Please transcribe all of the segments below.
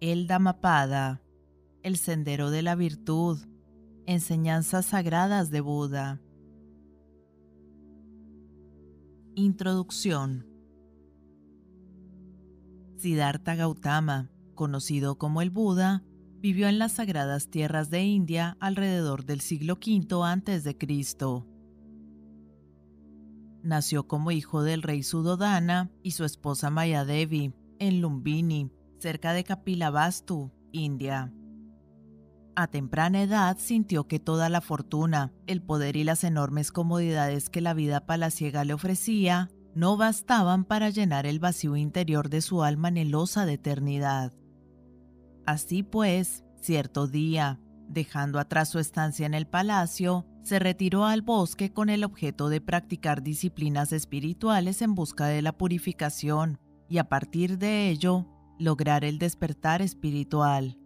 El Dhammapada, el sendero de la virtud, enseñanzas sagradas de Buda. Introducción Siddhartha Gautama, conocido como el Buda, vivió en las sagradas tierras de India alrededor del siglo V a.C. Nació como hijo del rey Sudodana y su esposa Mayadevi en Lumbini, cerca de Kapilavastu, India. A temprana edad sintió que toda la fortuna, el poder y las enormes comodidades que la vida palaciega le ofrecía no bastaban para llenar el vacío interior de su alma anhelosa de eternidad. Así pues, cierto día, dejando atrás su estancia en el palacio, se retiró al bosque con el objeto de practicar disciplinas espirituales en busca de la purificación y a partir de ello lograr el despertar espiritual.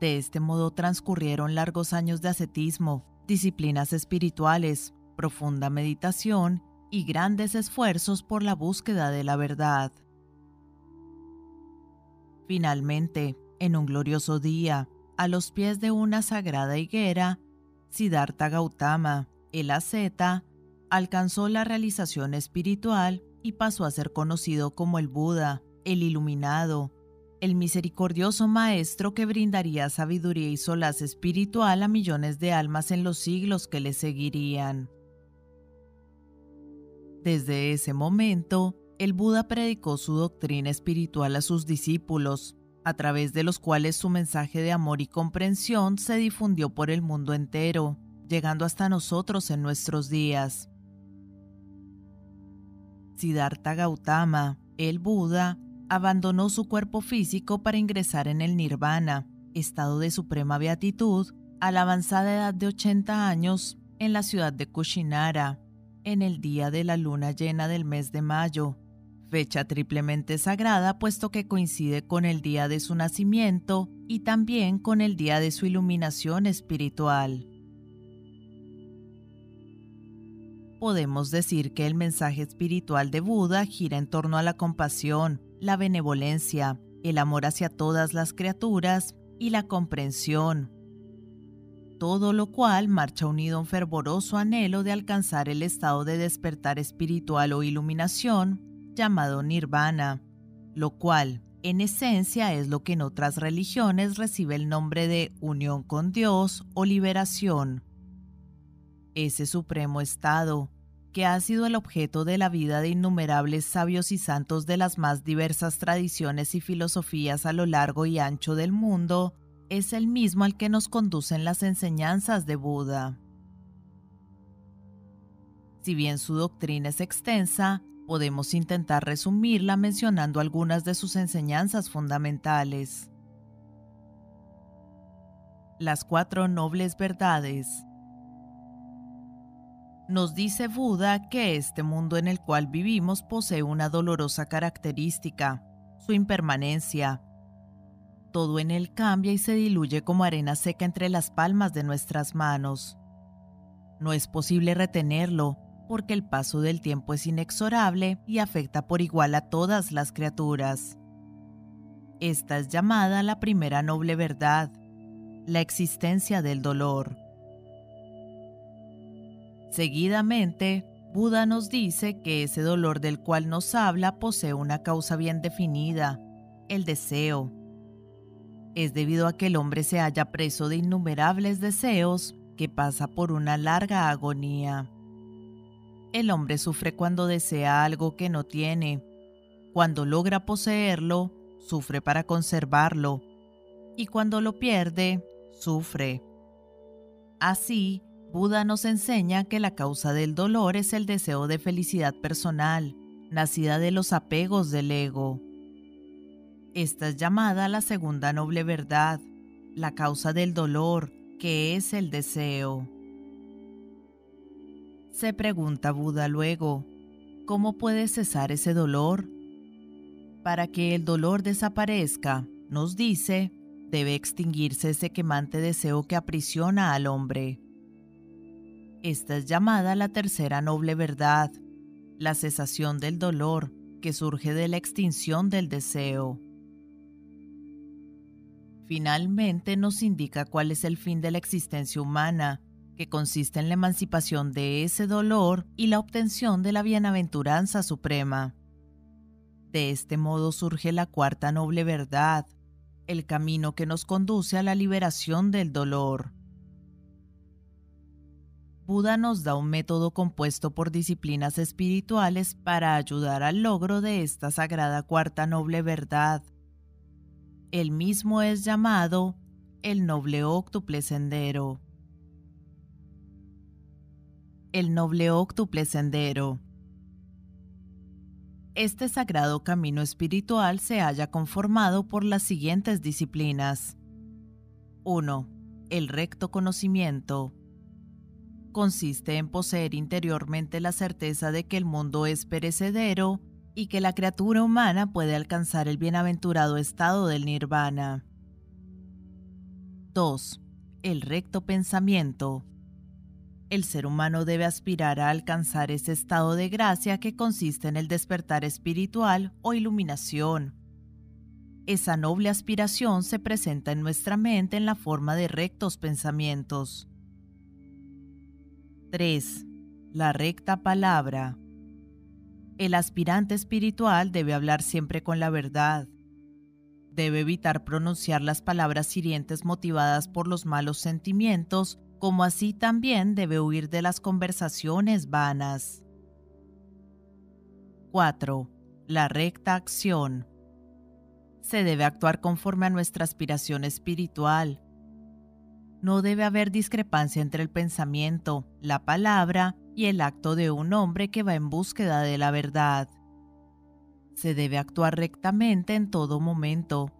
De este modo transcurrieron largos años de ascetismo, disciplinas espirituales, profunda meditación y grandes esfuerzos por la búsqueda de la verdad. Finalmente, en un glorioso día, a los pies de una sagrada higuera, Siddhartha Gautama, el asceta, alcanzó la realización espiritual y pasó a ser conocido como el Buda, el iluminado, el misericordioso maestro que brindaría sabiduría y solaz espiritual a millones de almas en los siglos que le seguirían. Desde ese momento, el Buda predicó su doctrina espiritual a sus discípulos, a través de los cuales su mensaje de amor y comprensión se difundió por el mundo entero, llegando hasta nosotros en nuestros días. Siddhartha Gautama, el Buda, abandonó su cuerpo físico para ingresar en el nirvana, estado de suprema beatitud, a la avanzada edad de 80 años, en la ciudad de Kushinara, en el día de la luna llena del mes de mayo, fecha triplemente sagrada puesto que coincide con el día de su nacimiento y también con el día de su iluminación espiritual. Podemos decir que el mensaje espiritual de Buda gira en torno a la compasión, la benevolencia, el amor hacia todas las criaturas y la comprensión. Todo lo cual marcha unido a un fervoroso anhelo de alcanzar el estado de despertar espiritual o iluminación llamado nirvana, lo cual, en esencia, es lo que en otras religiones recibe el nombre de unión con Dios o liberación. Ese supremo estado, que ha sido el objeto de la vida de innumerables sabios y santos de las más diversas tradiciones y filosofías a lo largo y ancho del mundo, es el mismo al que nos conducen las enseñanzas de Buda. Si bien su doctrina es extensa, podemos intentar resumirla mencionando algunas de sus enseñanzas fundamentales. Las cuatro nobles verdades. Nos dice Buda que este mundo en el cual vivimos posee una dolorosa característica, su impermanencia. Todo en él cambia y se diluye como arena seca entre las palmas de nuestras manos. No es posible retenerlo, porque el paso del tiempo es inexorable y afecta por igual a todas las criaturas. Esta es llamada la primera noble verdad, la existencia del dolor. Seguidamente, Buda nos dice que ese dolor del cual nos habla posee una causa bien definida, el deseo. Es debido a que el hombre se halla preso de innumerables deseos que pasa por una larga agonía. El hombre sufre cuando desea algo que no tiene. Cuando logra poseerlo, sufre para conservarlo. Y cuando lo pierde, sufre. Así, Buda nos enseña que la causa del dolor es el deseo de felicidad personal, nacida de los apegos del ego. Esta es llamada la segunda noble verdad, la causa del dolor, que es el deseo. Se pregunta Buda luego, ¿cómo puede cesar ese dolor? Para que el dolor desaparezca, nos dice, debe extinguirse ese quemante deseo que aprisiona al hombre. Esta es llamada la tercera noble verdad, la cesación del dolor que surge de la extinción del deseo. Finalmente nos indica cuál es el fin de la existencia humana, que consiste en la emancipación de ese dolor y la obtención de la bienaventuranza suprema. De este modo surge la cuarta noble verdad, el camino que nos conduce a la liberación del dolor. Buda nos da un método compuesto por disciplinas espirituales para ayudar al logro de esta sagrada cuarta noble verdad. El mismo es llamado el noble octuple sendero. El noble octuple sendero. Este sagrado camino espiritual se haya conformado por las siguientes disciplinas. 1. El recto conocimiento consiste en poseer interiormente la certeza de que el mundo es perecedero y que la criatura humana puede alcanzar el bienaventurado estado del nirvana. 2. El recto pensamiento. El ser humano debe aspirar a alcanzar ese estado de gracia que consiste en el despertar espiritual o iluminación. Esa noble aspiración se presenta en nuestra mente en la forma de rectos pensamientos. 3. La recta palabra. El aspirante espiritual debe hablar siempre con la verdad. Debe evitar pronunciar las palabras hirientes motivadas por los malos sentimientos, como así también debe huir de las conversaciones vanas. 4. La recta acción. Se debe actuar conforme a nuestra aspiración espiritual no debe haber discrepancia entre el pensamiento, la palabra y el acto de un hombre que va en búsqueda de la verdad. Se debe actuar rectamente en todo momento,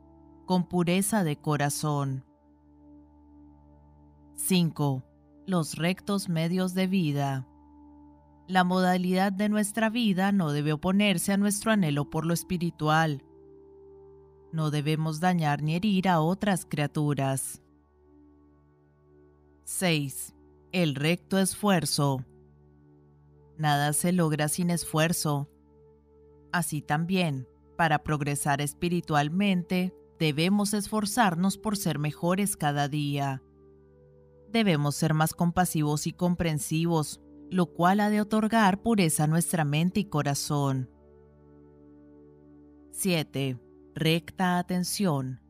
con pureza de corazón. 5. Los rectos medios de vida. La modalidad de nuestra vida no debe oponerse a nuestro anhelo por lo espiritual. No debemos dañar ni herir a otras criaturas. 6. El recto esfuerzo. Nada se logra sin esfuerzo. Así también, para progresar espiritualmente, debemos esforzarnos por ser mejores cada día. Debemos ser más compasivos y comprensivos, lo cual ha de otorgar pureza a nuestra mente y corazón. 7. Recta atención.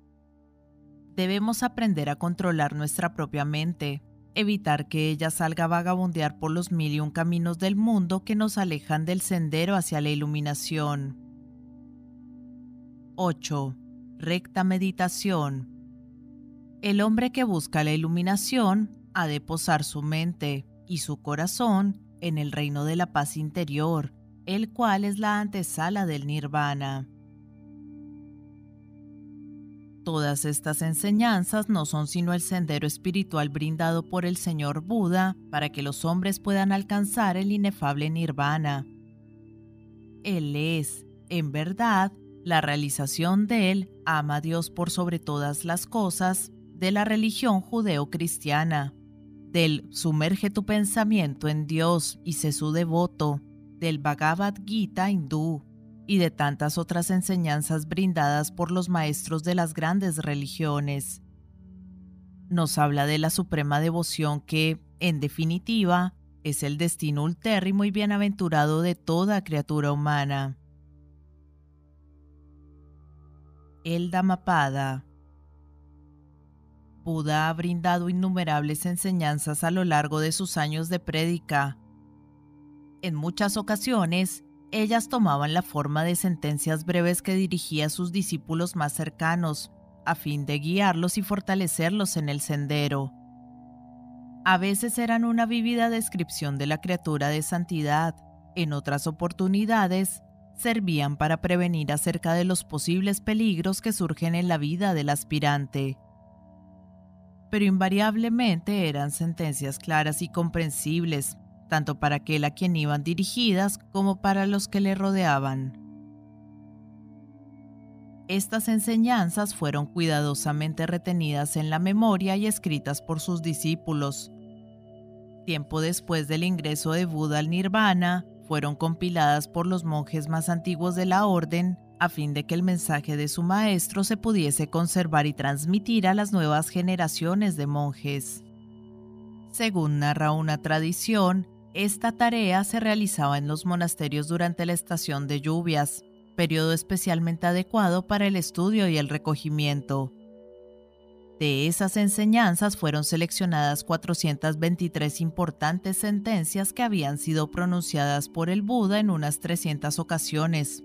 Debemos aprender a controlar nuestra propia mente, evitar que ella salga a vagabundear por los mil y un caminos del mundo que nos alejan del sendero hacia la iluminación. 8. Recta meditación. El hombre que busca la iluminación ha de posar su mente y su corazón en el reino de la paz interior, el cual es la antesala del nirvana. Todas estas enseñanzas no son sino el sendero espiritual brindado por el Señor Buda para que los hombres puedan alcanzar el inefable nirvana. Él es, en verdad, la realización de él ama a Dios por sobre todas las cosas de la religión judeo-cristiana, del sumerge tu pensamiento en Dios y sé su devoto, del Bhagavad Gita hindú, y de tantas otras enseñanzas brindadas por los maestros de las grandes religiones. Nos habla de la suprema devoción que, en definitiva, es el destino ultérrimo y bienaventurado de toda criatura humana. El Dhammapada Buda ha brindado innumerables enseñanzas a lo largo de sus años de prédica. En muchas ocasiones, ellas tomaban la forma de sentencias breves que dirigía a sus discípulos más cercanos, a fin de guiarlos y fortalecerlos en el sendero. A veces eran una vívida descripción de la criatura de santidad, en otras oportunidades servían para prevenir acerca de los posibles peligros que surgen en la vida del aspirante. Pero invariablemente eran sentencias claras y comprensibles, tanto para aquel a quien iban dirigidas como para los que le rodeaban. Estas enseñanzas fueron cuidadosamente retenidas en la memoria y escritas por sus discípulos. Tiempo después del ingreso de Buda al Nirvana, fueron compiladas por los monjes más antiguos de la orden a fin de que el mensaje de su maestro se pudiese conservar y transmitir a las nuevas generaciones de monjes. Según narra una tradición, esta tarea se realizaba en los monasterios durante la estación de lluvias, periodo especialmente adecuado para el estudio y el recogimiento. De esas enseñanzas fueron seleccionadas 423 importantes sentencias que habían sido pronunciadas por el Buda en unas 300 ocasiones.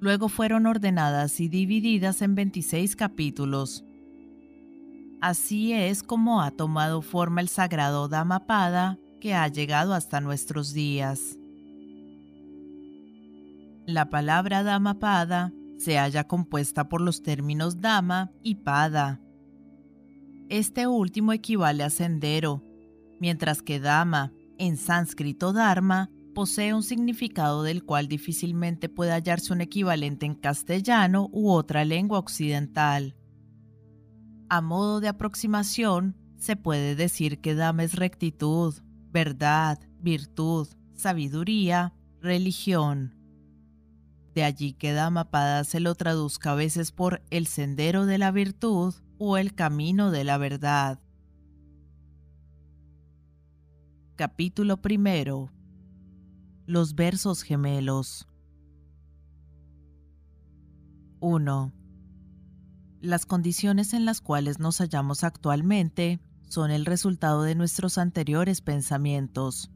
Luego fueron ordenadas y divididas en 26 capítulos. Así es como ha tomado forma el sagrado Dhammapada que ha llegado hasta nuestros días. La palabra Dhammapada se halla compuesta por los términos Dhamma y Pada. Este último equivale a sendero, mientras que Dhamma, en sánscrito Dharma, posee un significado del cual difícilmente puede hallarse un equivalente en castellano u otra lengua occidental. A modo de aproximación, se puede decir que Dhamma es rectitud, verdad, virtud, sabiduría, religión. De allí que Dhammapada se lo traduzca a veces por el sendero de la virtud o el camino de la verdad. Capítulo primero. Los versos gemelos. 1. Las condiciones en las cuales nos hallamos actualmente son el resultado de nuestros anteriores pensamientos.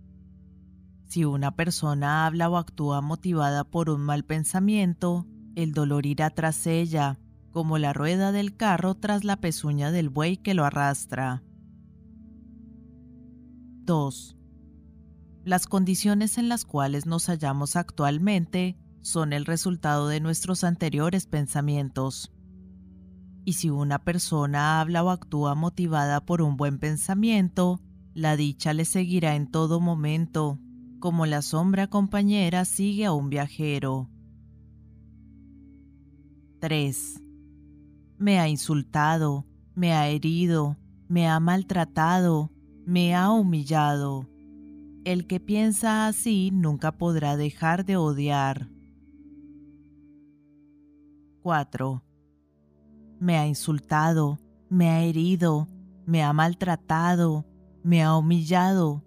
Si una persona habla o actúa motivada por un mal pensamiento, el dolor irá tras ella, como la rueda del carro tras la pezuña del buey que lo arrastra. 2. Las condiciones en las cuales nos hallamos actualmente son el resultado de nuestros anteriores pensamientos y si una persona habla o actúa motivada por un buen pensamiento, la dicha le seguirá en todo momento, como la sombra compañera sigue a un viajero. 3. Me ha insultado, me ha herido, me ha maltratado, me ha humillado. El que piensa así nunca podrá dejar de odiar. 4 me ha insultado, me ha herido, me ha maltratado, me ha humillado.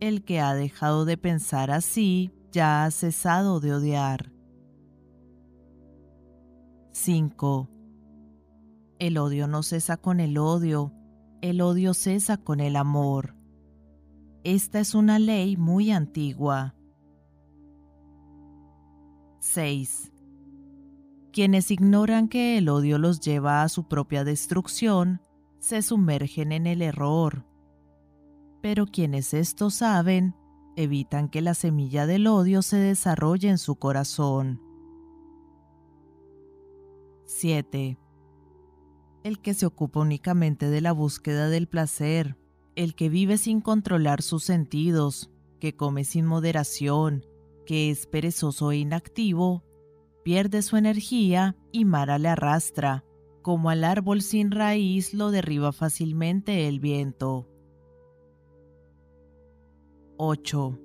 El que ha dejado de pensar así ya ha cesado de odiar. 5. El odio no cesa con el odio, el odio cesa con el amor. Esta es una ley muy antigua. 6. Quienes ignoran que el odio los lleva a su propia destrucción, se sumergen en el error. Pero quienes esto saben, evitan que la semilla del odio se desarrolle en su corazón. 7. El que se ocupa únicamente de la búsqueda del placer, el que vive sin controlar sus sentidos, que come sin moderación, que es perezoso e inactivo, pierde su energía y Mara le arrastra. Como al árbol sin raíz lo derriba fácilmente el viento. 8.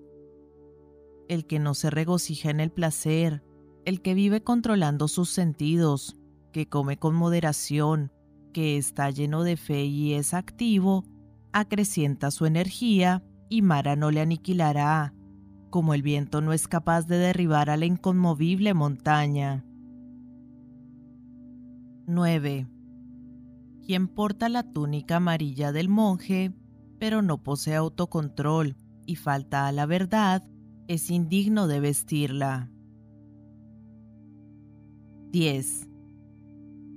El que no se regocija en el placer, el que vive controlando sus sentidos, que come con moderación, que está lleno de fe y es activo, acrecienta su energía y Mara no le aniquilará, como el viento no es capaz de derribar a la inconmovible montaña. 9. Quien porta la túnica amarilla del monje, pero no posee autocontrol y falta a la verdad, es indigno de vestirla. 10.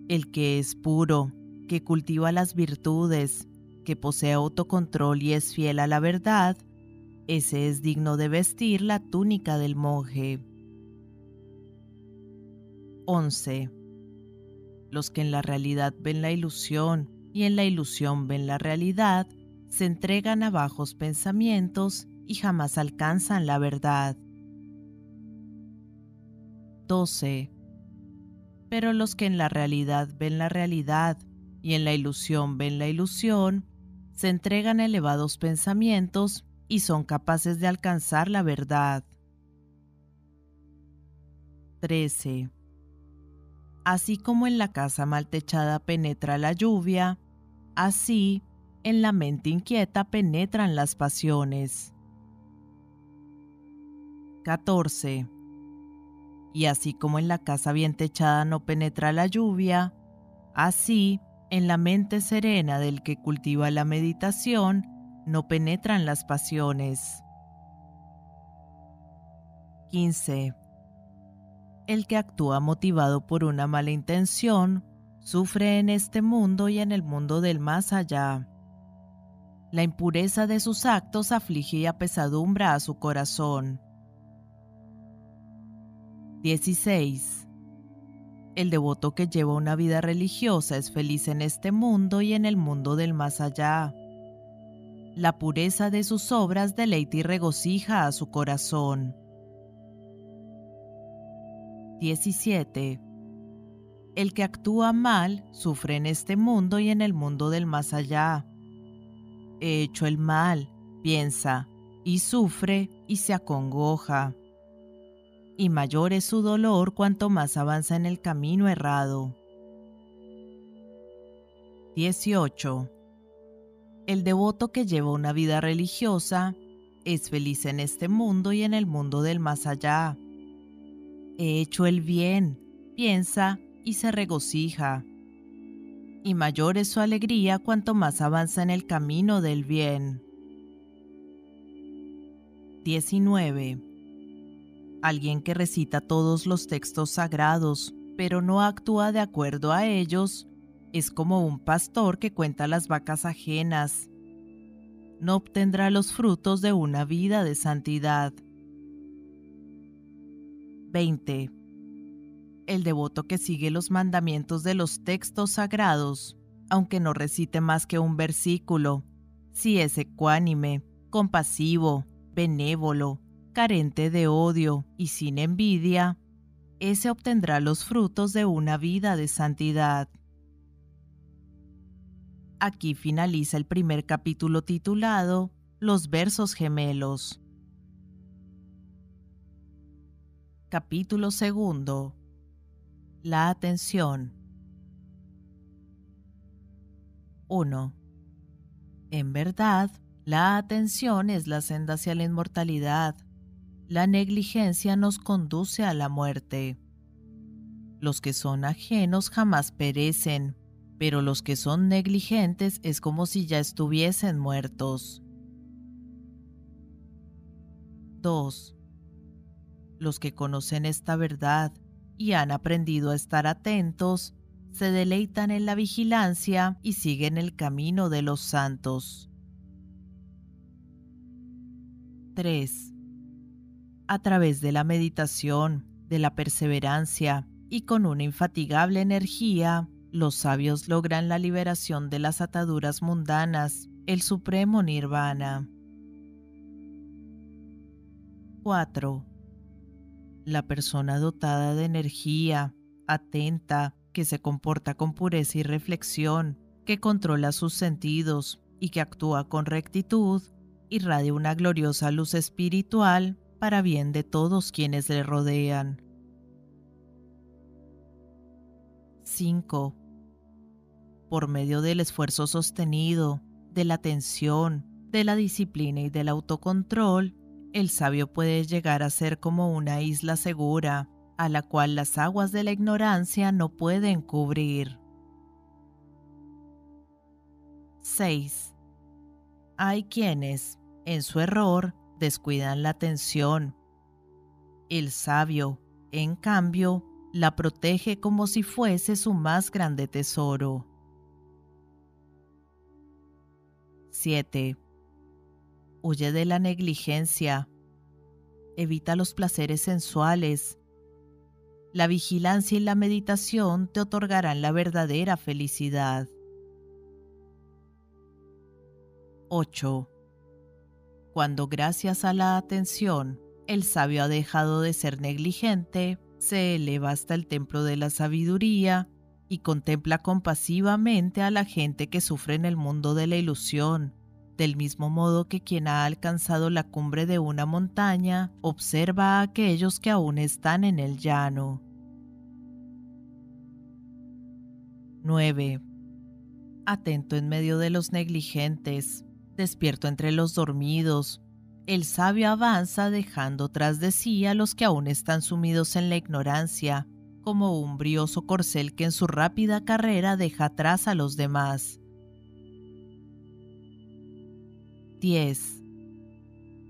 El que es puro, que cultiva las virtudes, que posee autocontrol y es fiel a la verdad, ese es digno de vestir la túnica del monje. 11. Los que en la realidad ven la ilusión y en la ilusión ven la realidad, se entregan a bajos pensamientos y jamás alcanzan la verdad. 12. Pero los que en la realidad ven la realidad y en la ilusión ven la ilusión, se entregan a elevados pensamientos y son capaces de alcanzar la verdad. 13. Así como en la casa mal techada penetra la lluvia, así en la mente inquieta penetran las pasiones. 14. Y así como en la casa bien techada no penetra la lluvia, así en la mente serena del que cultiva la meditación no penetran las pasiones. 15. El que actúa motivado por una mala intención sufre en este mundo y en el mundo del más allá. La impureza de sus actos aflige y apesadumbra a su corazón. 16. El devoto que lleva una vida religiosa es feliz en este mundo y en el mundo del más allá. La pureza de sus obras deleita y regocija a su corazón. 17. El que actúa mal sufre en este mundo y en el mundo del más allá. He hecho el mal, piensa, y sufre y se acongoja. Y mayor es su dolor cuanto más avanza en el camino errado. 18. El devoto que lleva una vida religiosa es feliz en este mundo y en el mundo del más allá he hecho el bien, piensa y se regocija. Y mayor es su alegría cuanto más avanza en el camino del bien. 19. Alguien que recita todos los textos sagrados, pero no actúa de acuerdo a ellos, es como un pastor que cuenta las vacas ajenas. No obtendrá los frutos de una vida de santidad. 20. El devoto que sigue los mandamientos de los textos sagrados, aunque no recite más que un versículo, si es ecuánime, compasivo, benévolo, carente de odio y sin envidia, ese obtendrá los frutos de una vida de santidad. Aquí finaliza el primer capítulo titulado Los versos gemelos. Capítulo segundo. La atención. 1. En verdad, la atención es la senda hacia la inmortalidad. La negligencia nos conduce a la muerte. Los que son ajenos jamás perecen, pero los que son negligentes es como si ya estuviesen muertos. 2 los que conocen esta verdad y han aprendido a estar atentos, se deleitan en la vigilancia y siguen el camino de los santos. 3. A través de la meditación, de la perseverancia y con una infatigable energía, los sabios logran la liberación de las ataduras mundanas, el supremo nirvana. 4 la persona dotada de energía, atenta, que se comporta con pureza y reflexión, que controla sus sentidos y que actúa con rectitud, irradia una gloriosa luz espiritual para bien de todos quienes le rodean. 5. Por medio del esfuerzo sostenido, de la atención, de la disciplina y del autocontrol, el sabio puede llegar a ser como una isla segura, a la cual las aguas de la ignorancia no pueden cubrir. 6. Hay quienes, en su error, descuidan la atención. El sabio, en cambio, la protege como si fuese su más grande tesoro. 7 Huye de la negligencia. Evita los placeres sensuales. La vigilancia y la meditación te otorgarán la verdadera felicidad. 8. Cuando gracias a la atención el sabio ha dejado de ser negligente, se eleva hasta el templo de la sabiduría y contempla compasivamente a la gente que sufre en el mundo de la ilusión del mismo modo que quien ha alcanzado la cumbre de una montaña observa a aquellos que aún están en el llano. 9. Atento en medio de los negligentes, despierto entre los dormidos. El sabio avanza dejando tras de sí a los que aún están sumidos en la ignorancia, como un brioso corcel que en su rápida carrera deja atrás a los demás. 10.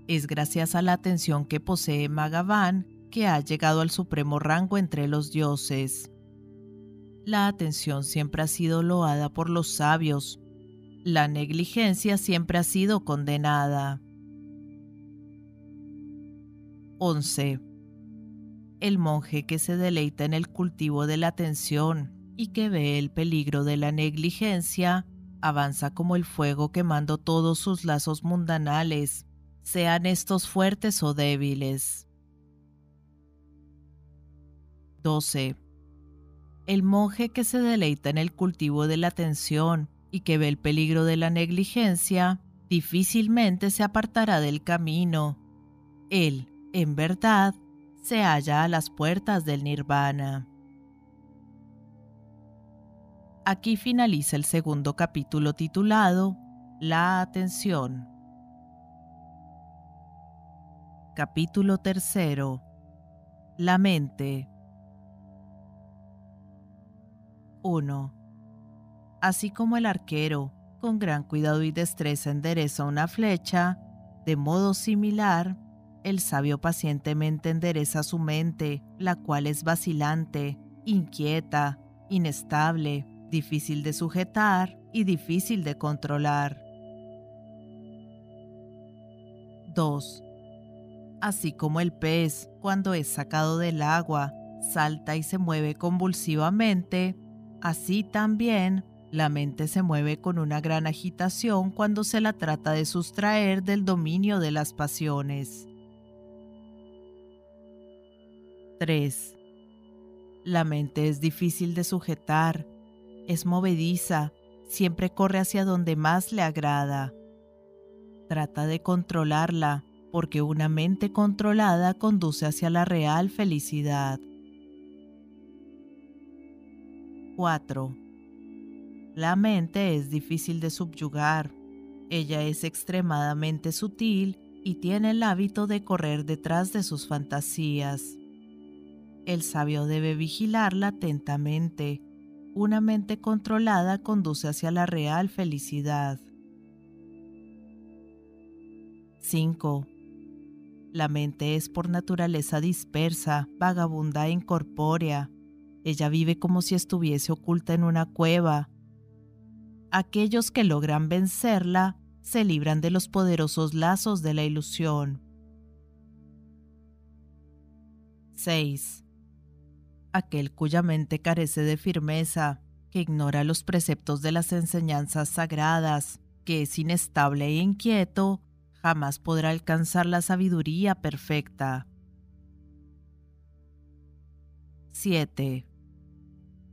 Es gracias a la atención que posee Magavan que ha llegado al supremo rango entre los dioses. La atención siempre ha sido loada por los sabios. La negligencia siempre ha sido condenada. 11. El monje que se deleita en el cultivo de la atención y que ve el peligro de la negligencia, avanza como el fuego quemando todos sus lazos mundanales, sean estos fuertes o débiles. 12. El monje que se deleita en el cultivo de la atención y que ve el peligro de la negligencia, difícilmente se apartará del camino. Él, en verdad, se halla a las puertas del nirvana. Aquí finaliza el segundo capítulo titulado La atención. Capítulo tercero. La mente. 1. Así como el arquero, con gran cuidado y destreza endereza una flecha, de modo similar, el sabio pacientemente endereza su mente, la cual es vacilante, inquieta, inestable, difícil de sujetar y difícil de controlar. 2. Así como el pez, cuando es sacado del agua, salta y se mueve convulsivamente, así también la mente se mueve con una gran agitación cuando se la trata de sustraer del dominio de las pasiones. 3. La mente es difícil de sujetar, es movediza, siempre corre hacia donde más le agrada. Trata de controlarla, porque una mente controlada conduce hacia la real felicidad. 4. La mente es difícil de subyugar. Ella es extremadamente sutil y tiene el hábito de correr detrás de sus fantasías. El sabio debe vigilarla atentamente. Una mente controlada conduce hacia la real felicidad. 5. La mente es por naturaleza dispersa, vagabunda e incorpórea. Ella vive como si estuviese oculta en una cueva. Aquellos que logran vencerla se libran de los poderosos lazos de la ilusión. 6 aquel cuya mente carece de firmeza, que ignora los preceptos de las enseñanzas sagradas, que es inestable e inquieto, jamás podrá alcanzar la sabiduría perfecta. 7.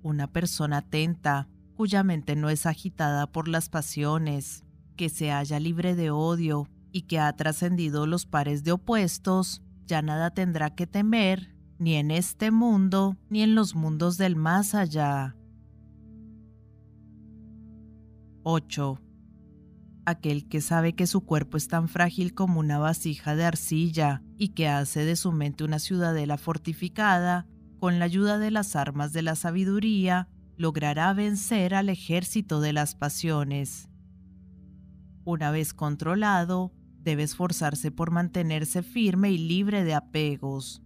Una persona atenta, cuya mente no es agitada por las pasiones, que se halla libre de odio y que ha trascendido los pares de opuestos, ya nada tendrá que temer ni en este mundo, ni en los mundos del más allá. 8. Aquel que sabe que su cuerpo es tan frágil como una vasija de arcilla y que hace de su mente una ciudadela fortificada, con la ayuda de las armas de la sabiduría, logrará vencer al ejército de las pasiones. Una vez controlado, debe esforzarse por mantenerse firme y libre de apegos.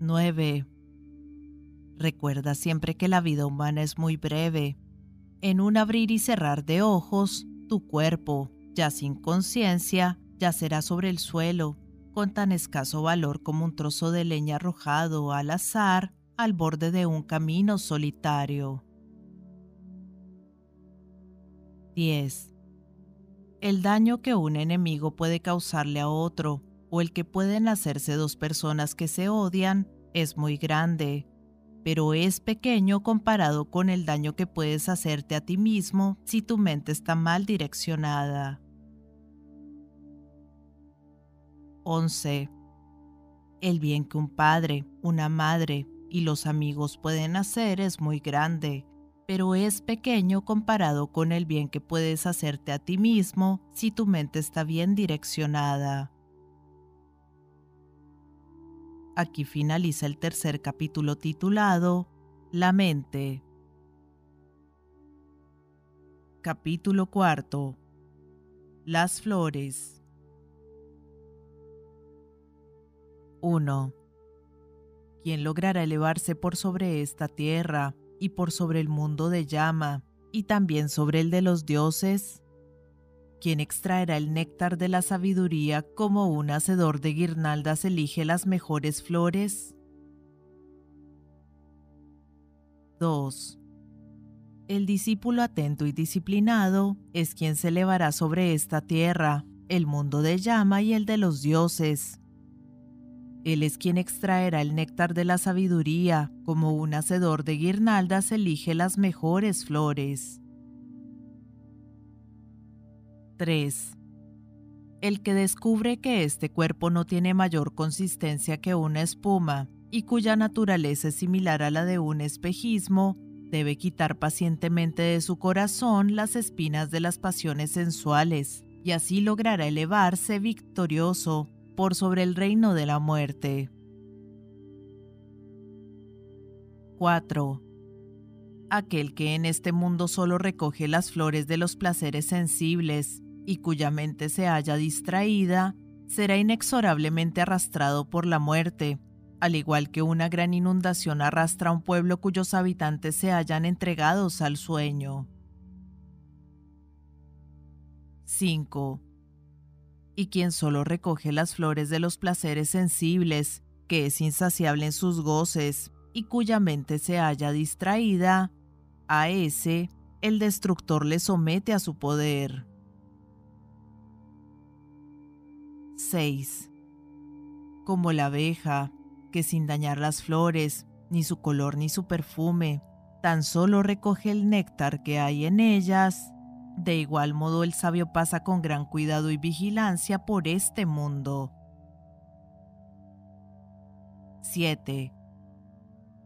9. Recuerda siempre que la vida humana es muy breve. En un abrir y cerrar de ojos, tu cuerpo, ya sin conciencia, yacerá sobre el suelo, con tan escaso valor como un trozo de leña arrojado al azar al borde de un camino solitario. 10. El daño que un enemigo puede causarle a otro o el que pueden hacerse dos personas que se odian es muy grande, pero es pequeño comparado con el daño que puedes hacerte a ti mismo si tu mente está mal direccionada. 11. El bien que un padre, una madre, y los amigos pueden hacer es muy grande, pero es pequeño comparado con el bien que puedes hacerte a ti mismo si tu mente está bien direccionada. Aquí finaliza el tercer capítulo titulado La mente. Capítulo cuarto. Las flores. 1. ¿Quién logrará elevarse por sobre esta tierra y por sobre el mundo de llama y también sobre el de los dioses? ¿Quién extraerá el néctar de la sabiduría como un hacedor de guirnaldas elige las mejores flores? 2. El discípulo atento y disciplinado es quien se elevará sobre esta tierra, el mundo de llama y el de los dioses. Él es quien extraerá el néctar de la sabiduría, como un hacedor de guirnaldas elige las mejores flores. 3. El que descubre que este cuerpo no tiene mayor consistencia que una espuma y cuya naturaleza es similar a la de un espejismo, Debe quitar pacientemente de su corazón las espinas de las pasiones sensuales, y así logrará elevarse victorioso por sobre el reino de la muerte. 4. Aquel que en este mundo solo recoge las flores de los placeres sensibles y cuya mente se haya distraída, será inexorablemente arrastrado por la muerte al igual que una gran inundación arrastra a un pueblo cuyos habitantes se hayan entregados al sueño. 5. Y quien solo recoge las flores de los placeres sensibles, que es insaciable en sus goces, y cuya mente se halla distraída, a ese el destructor le somete a su poder. 6. Como la abeja, que sin dañar las flores, ni su color ni su perfume, tan solo recoge el néctar que hay en ellas. De igual modo el sabio pasa con gran cuidado y vigilancia por este mundo. 7.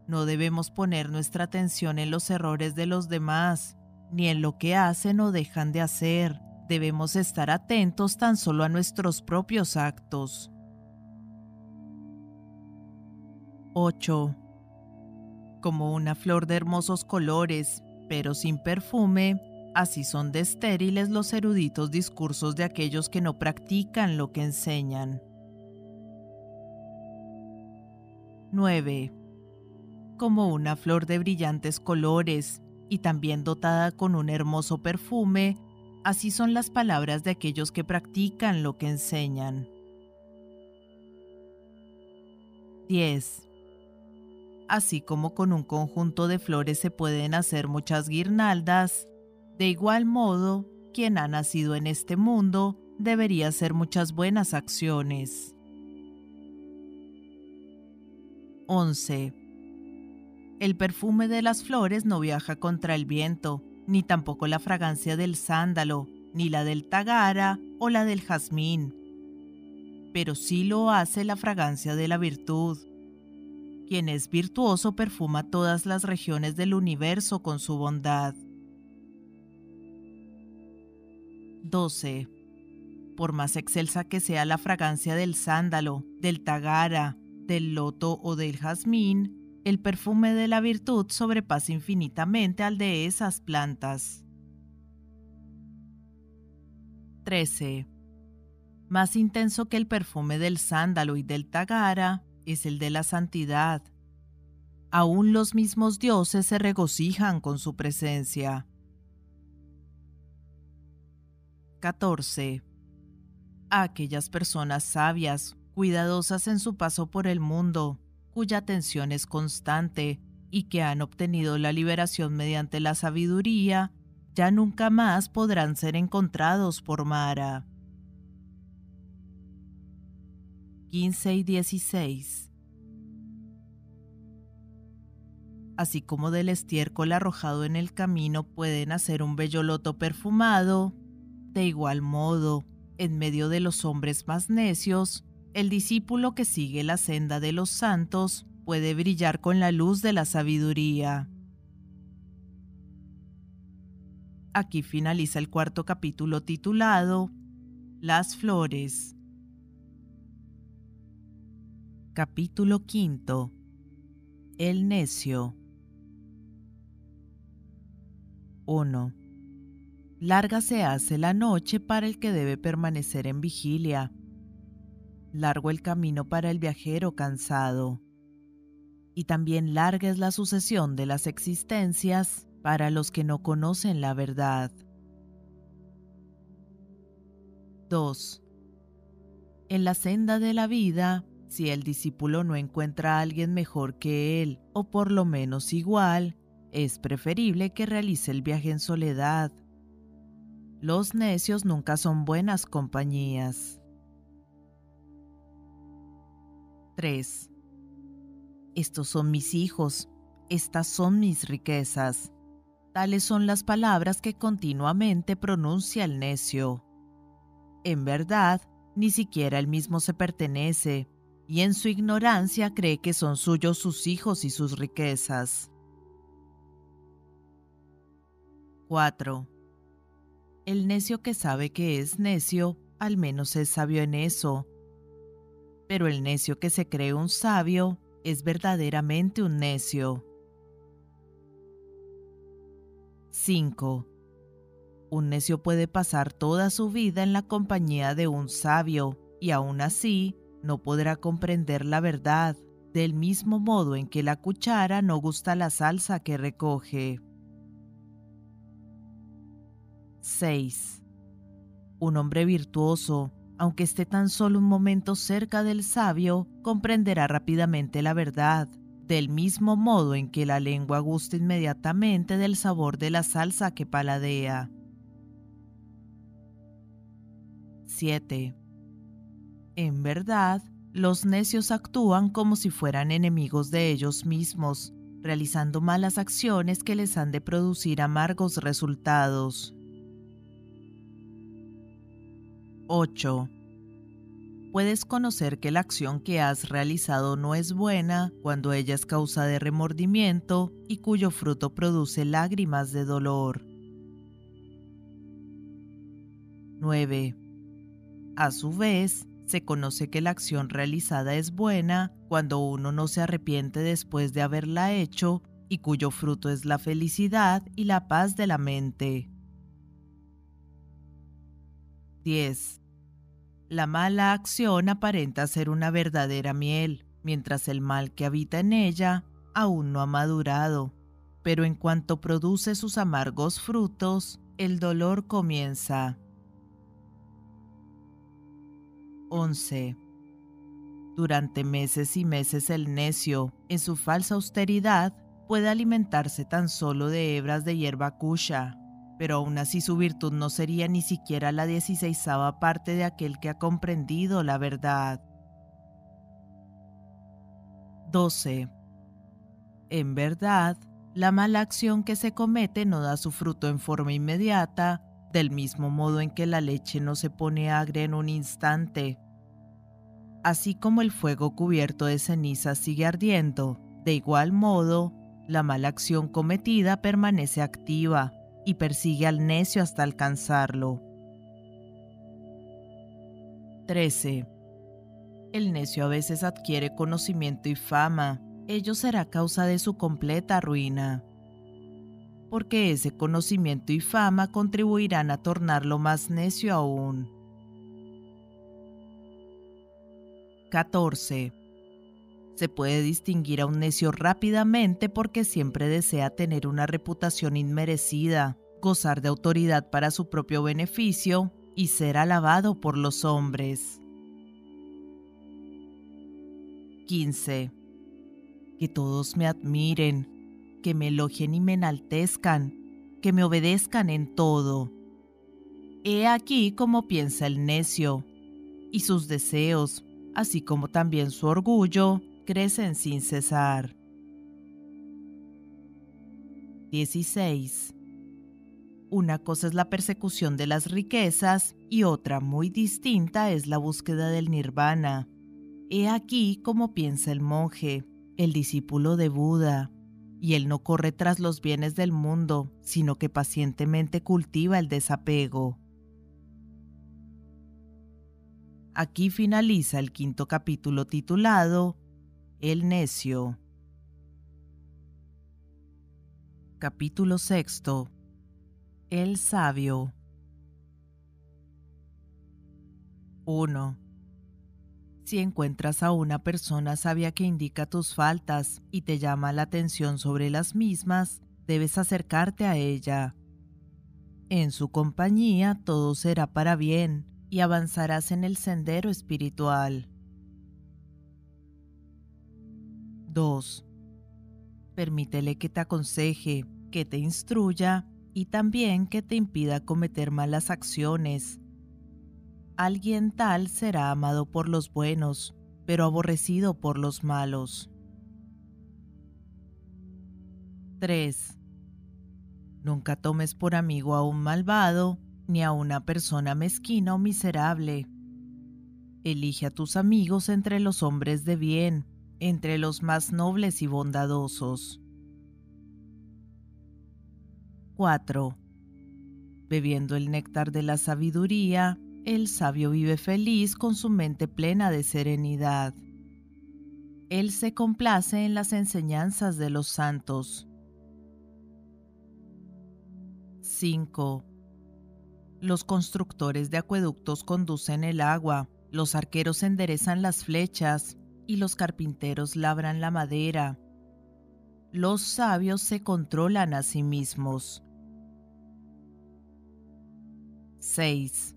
No debemos poner nuestra atención en los errores de los demás, ni en lo que hacen o dejan de hacer. Debemos estar atentos tan solo a nuestros propios actos. 8. Como una flor de hermosos colores, pero sin perfume, así son de estériles los eruditos discursos de aquellos que no practican lo que enseñan. 9. Como una flor de brillantes colores y también dotada con un hermoso perfume, así son las palabras de aquellos que practican lo que enseñan. 10 así como con un conjunto de flores se pueden hacer muchas guirnaldas, de igual modo, quien ha nacido en este mundo debería hacer muchas buenas acciones. 11. El perfume de las flores no viaja contra el viento, ni tampoco la fragancia del sándalo, ni la del tagara o la del jazmín, pero sí lo hace la fragancia de la virtud quien es virtuoso perfuma todas las regiones del universo con su bondad. 12. Por más excelsa que sea la fragancia del sándalo, del tagara, del loto o del jazmín, el perfume de la virtud sobrepasa infinitamente al de esas plantas. 13. Más intenso que el perfume del sándalo y del tagara es el de la santidad. Aún los mismos dioses se regocijan con su presencia. 14. aquellas personas sabias, cuidadosas en su paso por el mundo, cuya atención es constante y que han obtenido la liberación mediante la sabiduría, ya nunca más podrán ser encontrados por Mara. 15 y 16. Así como del estiércol arrojado en el camino pueden hacer un bello loto perfumado, de igual modo, en medio de los hombres más necios, el discípulo que sigue la senda de los santos puede brillar con la luz de la sabiduría. Aquí finaliza el cuarto capítulo titulado Las flores. Capítulo quinto. El necio. 1. Larga se hace la noche para el que debe permanecer en vigilia. Largo el camino para el viajero cansado. Y también larga es la sucesión de las existencias para los que no conocen la verdad. 2. En la senda de la vida, si el discípulo no encuentra a alguien mejor que él, o por lo menos igual, es preferible que realice el viaje en soledad. Los necios nunca son buenas compañías. 3. Estos son mis hijos, estas son mis riquezas. Tales son las palabras que continuamente pronuncia el necio. En verdad, ni siquiera él mismo se pertenece, y en su ignorancia cree que son suyos sus hijos y sus riquezas. 4. El necio que sabe que es necio, al menos es sabio en eso. Pero el necio que se cree un sabio, es verdaderamente un necio. 5. Un necio puede pasar toda su vida en la compañía de un sabio y aún así no podrá comprender la verdad, del mismo modo en que la cuchara no gusta la salsa que recoge. 6. Un hombre virtuoso, aunque esté tan solo un momento cerca del sabio, comprenderá rápidamente la verdad, del mismo modo en que la lengua gusta inmediatamente del sabor de la salsa que paladea. 7. En verdad, los necios actúan como si fueran enemigos de ellos mismos, realizando malas acciones que les han de producir amargos resultados. 8. Puedes conocer que la acción que has realizado no es buena cuando ella es causa de remordimiento y cuyo fruto produce lágrimas de dolor. 9. A su vez, se conoce que la acción realizada es buena cuando uno no se arrepiente después de haberla hecho y cuyo fruto es la felicidad y la paz de la mente. 10. La mala acción aparenta ser una verdadera miel, mientras el mal que habita en ella aún no ha madurado, pero en cuanto produce sus amargos frutos, el dolor comienza. 11. Durante meses y meses el necio, en su falsa austeridad, puede alimentarse tan solo de hebras de hierba cuya, pero aún así su virtud no sería ni siquiera la dieciséisava parte de aquel que ha comprendido la verdad. 12. En verdad, la mala acción que se comete no da su fruto en forma inmediata, del mismo modo en que la leche no se pone agria en un instante. Así como el fuego cubierto de ceniza sigue ardiendo, de igual modo, la mala acción cometida permanece activa y persigue al necio hasta alcanzarlo. 13. El necio a veces adquiere conocimiento y fama, ello será causa de su completa ruina porque ese conocimiento y fama contribuirán a tornarlo más necio aún. 14. Se puede distinguir a un necio rápidamente porque siempre desea tener una reputación inmerecida, gozar de autoridad para su propio beneficio y ser alabado por los hombres. 15. Que todos me admiren, que me elogien y me enaltezcan, que me obedezcan en todo. He aquí cómo piensa el necio, y sus deseos, así como también su orgullo, crecen sin cesar. 16. Una cosa es la persecución de las riquezas y otra muy distinta es la búsqueda del nirvana. He aquí cómo piensa el monje, el discípulo de Buda, y él no corre tras los bienes del mundo, sino que pacientemente cultiva el desapego. Aquí finaliza el quinto capítulo titulado El necio. Capítulo sexto. El sabio. 1. Si encuentras a una persona sabia que indica tus faltas y te llama la atención sobre las mismas, debes acercarte a ella. En su compañía todo será para bien y avanzarás en el sendero espiritual. 2. Permítele que te aconseje, que te instruya y también que te impida cometer malas acciones Alguien tal será amado por los buenos, pero aborrecido por los malos. 3. Nunca tomes por amigo a un malvado, ni a una persona mezquina o miserable. Elige a tus amigos entre los hombres de bien, entre los más nobles y bondadosos. 4. Bebiendo el néctar de la sabiduría, el sabio vive feliz con su mente plena de serenidad. Él se complace en las enseñanzas de los santos. 5. Los constructores de acueductos conducen el agua, los arqueros enderezan las flechas y los carpinteros labran la madera. Los sabios se controlan a sí mismos. 6.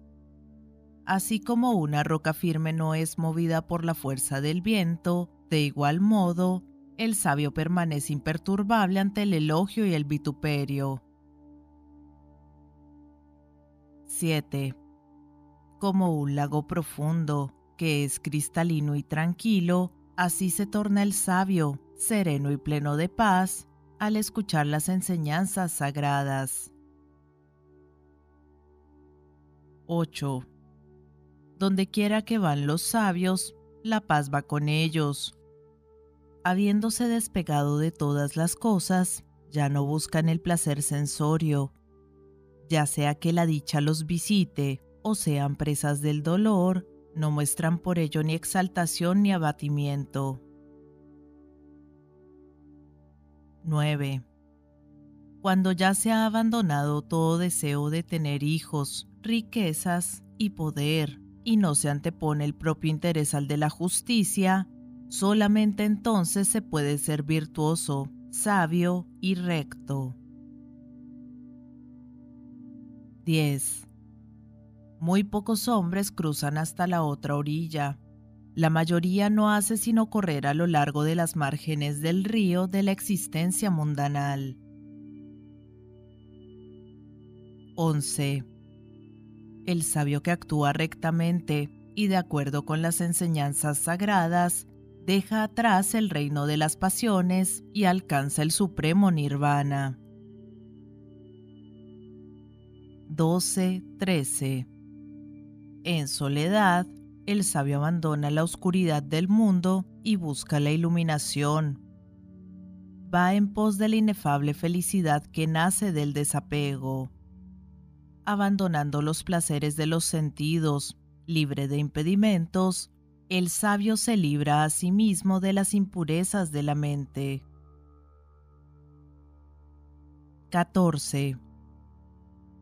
Así como una roca firme no es movida por la fuerza del viento, de igual modo, el sabio permanece imperturbable ante el elogio y el vituperio. 7. Como un lago profundo, que es cristalino y tranquilo, así se torna el sabio, sereno y pleno de paz, al escuchar las enseñanzas sagradas. 8. Donde quiera que van los sabios, la paz va con ellos. Habiéndose despegado de todas las cosas, ya no buscan el placer sensorio, ya sea que la dicha los visite o sean presas del dolor, no muestran por ello ni exaltación ni abatimiento. 9. Cuando ya se ha abandonado todo deseo de tener hijos, riquezas y poder, y no se antepone el propio interés al de la justicia, solamente entonces se puede ser virtuoso, sabio y recto. 10. Muy pocos hombres cruzan hasta la otra orilla. La mayoría no hace sino correr a lo largo de las márgenes del río de la existencia mundanal. 11 el sabio que actúa rectamente y de acuerdo con las enseñanzas sagradas, deja atrás el reino de las pasiones y alcanza el supremo nirvana. 12.13 En soledad, el sabio abandona la oscuridad del mundo y busca la iluminación. Va en pos de la inefable felicidad que nace del desapego abandonando los placeres de los sentidos, libre de impedimentos, el sabio se libra a sí mismo de las impurezas de la mente. 14.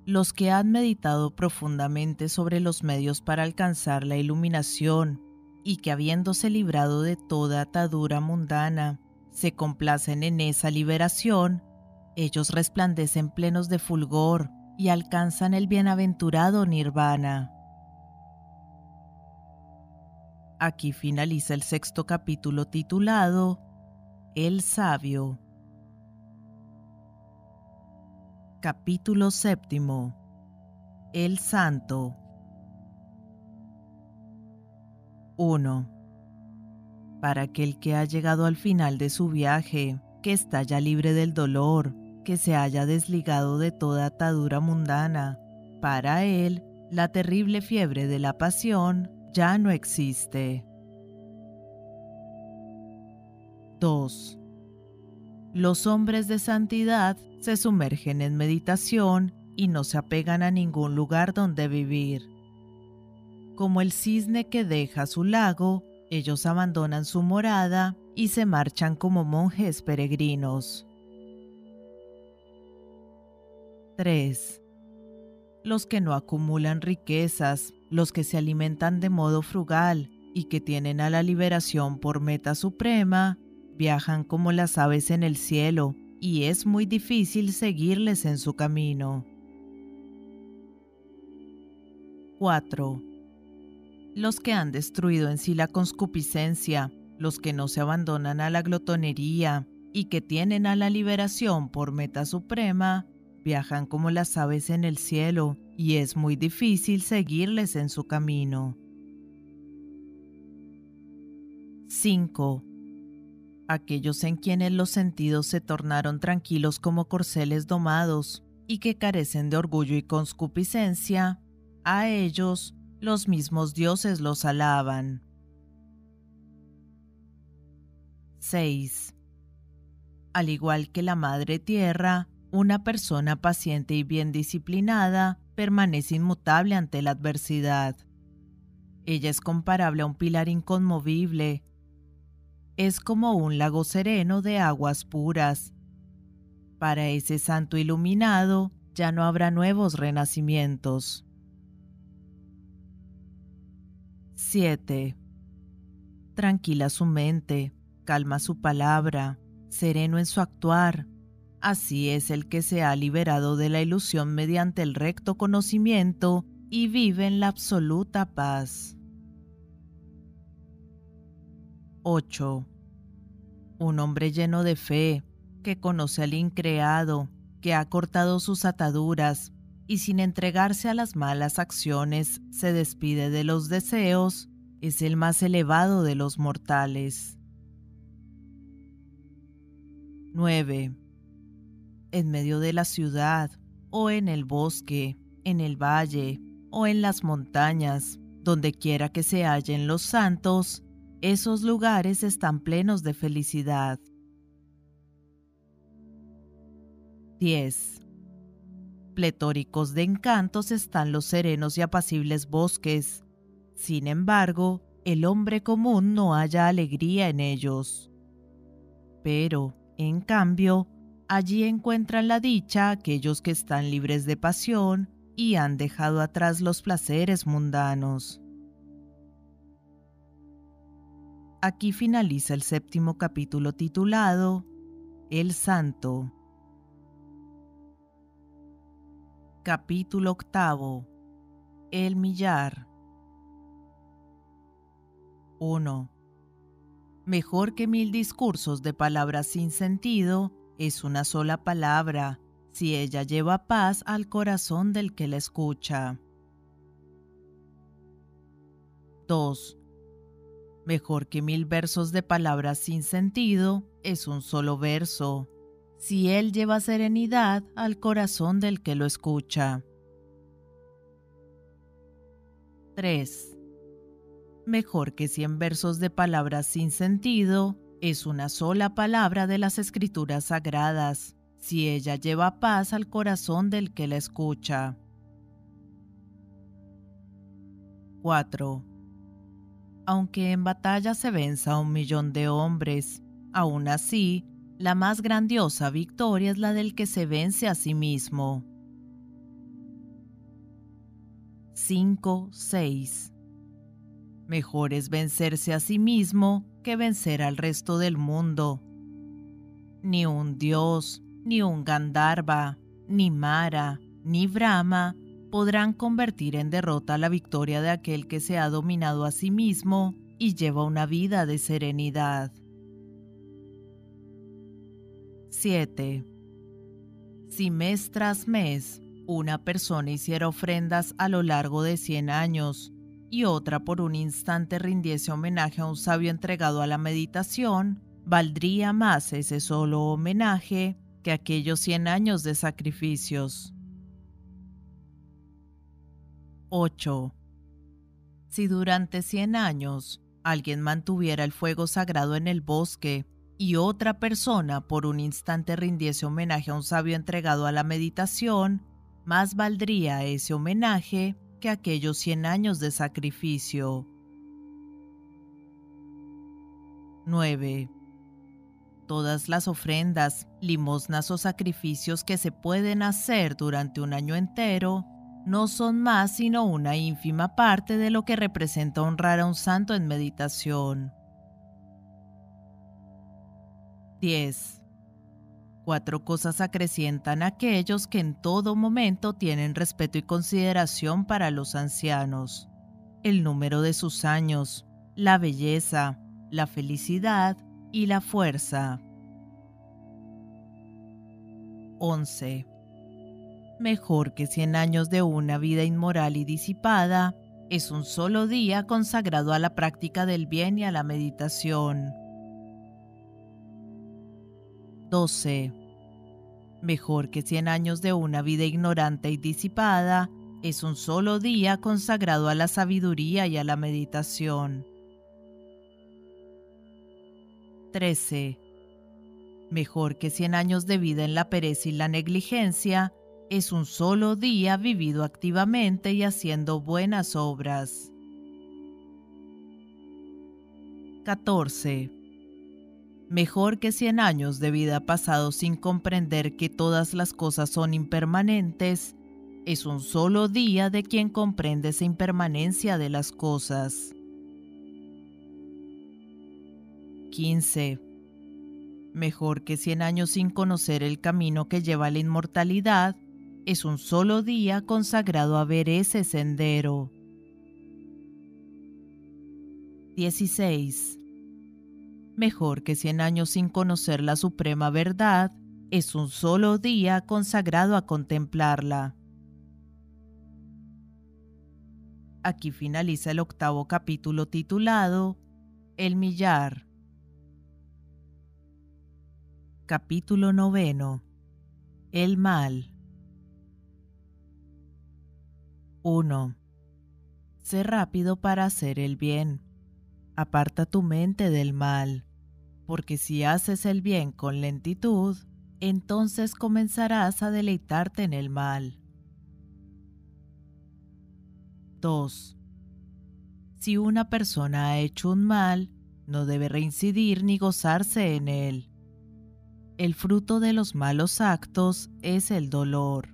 Los que han meditado profundamente sobre los medios para alcanzar la iluminación y que habiéndose librado de toda atadura mundana, se complacen en esa liberación, ellos resplandecen plenos de fulgor, y alcanzan el bienaventurado nirvana. Aquí finaliza el sexto capítulo titulado El sabio. Capítulo séptimo. El santo. 1. Para aquel que ha llegado al final de su viaje, que está ya libre del dolor, que se haya desligado de toda atadura mundana. Para él, la terrible fiebre de la pasión ya no existe. 2. Los hombres de santidad se sumergen en meditación y no se apegan a ningún lugar donde vivir. Como el cisne que deja su lago, ellos abandonan su morada y se marchan como monjes peregrinos. 3. Los que no acumulan riquezas, los que se alimentan de modo frugal y que tienen a la liberación por meta suprema, viajan como las aves en el cielo y es muy difícil seguirles en su camino. 4. Los que han destruido en sí la conscupiscencia, los que no se abandonan a la glotonería y que tienen a la liberación por meta suprema, viajan como las aves en el cielo y es muy difícil seguirles en su camino. 5. Aquellos en quienes los sentidos se tornaron tranquilos como corceles domados y que carecen de orgullo y conscupiscencia, a ellos los mismos dioses los alaban. 6. Al igual que la Madre Tierra, una persona paciente y bien disciplinada permanece inmutable ante la adversidad. Ella es comparable a un pilar inconmovible. Es como un lago sereno de aguas puras. Para ese santo iluminado ya no habrá nuevos renacimientos. 7. Tranquila su mente, calma su palabra, sereno en su actuar, Así es el que se ha liberado de la ilusión mediante el recto conocimiento y vive en la absoluta paz. 8. Un hombre lleno de fe, que conoce al increado, que ha cortado sus ataduras y sin entregarse a las malas acciones se despide de los deseos, es el más elevado de los mortales. 9 en medio de la ciudad, o en el bosque, en el valle, o en las montañas, donde quiera que se hallen los santos, esos lugares están plenos de felicidad. 10. Pletóricos de encantos están los serenos y apacibles bosques. Sin embargo, el hombre común no halla alegría en ellos. Pero, en cambio, Allí encuentran la dicha aquellos que están libres de pasión y han dejado atrás los placeres mundanos. Aquí finaliza el séptimo capítulo titulado El Santo. Capítulo octavo. El millar. 1. Mejor que mil discursos de palabras sin sentido es una sola palabra si ella lleva paz al corazón del que la escucha. 2. Mejor que mil versos de palabras sin sentido es un solo verso, si él lleva serenidad al corazón del que lo escucha. 3. Mejor que cien versos de palabras sin sentido es una sola palabra de las escrituras sagradas, si ella lleva paz al corazón del que la escucha. 4. Aunque en batalla se venza un millón de hombres, aún así, la más grandiosa victoria es la del que se vence a sí mismo. 5, 6. Mejor es vencerse a sí mismo que vencer al resto del mundo. Ni un dios, ni un Gandharva, ni Mara, ni Brahma podrán convertir en derrota la victoria de aquel que se ha dominado a sí mismo y lleva una vida de serenidad. 7. Si mes tras mes una persona hiciera ofrendas a lo largo de 100 años, y otra por un instante rindiese homenaje a un sabio entregado a la meditación, valdría más ese solo homenaje que aquellos 100 años de sacrificios. 8. Si durante 100 años alguien mantuviera el fuego sagrado en el bosque y otra persona por un instante rindiese homenaje a un sabio entregado a la meditación, más valdría ese homenaje que aquellos 100 años de sacrificio. 9. Todas las ofrendas, limosnas o sacrificios que se pueden hacer durante un año entero no son más sino una ínfima parte de lo que representa honrar a un santo en meditación. 10. Cuatro cosas acrecientan a aquellos que en todo momento tienen respeto y consideración para los ancianos. El número de sus años, la belleza, la felicidad y la fuerza. 11. Mejor que 100 años de una vida inmoral y disipada es un solo día consagrado a la práctica del bien y a la meditación. 12. Mejor que 100 años de una vida ignorante y disipada es un solo día consagrado a la sabiduría y a la meditación. 13. Mejor que 100 años de vida en la pereza y la negligencia es un solo día vivido activamente y haciendo buenas obras. 14. Mejor que 100 años de vida pasados sin comprender que todas las cosas son impermanentes es un solo día de quien comprende esa impermanencia de las cosas. 15. Mejor que cien años sin conocer el camino que lleva a la inmortalidad, es un solo día consagrado a ver ese sendero. 16. Mejor que cien años sin conocer la suprema verdad, es un solo día consagrado a contemplarla. Aquí finaliza el octavo capítulo titulado El millar. Capítulo noveno. El mal. 1. Sé rápido para hacer el bien. Aparta tu mente del mal, porque si haces el bien con lentitud, entonces comenzarás a deleitarte en el mal. 2. Si una persona ha hecho un mal, no debe reincidir ni gozarse en él el fruto de los malos actos es el dolor.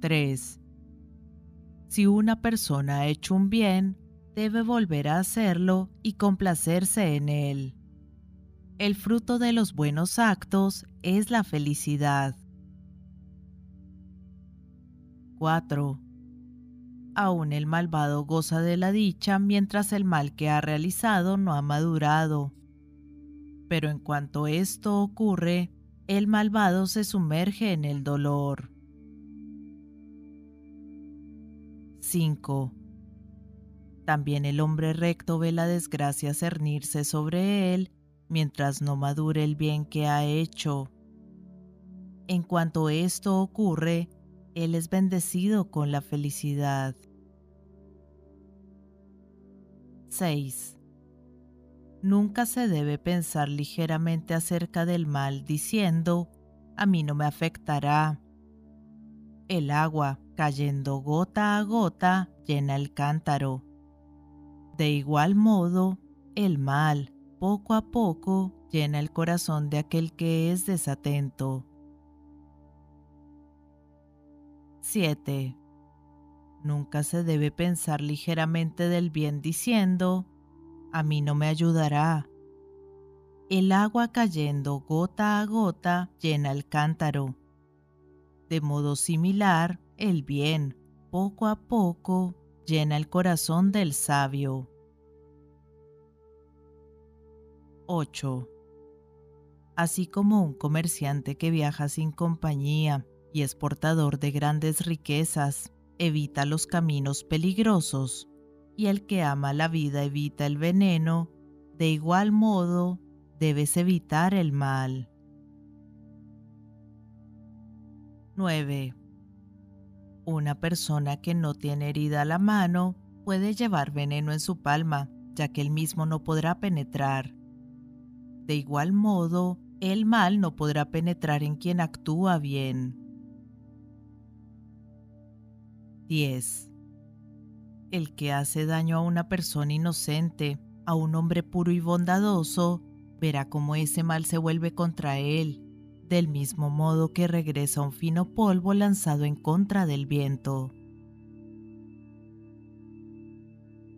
3. Si una persona ha hecho un bien, debe volver a hacerlo y complacerse en él. El fruto de los buenos actos es la felicidad. 4. Aún el malvado goza de la dicha mientras el mal que ha realizado no ha madurado pero en cuanto esto ocurre, el malvado se sumerge en el dolor. 5. También el hombre recto ve la desgracia cernirse sobre él mientras no madure el bien que ha hecho. En cuanto esto ocurre, él es bendecido con la felicidad. 6. Nunca se debe pensar ligeramente acerca del mal diciendo, a mí no me afectará. El agua, cayendo gota a gota, llena el cántaro. De igual modo, el mal, poco a poco, llena el corazón de aquel que es desatento. 7. Nunca se debe pensar ligeramente del bien diciendo, a mí no me ayudará. El agua cayendo gota a gota llena el cántaro. De modo similar, el bien, poco a poco, llena el corazón del sabio. 8. Así como un comerciante que viaja sin compañía y es portador de grandes riquezas, evita los caminos peligrosos, y el que ama la vida evita el veneno, de igual modo debes evitar el mal. 9. Una persona que no tiene herida la mano puede llevar veneno en su palma, ya que él mismo no podrá penetrar. De igual modo, el mal no podrá penetrar en quien actúa bien. 10. El que hace daño a una persona inocente, a un hombre puro y bondadoso, verá cómo ese mal se vuelve contra él, del mismo modo que regresa un fino polvo lanzado en contra del viento.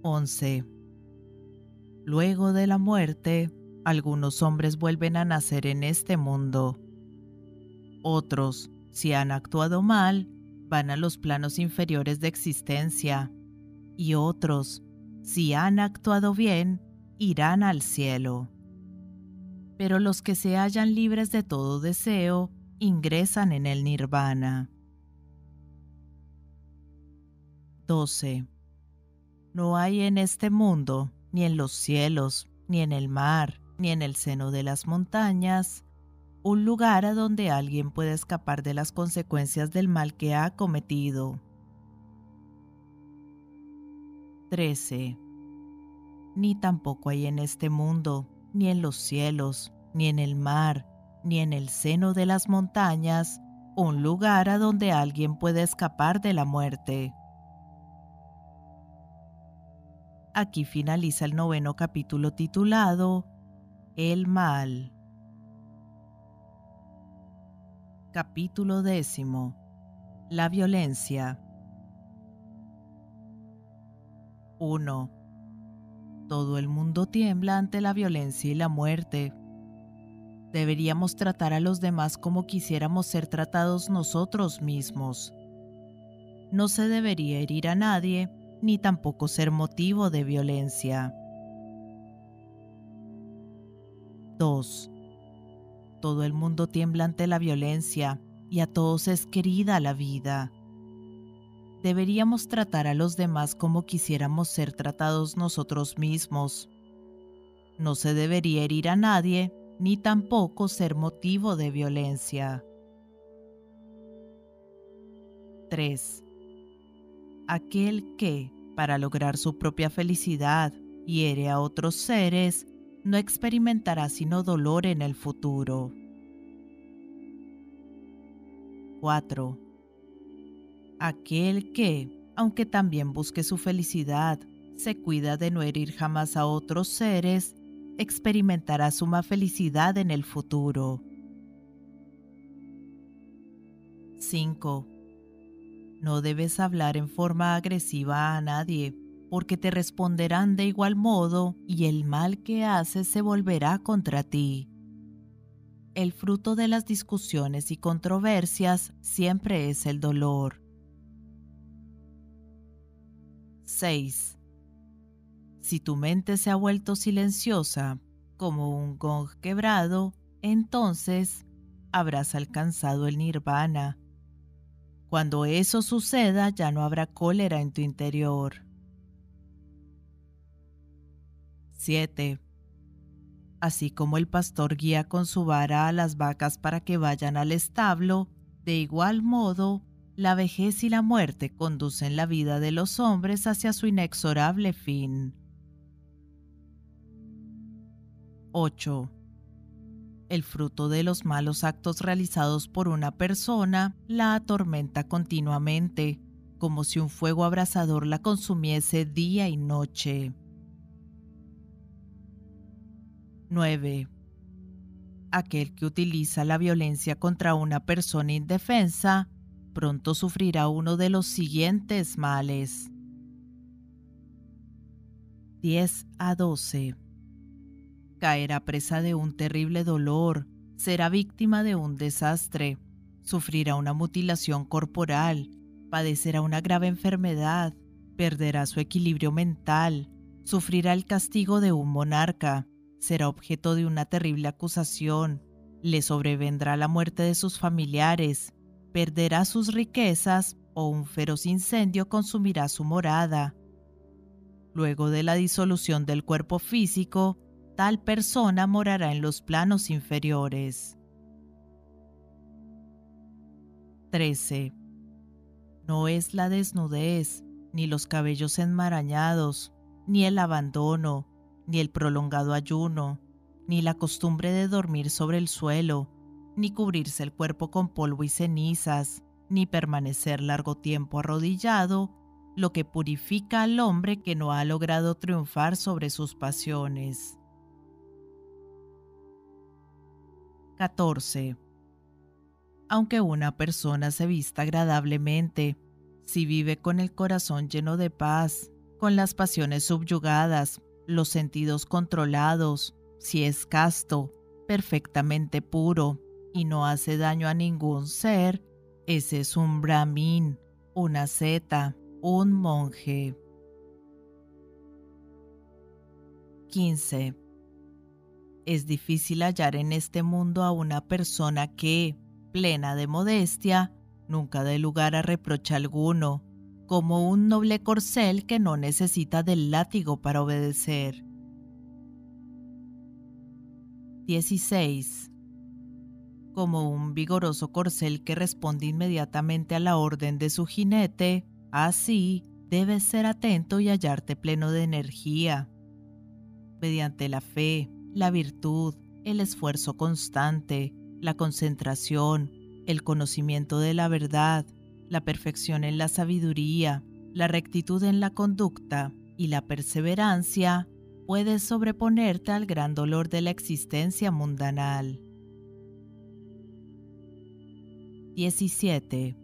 11. Luego de la muerte, algunos hombres vuelven a nacer en este mundo. Otros, si han actuado mal, van a los planos inferiores de existencia. Y otros, si han actuado bien, irán al cielo. Pero los que se hallan libres de todo deseo, ingresan en el nirvana. 12. No hay en este mundo, ni en los cielos, ni en el mar, ni en el seno de las montañas, un lugar a donde alguien pueda escapar de las consecuencias del mal que ha cometido. 13. Ni tampoco hay en este mundo, ni en los cielos, ni en el mar, ni en el seno de las montañas, un lugar a donde alguien pueda escapar de la muerte. Aquí finaliza el noveno capítulo titulado El mal. Capítulo décimo. La violencia. 1. Todo el mundo tiembla ante la violencia y la muerte. Deberíamos tratar a los demás como quisiéramos ser tratados nosotros mismos. No se debería herir a nadie ni tampoco ser motivo de violencia. 2. Todo el mundo tiembla ante la violencia y a todos es querida la vida. Deberíamos tratar a los demás como quisiéramos ser tratados nosotros mismos. No se debería herir a nadie ni tampoco ser motivo de violencia. 3 aquel que, para lograr su propia felicidad, hiere a otros seres, no experimentará sino dolor en el futuro. 4. Aquel que, aunque también busque su felicidad, se cuida de no herir jamás a otros seres, experimentará suma felicidad en el futuro. 5. No debes hablar en forma agresiva a nadie, porque te responderán de igual modo y el mal que haces se volverá contra ti. El fruto de las discusiones y controversias siempre es el dolor. 6. Si tu mente se ha vuelto silenciosa, como un gong quebrado, entonces habrás alcanzado el nirvana cuando eso suceda ya no habrá cólera en tu interior. 7. Así como el pastor guía con su vara a las vacas para que vayan al establo, de igual modo, la vejez y la muerte conducen la vida de los hombres hacia su inexorable fin. 8 el fruto de los malos actos realizados por una persona la atormenta continuamente, como si un fuego abrasador la consumiese día y noche. 9. Aquel que utiliza la violencia contra una persona indefensa pronto sufrirá uno de los siguientes males. 10 a 12 caerá presa de un terrible dolor, será víctima de un desastre, sufrirá una mutilación corporal, padecerá una grave enfermedad, perderá su equilibrio mental, sufrirá el castigo de un monarca, será objeto de una terrible acusación, le sobrevendrá la muerte de sus familiares, perderá sus riquezas o un feroz incendio consumirá su morada. Luego de la disolución del cuerpo físico, tal persona morará en los planos inferiores. 13. No es la desnudez, ni los cabellos enmarañados, ni el abandono, ni el prolongado ayuno, ni la costumbre de dormir sobre el suelo, ni cubrirse el cuerpo con polvo y cenizas, ni permanecer largo tiempo arrodillado, lo que purifica al hombre que no ha logrado triunfar sobre sus pasiones. 14. Aunque una persona se vista agradablemente, si vive con el corazón lleno de paz, con las pasiones subyugadas, los sentidos controlados, si es casto, perfectamente puro y no hace daño a ningún ser, ese es un brahmin, una zeta, un monje. 15. Es difícil hallar en este mundo a una persona que, plena de modestia, nunca dé lugar a reproche alguno, como un noble corcel que no necesita del látigo para obedecer. 16. Como un vigoroso corcel que responde inmediatamente a la orden de su jinete, así debes ser atento y hallarte pleno de energía. Mediante la fe, la virtud, el esfuerzo constante, la concentración, el conocimiento de la verdad, la perfección en la sabiduría, la rectitud en la conducta y la perseverancia, puedes sobreponerte al gran dolor de la existencia mundanal. 17.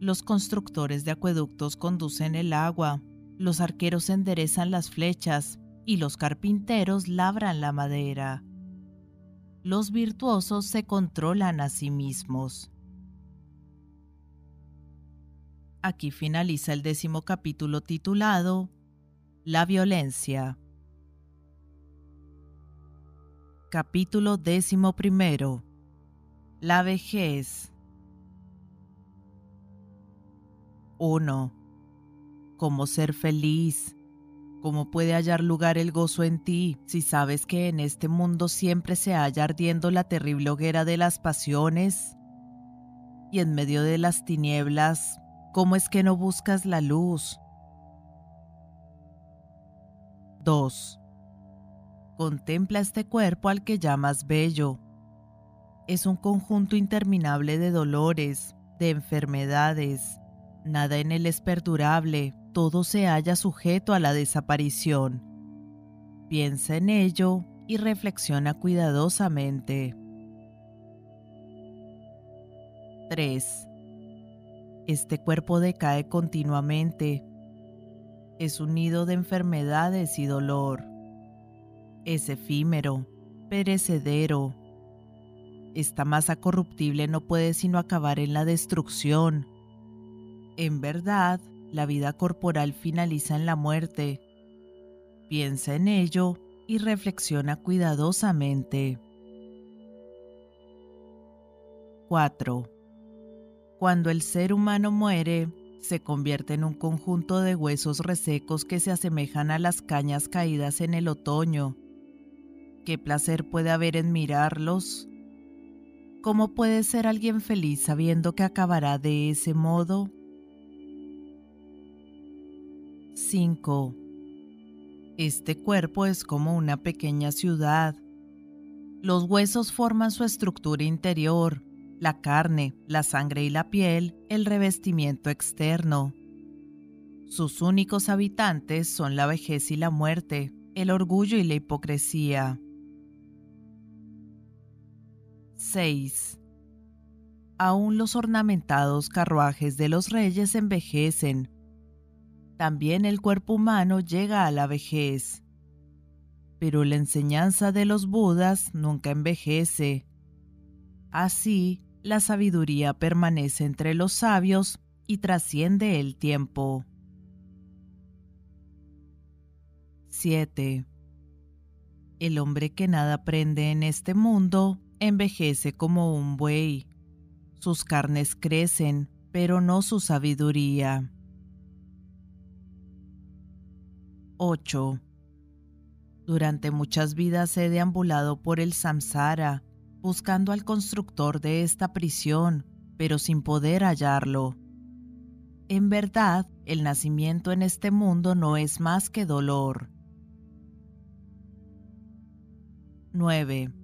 Los constructores de acueductos conducen el agua, los arqueros enderezan las flechas y los carpinteros labran la madera los virtuosos se controlan a sí mismos. Aquí finaliza el décimo capítulo titulado La violencia. Capítulo décimo primero. La vejez. 1. Cómo ser feliz. ¿Cómo puede hallar lugar el gozo en ti si sabes que en este mundo siempre se halla ardiendo la terrible hoguera de las pasiones? Y en medio de las tinieblas, ¿cómo es que no buscas la luz? 2. Contempla este cuerpo al que llamas bello. Es un conjunto interminable de dolores, de enfermedades. Nada en él es perdurable, todo se halla sujeto a la desaparición. Piensa en ello y reflexiona cuidadosamente. 3. Este cuerpo decae continuamente. Es un nido de enfermedades y dolor. Es efímero, perecedero. Esta masa corruptible no puede sino acabar en la destrucción. En verdad, la vida corporal finaliza en la muerte. Piensa en ello y reflexiona cuidadosamente. 4. Cuando el ser humano muere, se convierte en un conjunto de huesos resecos que se asemejan a las cañas caídas en el otoño. ¿Qué placer puede haber en mirarlos? ¿Cómo puede ser alguien feliz sabiendo que acabará de ese modo? 5. Este cuerpo es como una pequeña ciudad. Los huesos forman su estructura interior, la carne, la sangre y la piel, el revestimiento externo. Sus únicos habitantes son la vejez y la muerte, el orgullo y la hipocresía. 6. Aún los ornamentados carruajes de los reyes envejecen, también el cuerpo humano llega a la vejez. Pero la enseñanza de los Budas nunca envejece. Así, la sabiduría permanece entre los sabios y trasciende el tiempo. 7. El hombre que nada aprende en este mundo envejece como un buey. Sus carnes crecen, pero no su sabiduría. 8. Durante muchas vidas he deambulado por el samsara, buscando al constructor de esta prisión, pero sin poder hallarlo. En verdad, el nacimiento en este mundo no es más que dolor. 9.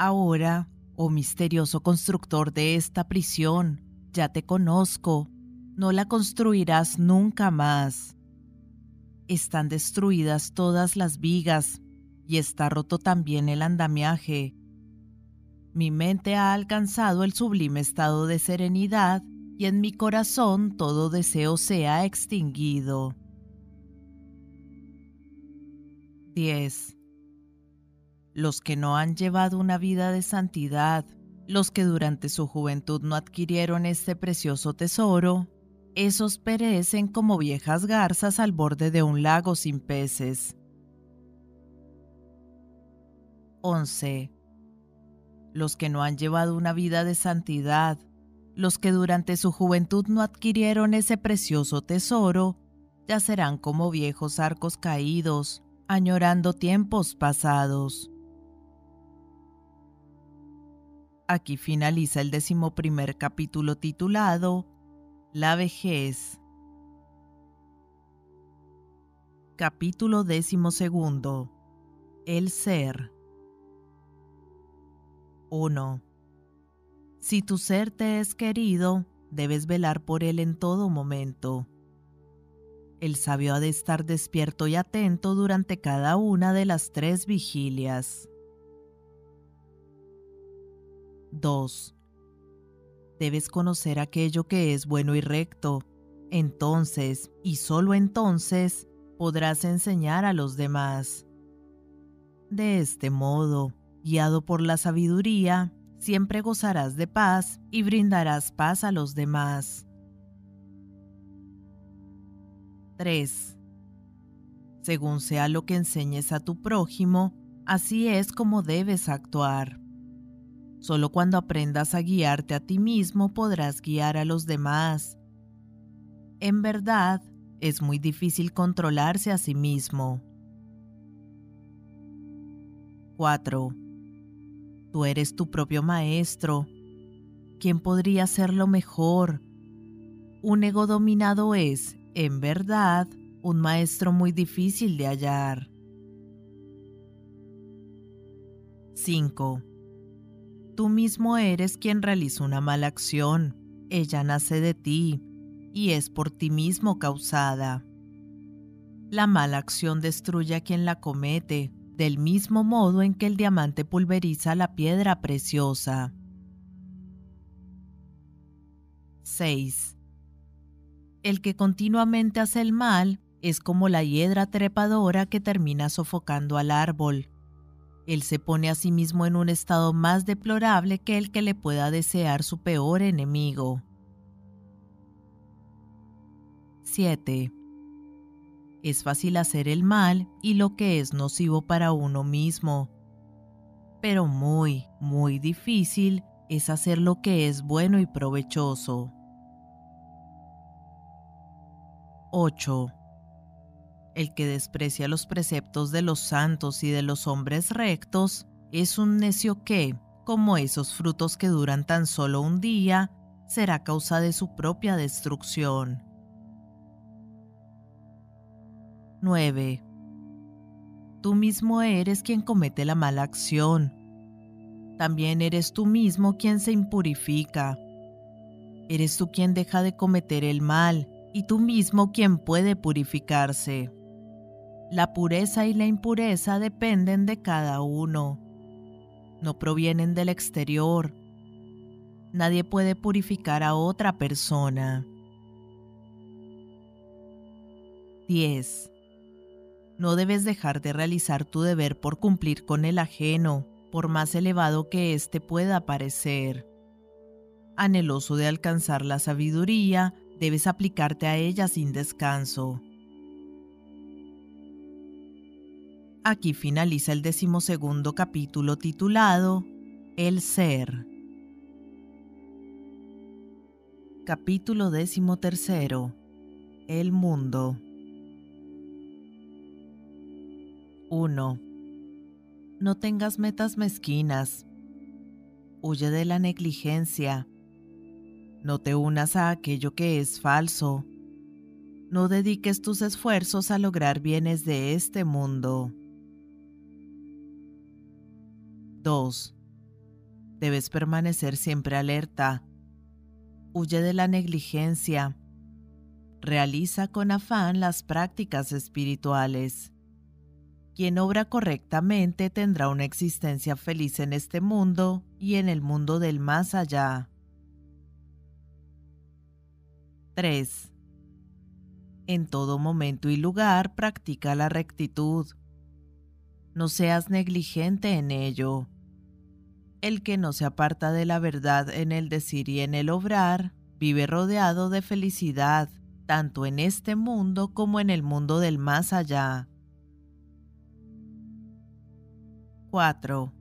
Ahora, oh misterioso constructor de esta prisión, ya te conozco, no la construirás nunca más. Están destruidas todas las vigas y está roto también el andamiaje. Mi mente ha alcanzado el sublime estado de serenidad y en mi corazón todo deseo se ha extinguido. 10. Los que no han llevado una vida de santidad, los que durante su juventud no adquirieron este precioso tesoro, esos perecen como viejas garzas al borde de un lago sin peces. 11. Los que no han llevado una vida de santidad, los que durante su juventud no adquirieron ese precioso tesoro, ya serán como viejos arcos caídos, añorando tiempos pasados. Aquí finaliza el decimoprimer capítulo titulado La vejez. Capítulo decimosegundo. El ser. 1. Si tu ser te es querido, debes velar por él en todo momento. El sabio ha de estar despierto y atento durante cada una de las tres vigilias. 2. Debes conocer aquello que es bueno y recto. Entonces, y solo entonces, podrás enseñar a los demás. De este modo, guiado por la sabiduría, siempre gozarás de paz y brindarás paz a los demás. 3. Según sea lo que enseñes a tu prójimo, así es como debes actuar. Solo cuando aprendas a guiarte a ti mismo podrás guiar a los demás. En verdad, es muy difícil controlarse a sí mismo. 4. Tú eres tu propio maestro. ¿Quién podría serlo mejor? Un ego dominado es, en verdad, un maestro muy difícil de hallar. 5. Tú mismo eres quien realiza una mala acción. Ella nace de ti y es por ti mismo causada. La mala acción destruye a quien la comete, del mismo modo en que el diamante pulveriza la piedra preciosa. 6. El que continuamente hace el mal es como la hiedra trepadora que termina sofocando al árbol. Él se pone a sí mismo en un estado más deplorable que el que le pueda desear su peor enemigo. 7. Es fácil hacer el mal y lo que es nocivo para uno mismo. Pero muy, muy difícil es hacer lo que es bueno y provechoso. 8. El que desprecia los preceptos de los santos y de los hombres rectos es un necio que, como esos frutos que duran tan solo un día, será causa de su propia destrucción. 9. Tú mismo eres quien comete la mala acción. También eres tú mismo quien se impurifica. Eres tú quien deja de cometer el mal y tú mismo quien puede purificarse. La pureza y la impureza dependen de cada uno. No provienen del exterior. Nadie puede purificar a otra persona. 10. No debes dejar de realizar tu deber por cumplir con el ajeno, por más elevado que éste pueda parecer. Anheloso de alcanzar la sabiduría, debes aplicarte a ella sin descanso. Aquí finaliza el decimosegundo capítulo titulado El Ser. Capítulo decimotercero. El Mundo. 1. No tengas metas mezquinas. Huye de la negligencia. No te unas a aquello que es falso. No dediques tus esfuerzos a lograr bienes de este mundo. 2. Debes permanecer siempre alerta. Huye de la negligencia. Realiza con afán las prácticas espirituales. Quien obra correctamente tendrá una existencia feliz en este mundo y en el mundo del más allá. 3. En todo momento y lugar practica la rectitud. No seas negligente en ello. El que no se aparta de la verdad en el decir y en el obrar, vive rodeado de felicidad, tanto en este mundo como en el mundo del más allá. 4.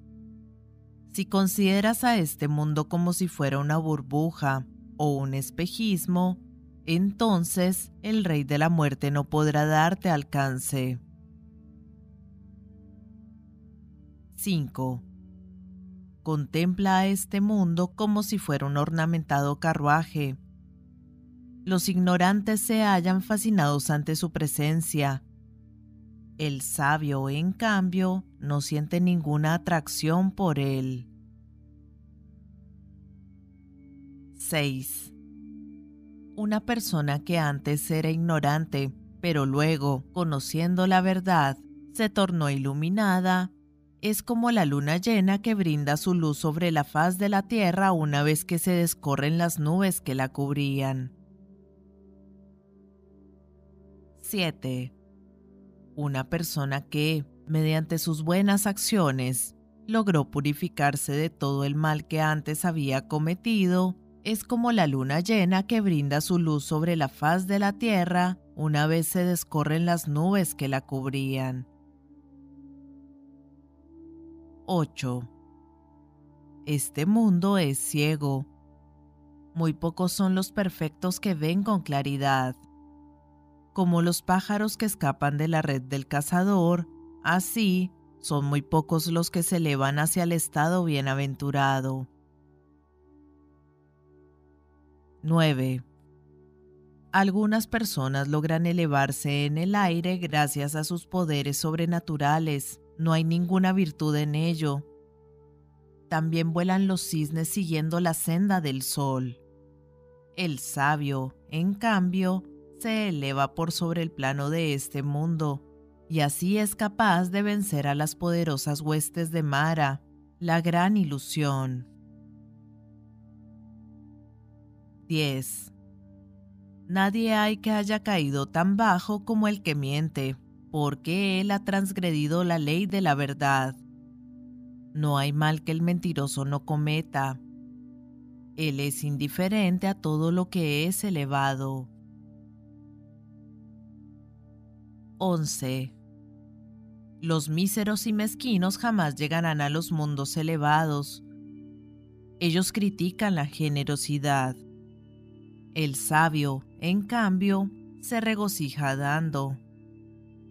Si consideras a este mundo como si fuera una burbuja o un espejismo, entonces el Rey de la Muerte no podrá darte alcance. 5. Contempla a este mundo como si fuera un ornamentado carruaje. Los ignorantes se hallan fascinados ante su presencia el sabio, en cambio, no siente ninguna atracción por él. 6. Una persona que antes era ignorante, pero luego, conociendo la verdad, se tornó iluminada, es como la luna llena que brinda su luz sobre la faz de la tierra una vez que se descorren las nubes que la cubrían. 7 una persona que, mediante sus buenas acciones, logró purificarse de todo el mal que antes había cometido, es como la luna llena que brinda su luz sobre la faz de la tierra una vez se descorren las nubes que la cubrían. 8. Este mundo es ciego. Muy pocos son los perfectos que ven con claridad. Como los pájaros que escapan de la red del cazador, así son muy pocos los que se elevan hacia el estado bienaventurado. 9. Algunas personas logran elevarse en el aire gracias a sus poderes sobrenaturales. No hay ninguna virtud en ello. También vuelan los cisnes siguiendo la senda del sol. El sabio, en cambio, se eleva por sobre el plano de este mundo, y así es capaz de vencer a las poderosas huestes de Mara, la gran ilusión. 10. Nadie hay que haya caído tan bajo como el que miente, porque él ha transgredido la ley de la verdad. No hay mal que el mentiroso no cometa. Él es indiferente a todo lo que es elevado. 11. Los míseros y mezquinos jamás llegarán a los mundos elevados. Ellos critican la generosidad. El sabio, en cambio, se regocija dando.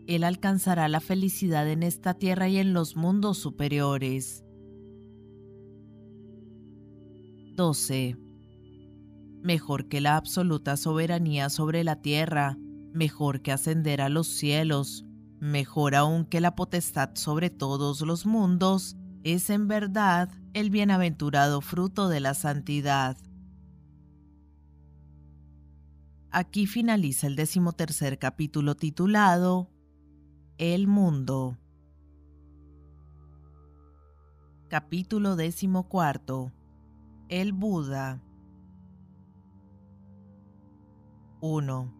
Él alcanzará la felicidad en esta tierra y en los mundos superiores. 12. Mejor que la absoluta soberanía sobre la tierra mejor que ascender a los cielos, mejor aún que la potestad sobre todos los mundos, es en verdad el bienaventurado fruto de la santidad. Aquí finaliza el decimotercer capítulo titulado El mundo. Capítulo decimocuarto. El Buda. 1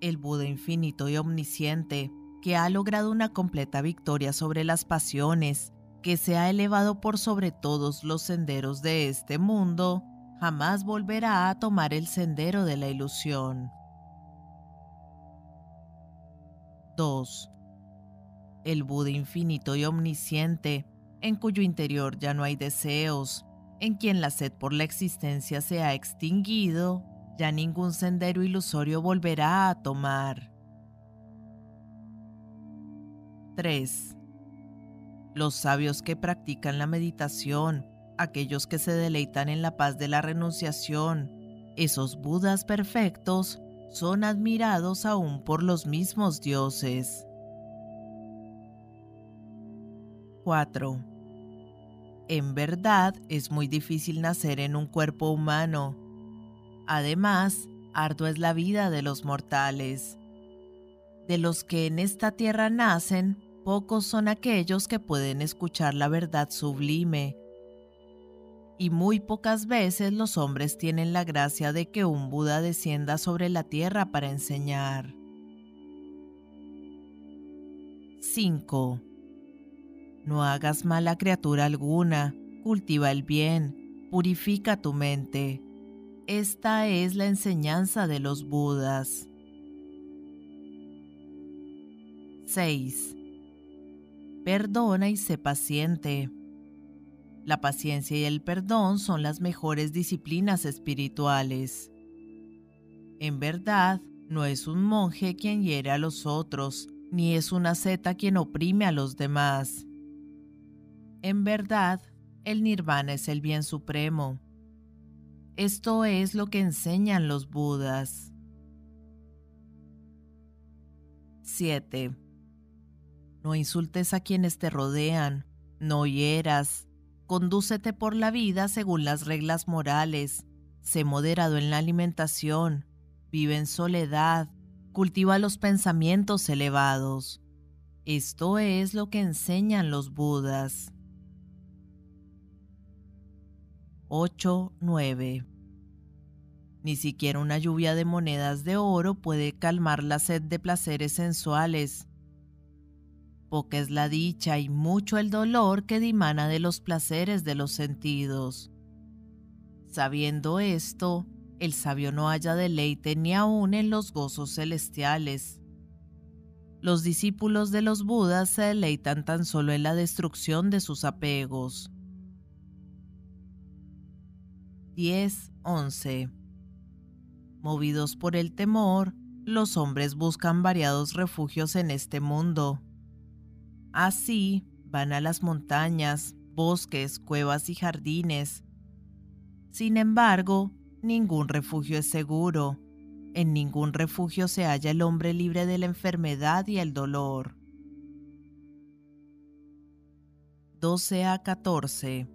el Buda infinito y omnisciente, que ha logrado una completa victoria sobre las pasiones, que se ha elevado por sobre todos los senderos de este mundo, jamás volverá a tomar el sendero de la ilusión. 2. El Buda infinito y omnisciente, en cuyo interior ya no hay deseos, en quien la sed por la existencia se ha extinguido, ya ningún sendero ilusorio volverá a tomar. 3. Los sabios que practican la meditación, aquellos que se deleitan en la paz de la renunciación, esos Budas perfectos, son admirados aún por los mismos dioses. 4. En verdad es muy difícil nacer en un cuerpo humano. Además, ardua es la vida de los mortales. De los que en esta tierra nacen, pocos son aquellos que pueden escuchar la verdad sublime. Y muy pocas veces los hombres tienen la gracia de que un Buda descienda sobre la tierra para enseñar. 5. No hagas mal a criatura alguna, cultiva el bien, purifica tu mente. Esta es la enseñanza de los Budas. 6. Perdona y sé paciente. La paciencia y el perdón son las mejores disciplinas espirituales. En verdad, no es un monje quien hiere a los otros, ni es una seta quien oprime a los demás. En verdad, el nirvana es el bien supremo. Esto es lo que enseñan los Budas. 7. No insultes a quienes te rodean, no hieras, condúcete por la vida según las reglas morales, sé moderado en la alimentación, vive en soledad, cultiva los pensamientos elevados. Esto es lo que enseñan los Budas. 8.9 Ni siquiera una lluvia de monedas de oro puede calmar la sed de placeres sensuales. Poca es la dicha y mucho el dolor que dimana de los placeres de los sentidos. Sabiendo esto, el sabio no haya deleite ni aun en los gozos celestiales. Los discípulos de los Budas se deleitan tan solo en la destrucción de sus apegos. 10.11 Movidos por el temor, los hombres buscan variados refugios en este mundo. Así van a las montañas, bosques, cuevas y jardines. Sin embargo, ningún refugio es seguro. En ningún refugio se halla el hombre libre de la enfermedad y el dolor. 12 a 14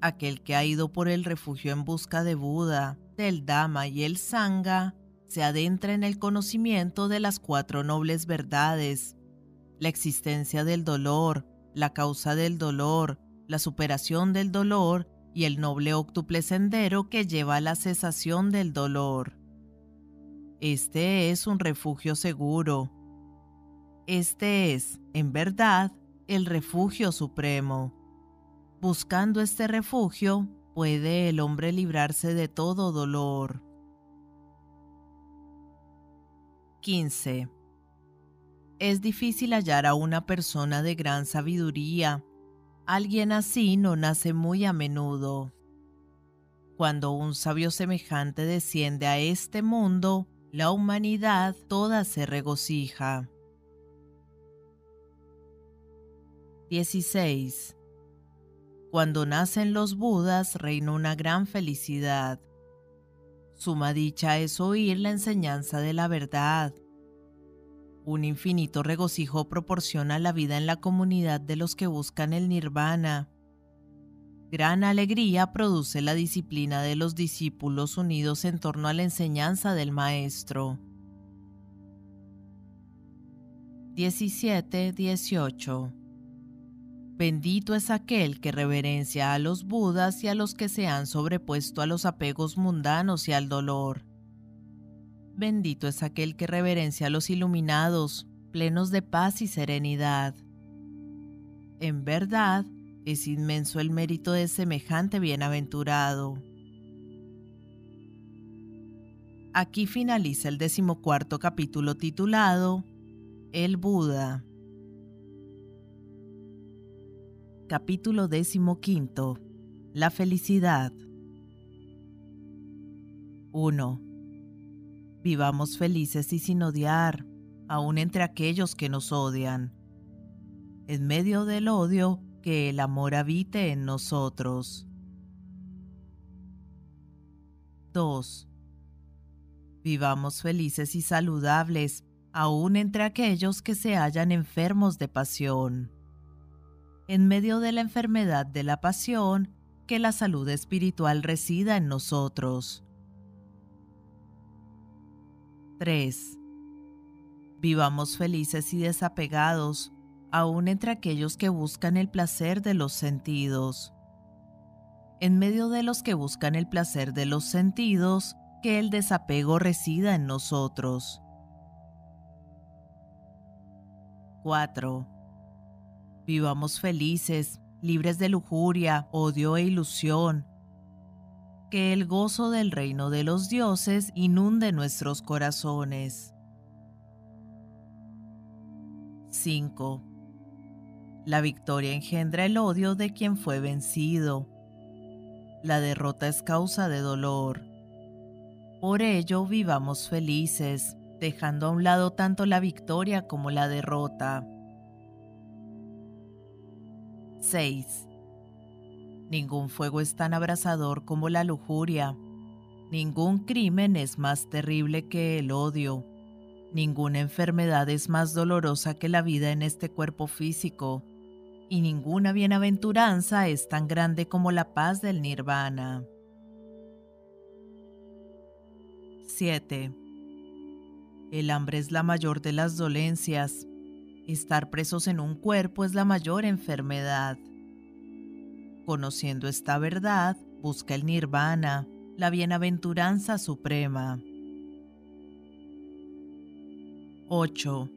Aquel que ha ido por el refugio en busca de Buda, del Dhamma y el Sangha, se adentra en el conocimiento de las cuatro nobles verdades, la existencia del dolor, la causa del dolor, la superación del dolor y el noble octuple sendero que lleva a la cesación del dolor. Este es un refugio seguro. Este es, en verdad, el refugio supremo. Buscando este refugio, puede el hombre librarse de todo dolor. 15. Es difícil hallar a una persona de gran sabiduría. Alguien así no nace muy a menudo. Cuando un sabio semejante desciende a este mundo, la humanidad toda se regocija. 16. Cuando nacen los Budas reina una gran felicidad. Suma dicha es oír la enseñanza de la verdad. Un infinito regocijo proporciona la vida en la comunidad de los que buscan el nirvana. Gran alegría produce la disciplina de los discípulos unidos en torno a la enseñanza del Maestro. 17-18 Bendito es aquel que reverencia a los Budas y a los que se han sobrepuesto a los apegos mundanos y al dolor. Bendito es aquel que reverencia a los iluminados, plenos de paz y serenidad. En verdad, es inmenso el mérito de semejante bienaventurado. Aquí finaliza el decimocuarto capítulo titulado El Buda. Capítulo quinto. La felicidad. 1. Vivamos felices y sin odiar, aun entre aquellos que nos odian. En medio del odio, que el amor habite en nosotros. 2. Vivamos felices y saludables, aun entre aquellos que se hallan enfermos de pasión en medio de la enfermedad de la pasión, que la salud espiritual resida en nosotros. 3. Vivamos felices y desapegados, aun entre aquellos que buscan el placer de los sentidos. En medio de los que buscan el placer de los sentidos, que el desapego resida en nosotros. 4. Vivamos felices, libres de lujuria, odio e ilusión. Que el gozo del reino de los dioses inunde nuestros corazones. 5. La victoria engendra el odio de quien fue vencido. La derrota es causa de dolor. Por ello vivamos felices, dejando a un lado tanto la victoria como la derrota. 6. Ningún fuego es tan abrasador como la lujuria. Ningún crimen es más terrible que el odio. Ninguna enfermedad es más dolorosa que la vida en este cuerpo físico. Y ninguna bienaventuranza es tan grande como la paz del nirvana. 7. El hambre es la mayor de las dolencias. Estar presos en un cuerpo es la mayor enfermedad. Conociendo esta verdad, busca el nirvana, la bienaventuranza suprema. 8.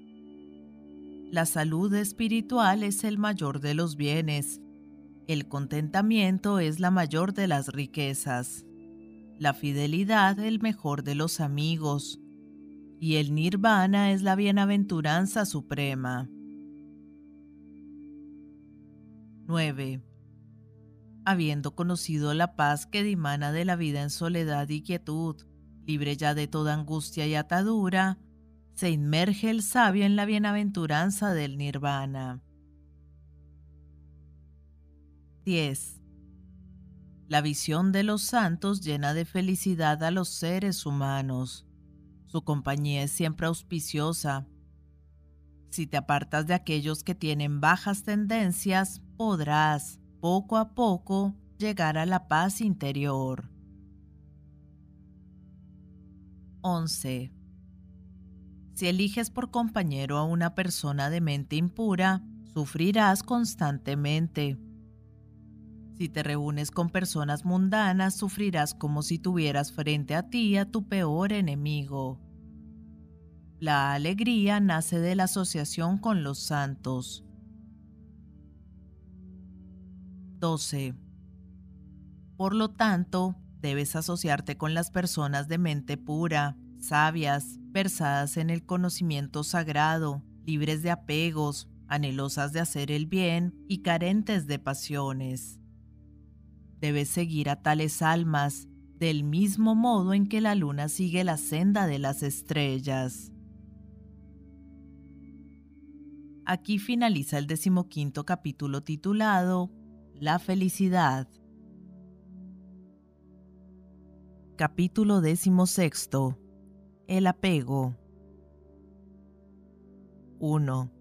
La salud espiritual es el mayor de los bienes. El contentamiento es la mayor de las riquezas. La fidelidad el mejor de los amigos y el nirvana es la bienaventuranza suprema. 9. Habiendo conocido la paz que dimana de la vida en soledad y quietud, libre ya de toda angustia y atadura, se inmerge el sabio en la bienaventuranza del nirvana. 10. La visión de los santos llena de felicidad a los seres humanos su compañía es siempre auspiciosa. Si te apartas de aquellos que tienen bajas tendencias, podrás, poco a poco, llegar a la paz interior. 11. Si eliges por compañero a una persona de mente impura, sufrirás constantemente. Si te reúnes con personas mundanas, sufrirás como si tuvieras frente a ti a tu peor enemigo. La alegría nace de la asociación con los santos. 12. Por lo tanto, debes asociarte con las personas de mente pura, sabias, versadas en el conocimiento sagrado, libres de apegos, anhelosas de hacer el bien y carentes de pasiones. Debes seguir a tales almas del mismo modo en que la luna sigue la senda de las estrellas. Aquí finaliza el decimoquinto capítulo titulado La felicidad. Capítulo decimosexto. El apego. 1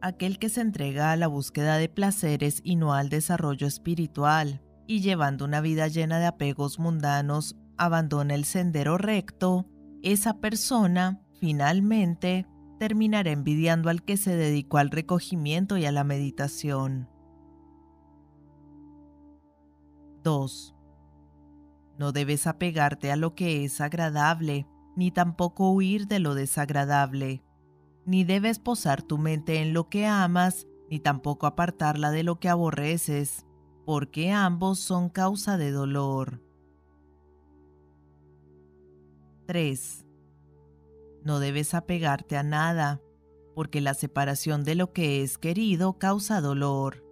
aquel que se entrega a la búsqueda de placeres y no al desarrollo espiritual, y llevando una vida llena de apegos mundanos, abandona el sendero recto, esa persona, finalmente, terminará envidiando al que se dedicó al recogimiento y a la meditación. 2. No debes apegarte a lo que es agradable, ni tampoco huir de lo desagradable ni debes posar tu mente en lo que amas, ni tampoco apartarla de lo que aborreces, porque ambos son causa de dolor. 3. No debes apegarte a nada, porque la separación de lo que es querido causa dolor.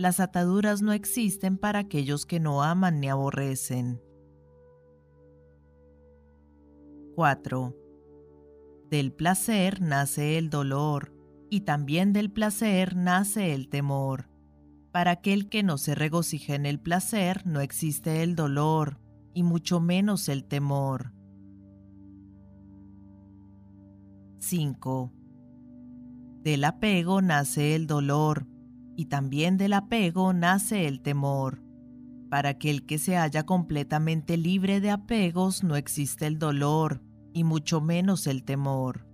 Las ataduras no existen para aquellos que no aman ni aborrecen. 4. Del placer nace el dolor, y también del placer nace el temor. Para aquel que no se regocija en el placer no existe el dolor, y mucho menos el temor. 5. Del apego nace el dolor, y también del apego nace el temor. Para aquel que se haya completamente libre de apegos no existe el dolor, y mucho menos el temor.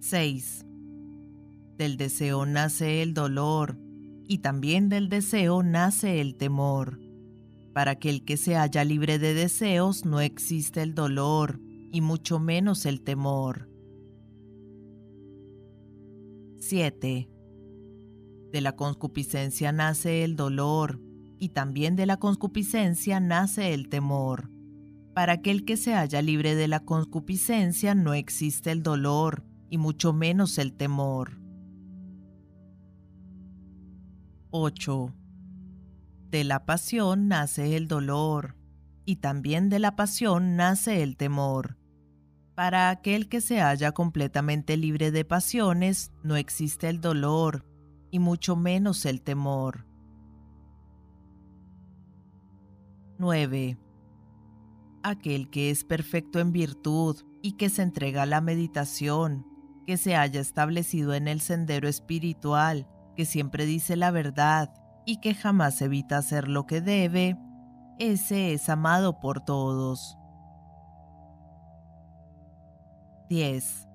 6. Del deseo nace el dolor, y también del deseo nace el temor. Para aquel que se haya libre de deseos no existe el dolor, y mucho menos el temor. 7. De la concupiscencia nace el dolor, y también de la concupiscencia nace el temor. Para aquel que se haya libre de la concupiscencia no existe el dolor, y mucho menos el temor. 8. De la pasión nace el dolor, y también de la pasión nace el temor. Para aquel que se halla completamente libre de pasiones, no existe el dolor, y mucho menos el temor. 9. Aquel que es perfecto en virtud y que se entrega a la meditación, que se haya establecido en el sendero espiritual, que siempre dice la verdad y que jamás evita hacer lo que debe, ese es amado por todos. 10.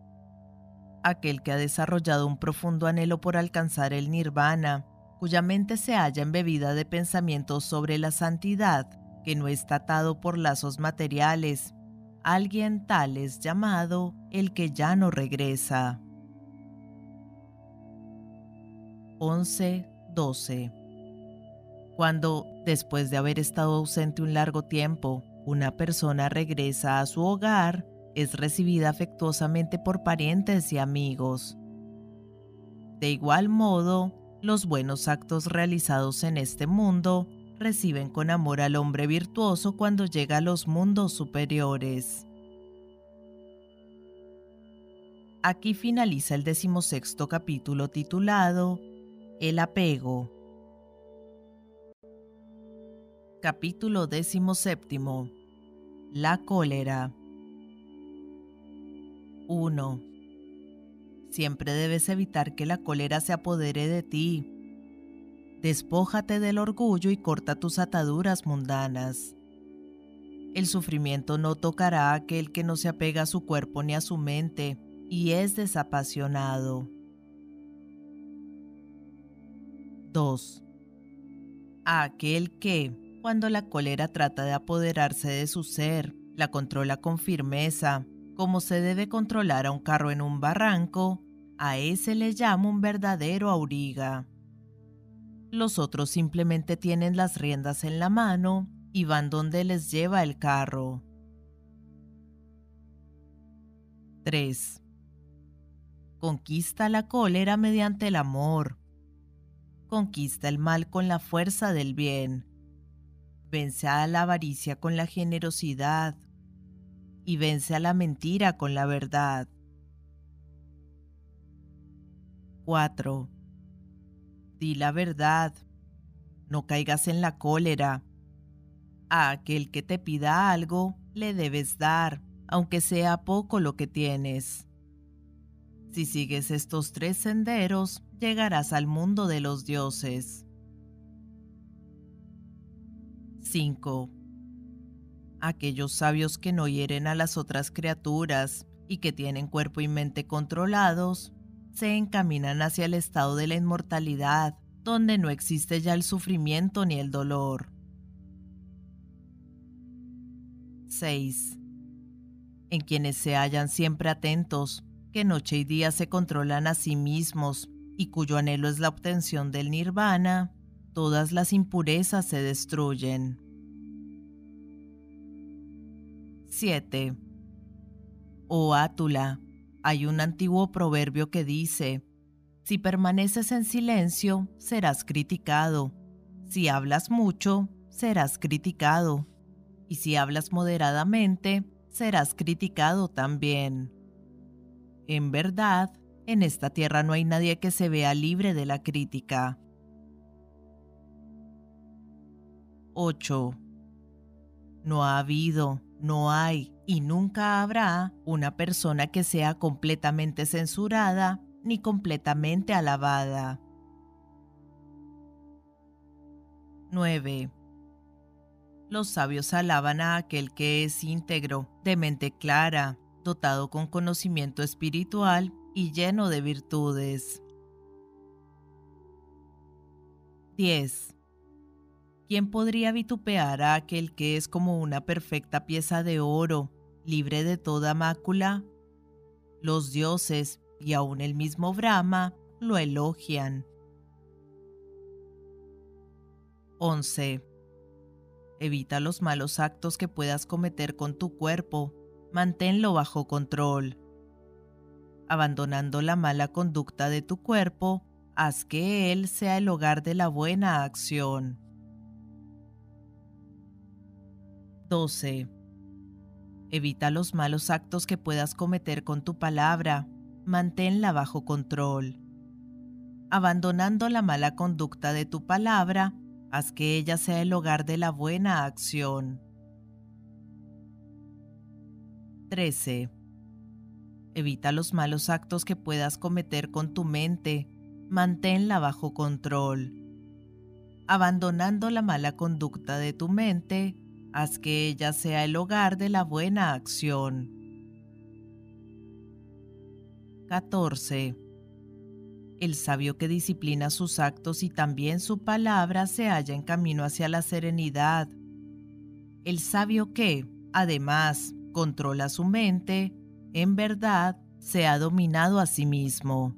Aquel que ha desarrollado un profundo anhelo por alcanzar el nirvana, cuya mente se halla embebida de pensamientos sobre la santidad, que no está atado por lazos materiales, alguien tal es llamado el que ya no regresa. 11.12 Cuando, después de haber estado ausente un largo tiempo, una persona regresa a su hogar, es recibida afectuosamente por parientes y amigos. De igual modo, los buenos actos realizados en este mundo reciben con amor al hombre virtuoso cuando llega a los mundos superiores. Aquí finaliza el decimosexto capítulo titulado El apego. Capítulo decimoséptimo. La cólera. 1. Siempre debes evitar que la cólera se apodere de ti. Despójate del orgullo y corta tus ataduras mundanas. El sufrimiento no tocará a aquel que no se apega a su cuerpo ni a su mente y es desapasionado. 2. A aquel que, cuando la cólera trata de apoderarse de su ser, la controla con firmeza, como se debe controlar a un carro en un barranco, a ese le llamo un verdadero auriga. Los otros simplemente tienen las riendas en la mano y van donde les lleva el carro. 3. Conquista la cólera mediante el amor. Conquista el mal con la fuerza del bien. Vence a la avaricia con la generosidad y vence a la mentira con la verdad. 4. Di la verdad. No caigas en la cólera. A aquel que te pida algo, le debes dar, aunque sea poco lo que tienes. Si sigues estos tres senderos, llegarás al mundo de los dioses. 5 aquellos sabios que no hieren a las otras criaturas y que tienen cuerpo y mente controlados, se encaminan hacia el estado de la inmortalidad, donde no existe ya el sufrimiento ni el dolor. 6. En quienes se hallan siempre atentos, que noche y día se controlan a sí mismos y cuyo anhelo es la obtención del nirvana, todas las impurezas se destruyen. 7. Oh Átula, hay un antiguo proverbio que dice, si permaneces en silencio, serás criticado. Si hablas mucho, serás criticado. Y si hablas moderadamente, serás criticado también. En verdad, en esta tierra no hay nadie que se vea libre de la crítica. 8. No ha habido, no hay y nunca habrá una persona que sea completamente censurada, ni completamente alabada. 9. Los sabios alaban a aquel que es íntegro, de mente clara, dotado con conocimiento espiritual y lleno de virtudes. 10. ¿Quién podría vitupear a aquel que es como una perfecta pieza de oro, libre de toda mácula? Los dioses y aun el mismo Brahma lo elogian. 11. Evita los malos actos que puedas cometer con tu cuerpo. Manténlo bajo control. Abandonando la mala conducta de tu cuerpo, haz que él sea el hogar de la buena acción. 12. Evita los malos actos que puedas cometer con tu palabra. Manténla bajo control. Abandonando la mala conducta de tu palabra, Haz que ella sea el hogar de la buena acción. 13. Evita los malos actos que puedas cometer con tu mente. Manténla bajo control. Abandonando la mala conducta de tu mente, haz que ella sea el hogar de la buena acción. 14. El sabio que disciplina sus actos y también su palabra se halla en camino hacia la serenidad. El sabio que, además, controla su mente, en verdad, se ha dominado a sí mismo.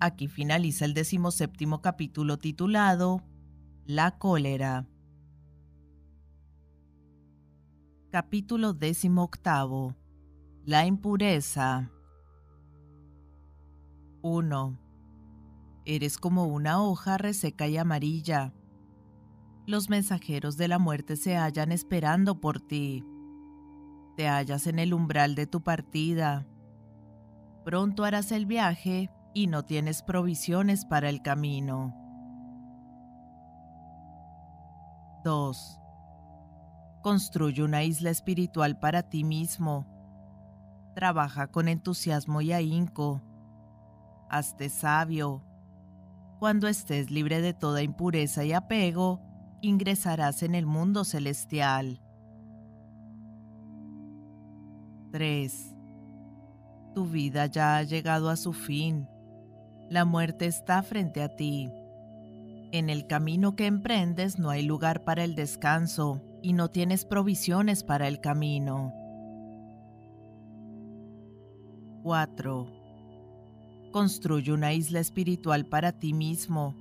Aquí finaliza el decimoséptimo capítulo titulado La cólera. Capítulo decimoctavo la impureza. 1. Eres como una hoja reseca y amarilla. Los mensajeros de la muerte se hallan esperando por ti. Te hallas en el umbral de tu partida. Pronto harás el viaje y no tienes provisiones para el camino. 2. Construye una isla espiritual para ti mismo Trabaja con entusiasmo y ahínco. Hazte sabio. Cuando estés libre de toda impureza y apego, ingresarás en el mundo celestial. 3. Tu vida ya ha llegado a su fin. La muerte está frente a ti. En el camino que emprendes no hay lugar para el descanso y no tienes provisiones para el camino. 4. Construye una isla espiritual para ti mismo.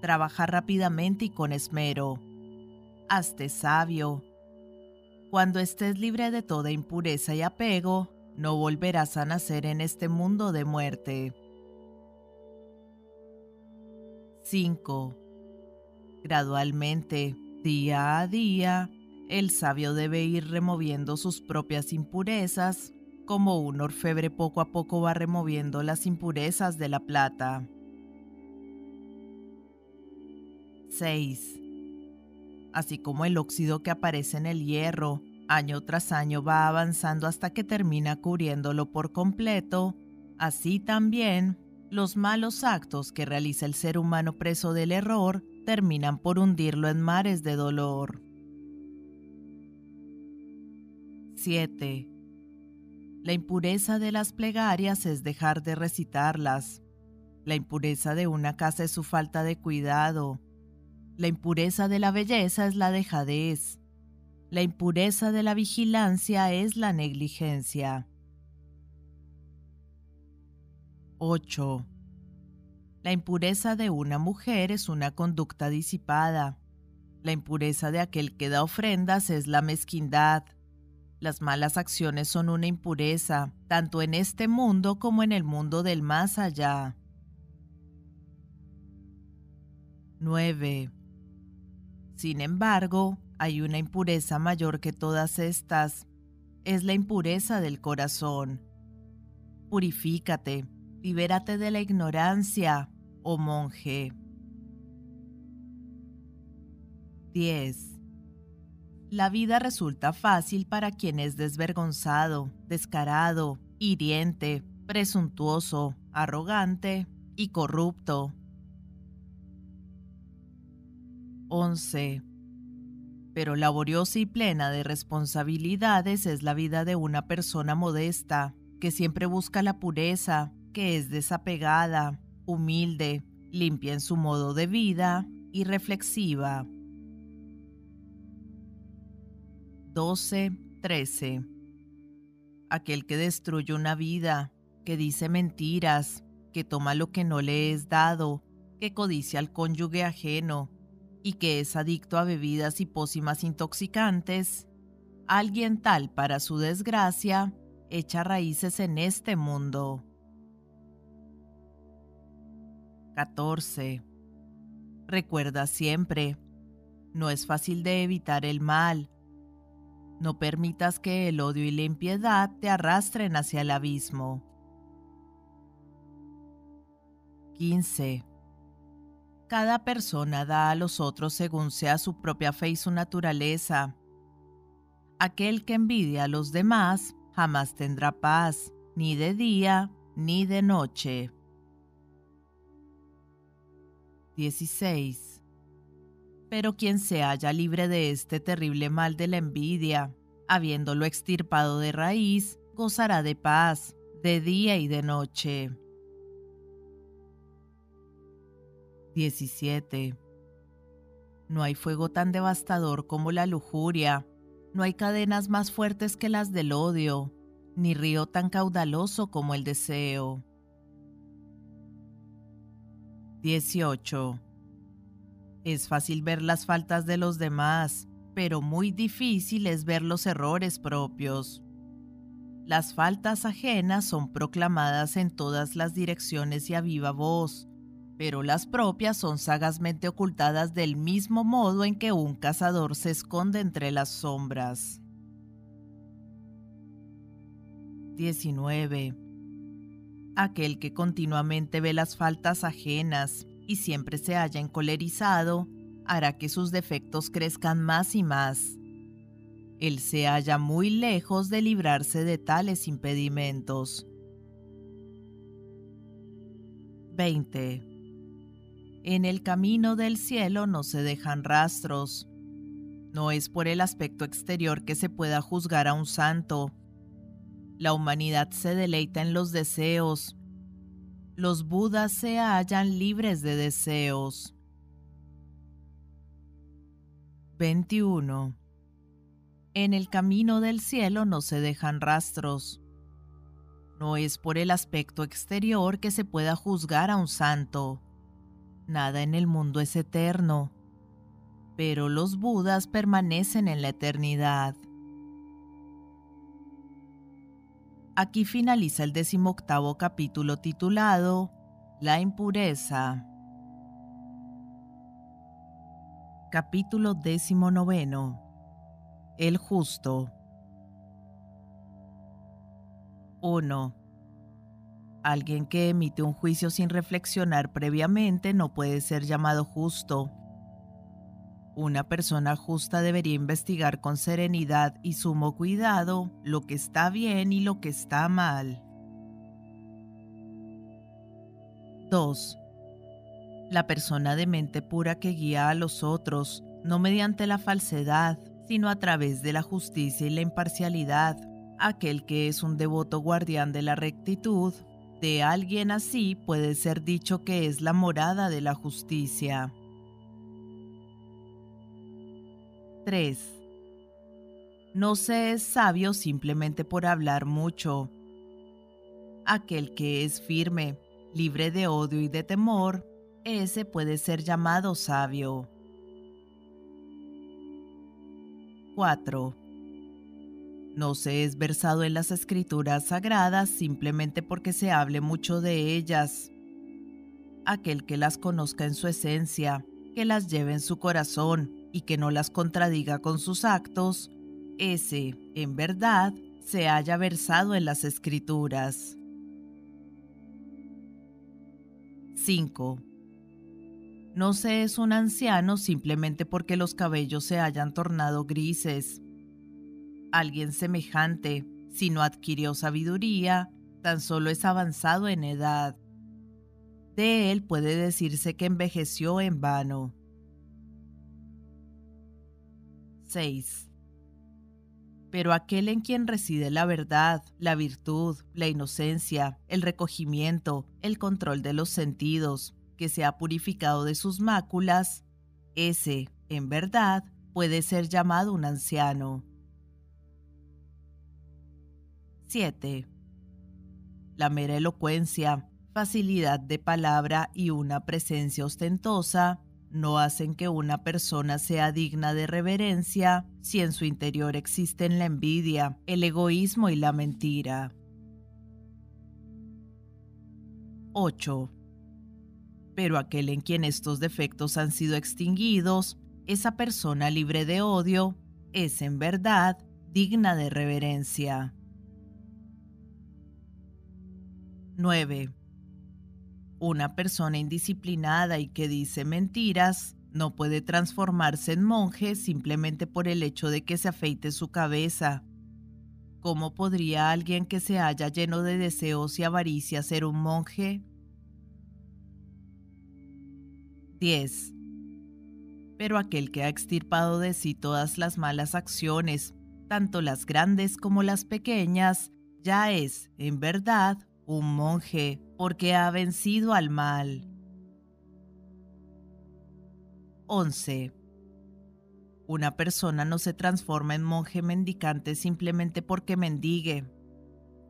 Trabaja rápidamente y con esmero. Hazte sabio. Cuando estés libre de toda impureza y apego, no volverás a nacer en este mundo de muerte. 5. Gradualmente, día a día, el sabio debe ir removiendo sus propias impurezas como un orfebre poco a poco va removiendo las impurezas de la plata. 6. Así como el óxido que aparece en el hierro, año tras año va avanzando hasta que termina cubriéndolo por completo, así también los malos actos que realiza el ser humano preso del error terminan por hundirlo en mares de dolor. 7. La impureza de las plegarias es dejar de recitarlas. La impureza de una casa es su falta de cuidado. La impureza de la belleza es la dejadez. La impureza de la vigilancia es la negligencia. 8. La impureza de una mujer es una conducta disipada. La impureza de aquel que da ofrendas es la mezquindad. Las malas acciones son una impureza, tanto en este mundo como en el mundo del más allá. 9. Sin embargo, hay una impureza mayor que todas estas. Es la impureza del corazón. Purifícate, libérate de la ignorancia, oh monje. 10. La vida resulta fácil para quien es desvergonzado, descarado, hiriente, presuntuoso, arrogante y corrupto. 11. Pero laboriosa y plena de responsabilidades es la vida de una persona modesta, que siempre busca la pureza, que es desapegada, humilde, limpia en su modo de vida y reflexiva. 12.13 Aquel que destruye una vida, que dice mentiras, que toma lo que no le es dado, que codicia al cónyuge ajeno y que es adicto a bebidas y pócimas intoxicantes, alguien tal para su desgracia echa raíces en este mundo. 14. Recuerda siempre, no es fácil de evitar el mal. No permitas que el odio y la impiedad te arrastren hacia el abismo. 15. Cada persona da a los otros según sea su propia fe y su naturaleza. Aquel que envidia a los demás jamás tendrá paz, ni de día ni de noche. 16. Pero quien se halla libre de este terrible mal de la envidia, habiéndolo extirpado de raíz, gozará de paz, de día y de noche. 17. No hay fuego tan devastador como la lujuria, no hay cadenas más fuertes que las del odio, ni río tan caudaloso como el deseo. 18. Es fácil ver las faltas de los demás, pero muy difícil es ver los errores propios. Las faltas ajenas son proclamadas en todas las direcciones y a viva voz, pero las propias son sagazmente ocultadas del mismo modo en que un cazador se esconde entre las sombras. 19. Aquel que continuamente ve las faltas ajenas y siempre se haya encolerizado, hará que sus defectos crezcan más y más. Él se halla muy lejos de librarse de tales impedimentos. 20. En el camino del cielo no se dejan rastros. No es por el aspecto exterior que se pueda juzgar a un santo, la humanidad se deleita en los deseos. Los budas se hallan libres de deseos. 21. En el camino del cielo no se dejan rastros. No es por el aspecto exterior que se pueda juzgar a un santo. Nada en el mundo es eterno, pero los budas permanecen en la eternidad. Aquí finaliza el decimoctavo capítulo titulado La impureza. Capítulo decimonoveno. El justo. 1. Alguien que emite un juicio sin reflexionar previamente no puede ser llamado justo. Una persona justa debería investigar con serenidad y sumo cuidado lo que está bien y lo que está mal. 2. La persona de mente pura que guía a los otros, no mediante la falsedad, sino a través de la justicia y la imparcialidad. Aquel que es un devoto guardián de la rectitud, de alguien así puede ser dicho que es la morada de la justicia. 3. No se es sabio simplemente por hablar mucho. Aquel que es firme, libre de odio y de temor, ese puede ser llamado sabio. 4. No se es versado en las escrituras sagradas simplemente porque se hable mucho de ellas. Aquel que las conozca en su esencia, que las lleve en su corazón, y que no las contradiga con sus actos, ese, en verdad, se haya versado en las escrituras. 5. No se es un anciano simplemente porque los cabellos se hayan tornado grises. Alguien semejante, si no adquirió sabiduría, tan solo es avanzado en edad. De él puede decirse que envejeció en vano. 6. Pero aquel en quien reside la verdad, la virtud, la inocencia, el recogimiento, el control de los sentidos, que se ha purificado de sus máculas, ese, en verdad, puede ser llamado un anciano. 7. La mera elocuencia, facilidad de palabra y una presencia ostentosa no hacen que una persona sea digna de reverencia si en su interior existen la envidia, el egoísmo y la mentira. 8 pero aquel en quien estos defectos han sido extinguidos, esa persona libre de odio, es en verdad digna de reverencia. 9. Una persona indisciplinada y que dice mentiras no puede transformarse en monje simplemente por el hecho de que se afeite su cabeza. ¿Cómo podría alguien que se haya lleno de deseos y avaricia ser un monje? 10. Pero aquel que ha extirpado de sí todas las malas acciones, tanto las grandes como las pequeñas, ya es, en verdad, un monje, porque ha vencido al mal. 11. Una persona no se transforma en monje mendicante simplemente porque mendigue.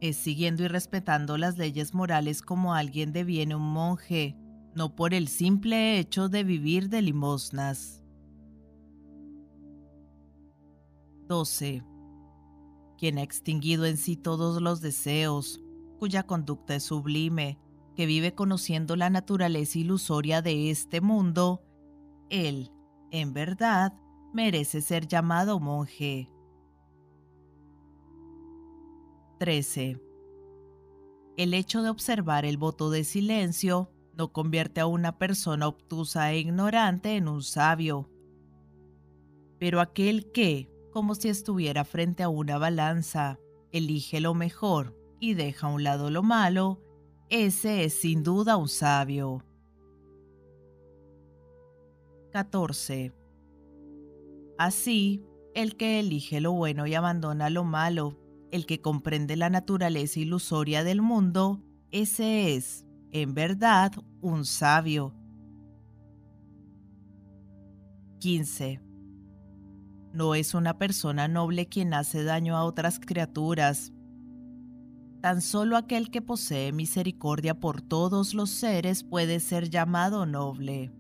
Es siguiendo y respetando las leyes morales como alguien deviene un monje, no por el simple hecho de vivir de limosnas. 12. Quien ha extinguido en sí todos los deseos, cuya conducta es sublime, que vive conociendo la naturaleza ilusoria de este mundo, él, en verdad, merece ser llamado monje. 13. El hecho de observar el voto de silencio no convierte a una persona obtusa e ignorante en un sabio. Pero aquel que, como si estuviera frente a una balanza, elige lo mejor y deja a un lado lo malo, ese es sin duda un sabio. 14. Así, el que elige lo bueno y abandona lo malo, el que comprende la naturaleza ilusoria del mundo, ese es, en verdad un sabio. 15. No es una persona noble quien hace daño a otras criaturas. Tan solo aquel que posee misericordia por todos los seres puede ser llamado noble.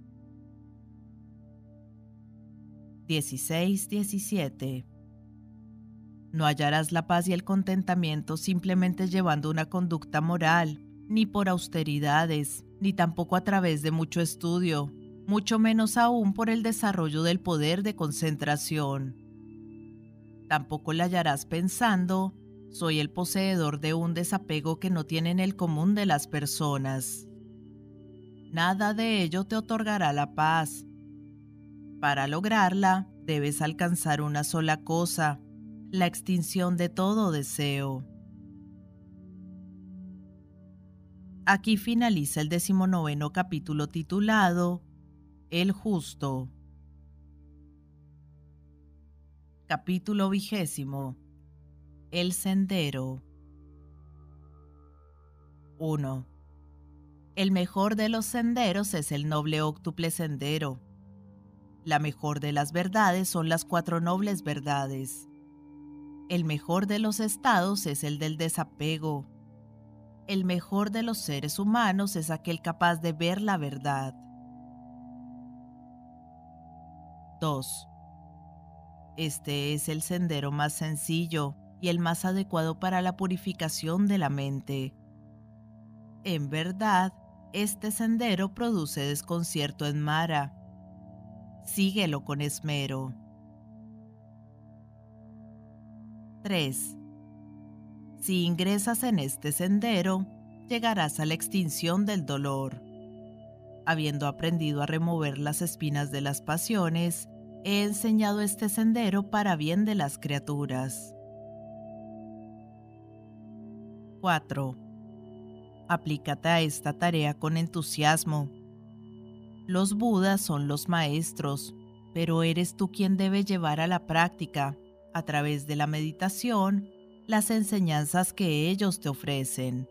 16-17 No hallarás la paz y el contentamiento simplemente llevando una conducta moral ni por austeridades, ni tampoco a través de mucho estudio, mucho menos aún por el desarrollo del poder de concentración. Tampoco la hallarás pensando, soy el poseedor de un desapego que no tienen el común de las personas. Nada de ello te otorgará la paz. Para lograrla, debes alcanzar una sola cosa, la extinción de todo deseo. Aquí finaliza el decimonoveno capítulo titulado El Justo. Capítulo vigésimo. El Sendero. 1. El mejor de los senderos es el noble óctuple sendero. La mejor de las verdades son las cuatro nobles verdades. El mejor de los estados es el del desapego el mejor de los seres humanos es aquel capaz de ver la verdad. 2. Este es el sendero más sencillo y el más adecuado para la purificación de la mente. En verdad, este sendero produce desconcierto en Mara. Síguelo con esmero. 3. Si ingresas en este sendero, llegarás a la extinción del dolor. habiendo aprendido a remover las espinas de las pasiones, he enseñado este sendero para bien de las criaturas. 4. Aplícate a esta tarea con entusiasmo. Los Budas son los maestros, pero eres tú quien debe llevar a la práctica, a través de la meditación, las enseñanzas que ellos te ofrecen.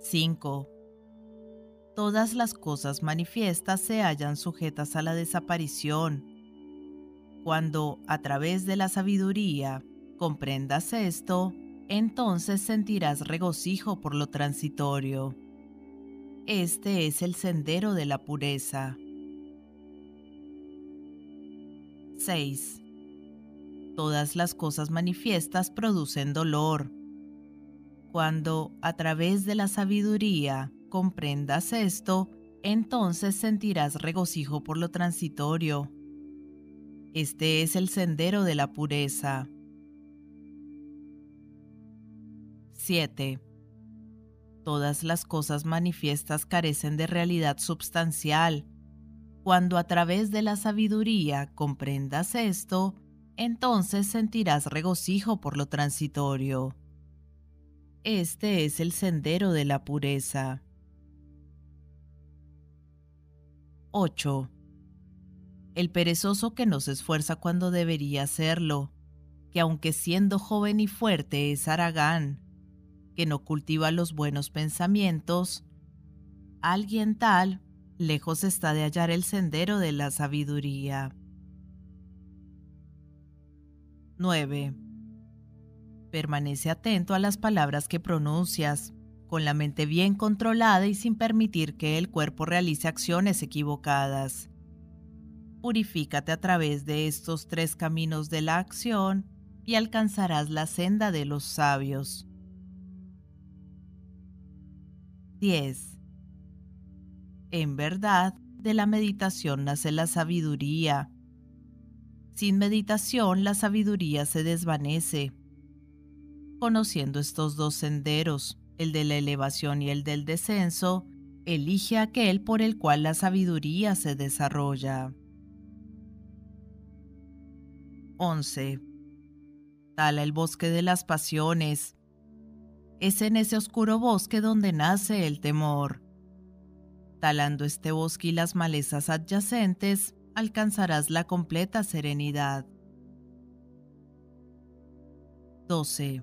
5. Todas las cosas manifiestas se hallan sujetas a la desaparición. Cuando, a través de la sabiduría, comprendas esto, entonces sentirás regocijo por lo transitorio. Este es el sendero de la pureza. 6. Todas las cosas manifiestas producen dolor. Cuando, a través de la sabiduría, comprendas esto, entonces sentirás regocijo por lo transitorio. Este es el sendero de la pureza. 7. Todas las cosas manifiestas carecen de realidad substancial. Cuando a través de la sabiduría comprendas esto, entonces sentirás regocijo por lo transitorio. Este es el sendero de la pureza. 8. El perezoso que no se esfuerza cuando debería hacerlo, que aunque siendo joven y fuerte es aragán, que no cultiva los buenos pensamientos, alguien tal lejos está de hallar el sendero de la sabiduría. 9. Permanece atento a las palabras que pronuncias, con la mente bien controlada y sin permitir que el cuerpo realice acciones equivocadas. Purifícate a través de estos tres caminos de la acción y alcanzarás la senda de los sabios. 10. En verdad, de la meditación nace la sabiduría. Sin meditación la sabiduría se desvanece Conociendo estos dos senderos, el de la elevación y el del descenso, elige aquel por el cual la sabiduría se desarrolla. 11. Tala el bosque de las pasiones. Es en ese oscuro bosque donde nace el temor. Talando este bosque y las malezas adyacentes, alcanzarás la completa serenidad. 12.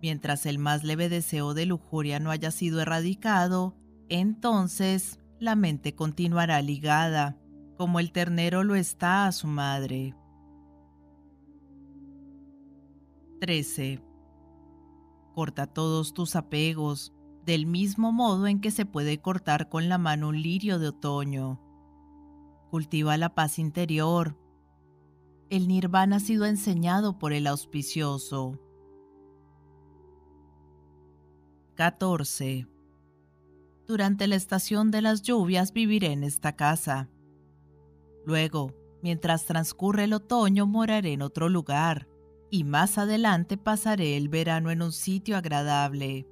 Mientras el más leve deseo de lujuria no haya sido erradicado, entonces la mente continuará ligada, como el ternero lo está a su madre. 13. Corta todos tus apegos, del mismo modo en que se puede cortar con la mano un lirio de otoño. Cultiva la paz interior. El nirvana ha sido enseñado por el auspicioso. 14. Durante la estación de las lluvias viviré en esta casa. Luego, mientras transcurre el otoño, moraré en otro lugar, y más adelante pasaré el verano en un sitio agradable.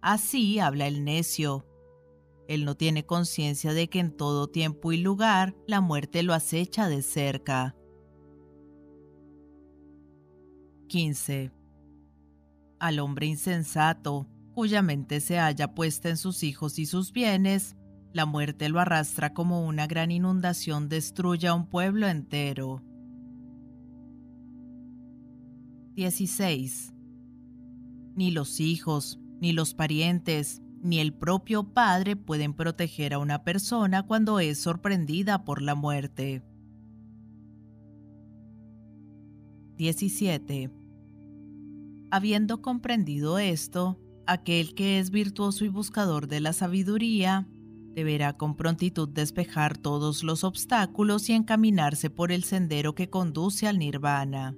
Así habla el necio. Él no tiene conciencia de que en todo tiempo y lugar la muerte lo acecha de cerca. 15 al hombre insensato, cuya mente se haya puesta en sus hijos y sus bienes, la muerte lo arrastra como una gran inundación destruye a un pueblo entero. 16. Ni los hijos, ni los parientes, ni el propio padre pueden proteger a una persona cuando es sorprendida por la muerte. 17 Habiendo comprendido esto, aquel que es virtuoso y buscador de la sabiduría, deberá con prontitud despejar todos los obstáculos y encaminarse por el sendero que conduce al nirvana.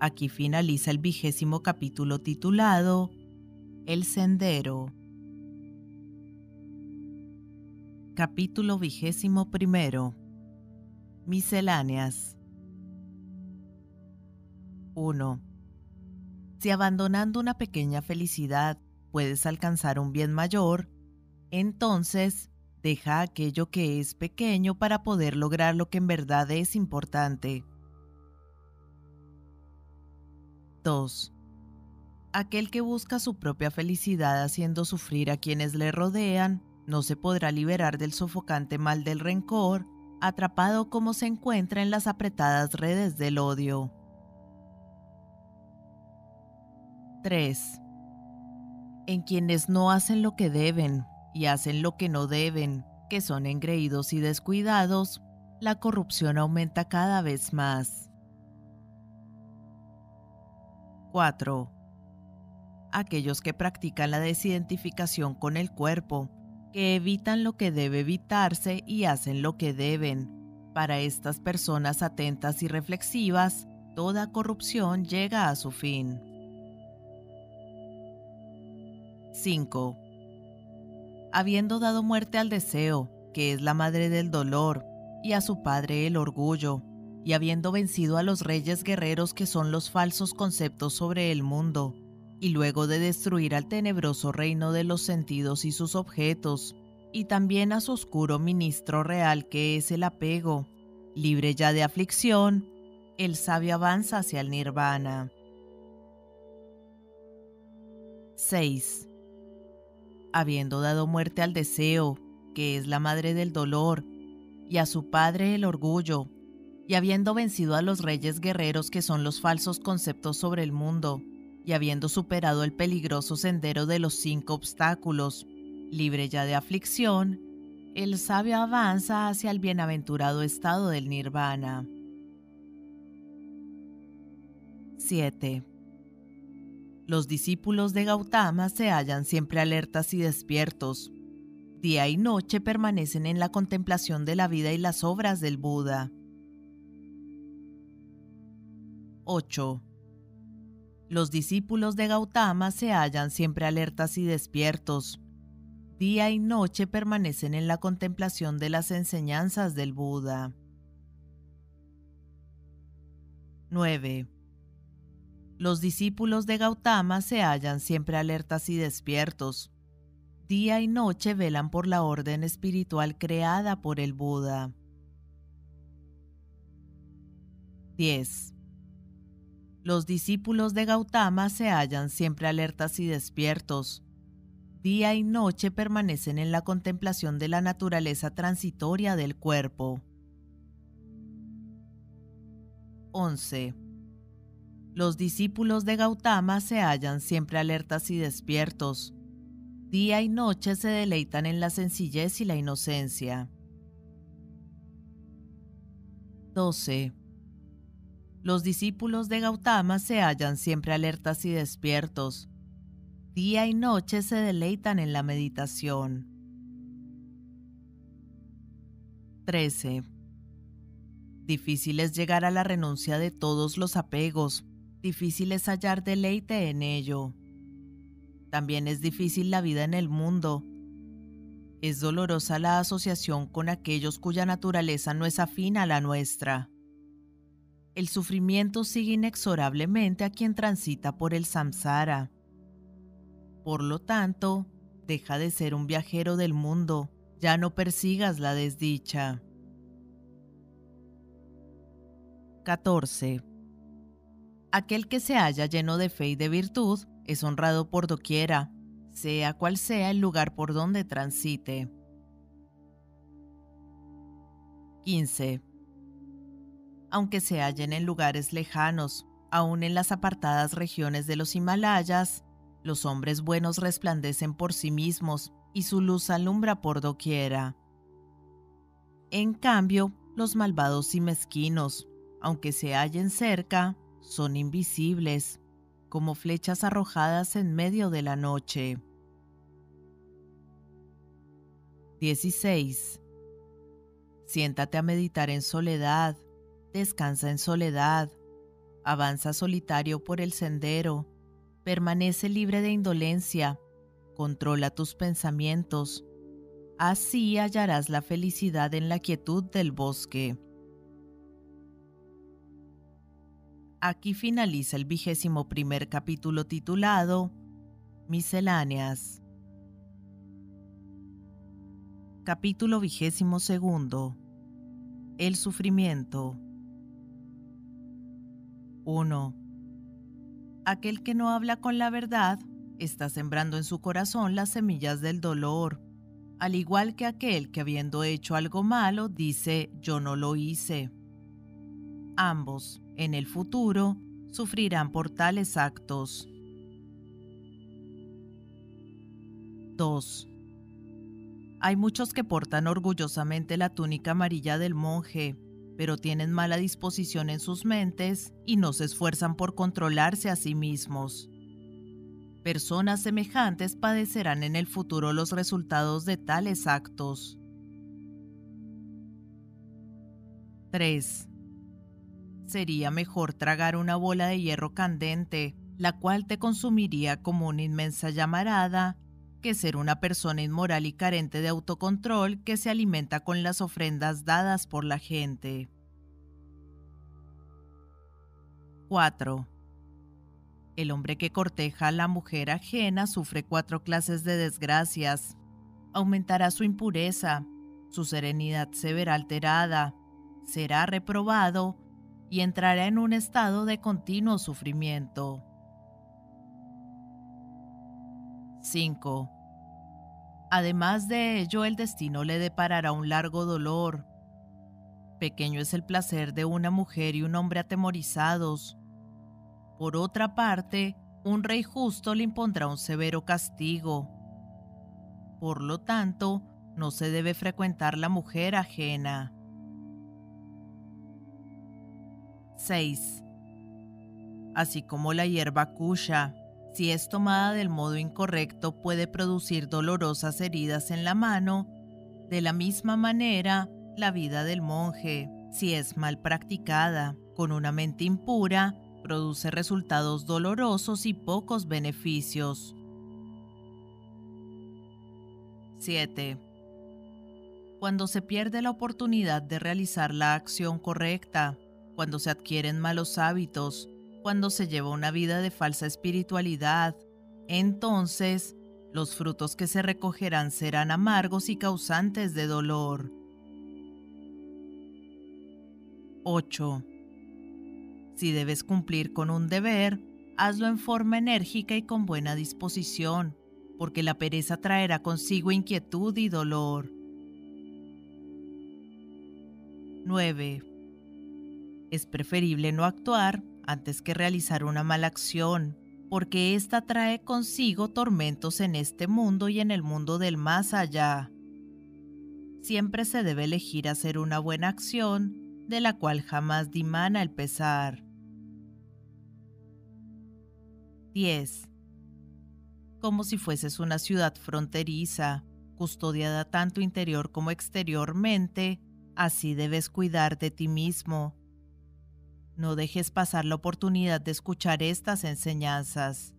Aquí finaliza el vigésimo capítulo titulado El Sendero. Capítulo vigésimo primero. Misceláneas. 1. Si abandonando una pequeña felicidad puedes alcanzar un bien mayor, entonces deja aquello que es pequeño para poder lograr lo que en verdad es importante. 2. Aquel que busca su propia felicidad haciendo sufrir a quienes le rodean, no se podrá liberar del sofocante mal del rencor, atrapado como se encuentra en las apretadas redes del odio. 3. En quienes no hacen lo que deben y hacen lo que no deben, que son engreídos y descuidados, la corrupción aumenta cada vez más. 4. Aquellos que practican la desidentificación con el cuerpo, que evitan lo que debe evitarse y hacen lo que deben. Para estas personas atentas y reflexivas, toda corrupción llega a su fin. 5. Habiendo dado muerte al deseo, que es la madre del dolor, y a su padre el orgullo, y habiendo vencido a los reyes guerreros que son los falsos conceptos sobre el mundo, y luego de destruir al tenebroso reino de los sentidos y sus objetos, y también a su oscuro ministro real que es el apego, libre ya de aflicción, el sabio avanza hacia el nirvana. 6. Habiendo dado muerte al deseo, que es la madre del dolor, y a su padre el orgullo, y habiendo vencido a los reyes guerreros que son los falsos conceptos sobre el mundo, y habiendo superado el peligroso sendero de los cinco obstáculos, libre ya de aflicción, el sabio avanza hacia el bienaventurado estado del nirvana. 7. Los discípulos de Gautama se hallan siempre alertas y despiertos. Día y noche permanecen en la contemplación de la vida y las obras del Buda. 8. Los discípulos de Gautama se hallan siempre alertas y despiertos. Día y noche permanecen en la contemplación de las enseñanzas del Buda. 9. Los discípulos de Gautama se hallan siempre alertas y despiertos. Día y noche velan por la orden espiritual creada por el Buda. 10. Los discípulos de Gautama se hallan siempre alertas y despiertos. Día y noche permanecen en la contemplación de la naturaleza transitoria del cuerpo. 11. Los discípulos de Gautama se hallan siempre alertas y despiertos. Día y noche se deleitan en la sencillez y la inocencia. 12. Los discípulos de Gautama se hallan siempre alertas y despiertos. Día y noche se deleitan en la meditación. 13. Difícil es llegar a la renuncia de todos los apegos, difícil es hallar deleite en ello. También es difícil la vida en el mundo. Es dolorosa la asociación con aquellos cuya naturaleza no es afín a la nuestra el sufrimiento sigue inexorablemente a quien transita por el samsara. Por lo tanto, deja de ser un viajero del mundo, ya no persigas la desdicha. 14. Aquel que se halla lleno de fe y de virtud es honrado por doquiera, sea cual sea el lugar por donde transite. 15 aunque se hallen en lugares lejanos, aún en las apartadas regiones de los Himalayas, los hombres buenos resplandecen por sí mismos y su luz alumbra por doquiera. En cambio, los malvados y mezquinos, aunque se hallen cerca, son invisibles, como flechas arrojadas en medio de la noche. 16. Siéntate a meditar en soledad, descansa en soledad, avanza solitario por el sendero, permanece libre de indolencia, controla tus pensamientos. Así hallarás la felicidad en la quietud del bosque. Aquí finaliza el vigésimo primer capítulo titulado Misceláneas. Capítulo vigésimo segundo. El sufrimiento. 1. Aquel que no habla con la verdad está sembrando en su corazón las semillas del dolor, al igual que aquel que habiendo hecho algo malo dice yo no lo hice. Ambos, en el futuro, sufrirán por tales actos. 2. Hay muchos que portan orgullosamente la túnica amarilla del monje, pero tienen mala disposición en sus mentes y no se esfuerzan por controlarse a sí mismos. Personas semejantes padecerán en el futuro los resultados de tales actos. 3. Sería mejor tragar una bola de hierro candente, la cual te consumiría como una inmensa llamarada, que ser una persona inmoral y carente de autocontrol que se alimenta con las ofrendas dadas por la gente. 4. El hombre que corteja a la mujer ajena sufre cuatro clases de desgracias. Aumentará su impureza, su serenidad se verá alterada, será reprobado y entrará en un estado de continuo sufrimiento. 5. Además de ello, el destino le deparará un largo dolor. Pequeño es el placer de una mujer y un hombre atemorizados. Por otra parte, un rey justo le impondrá un severo castigo. Por lo tanto, no se debe frecuentar la mujer ajena. 6. Así como la hierba cuya, si es tomada del modo incorrecto, puede producir dolorosas heridas en la mano, de la misma manera, la vida del monje, si es mal practicada, con una mente impura, produce resultados dolorosos y pocos beneficios. 7. Cuando se pierde la oportunidad de realizar la acción correcta, cuando se adquieren malos hábitos, cuando se lleva una vida de falsa espiritualidad, entonces los frutos que se recogerán serán amargos y causantes de dolor. 8. Si debes cumplir con un deber, hazlo en forma enérgica y con buena disposición, porque la pereza traerá consigo inquietud y dolor. 9. Es preferible no actuar antes que realizar una mala acción, porque ésta trae consigo tormentos en este mundo y en el mundo del más allá. Siempre se debe elegir hacer una buena acción, de la cual jamás dimana el pesar. 10. Como si fueses una ciudad fronteriza, custodiada tanto interior como exteriormente, así debes cuidar de ti mismo, no dejes pasar la oportunidad de escuchar estas enseñanzas.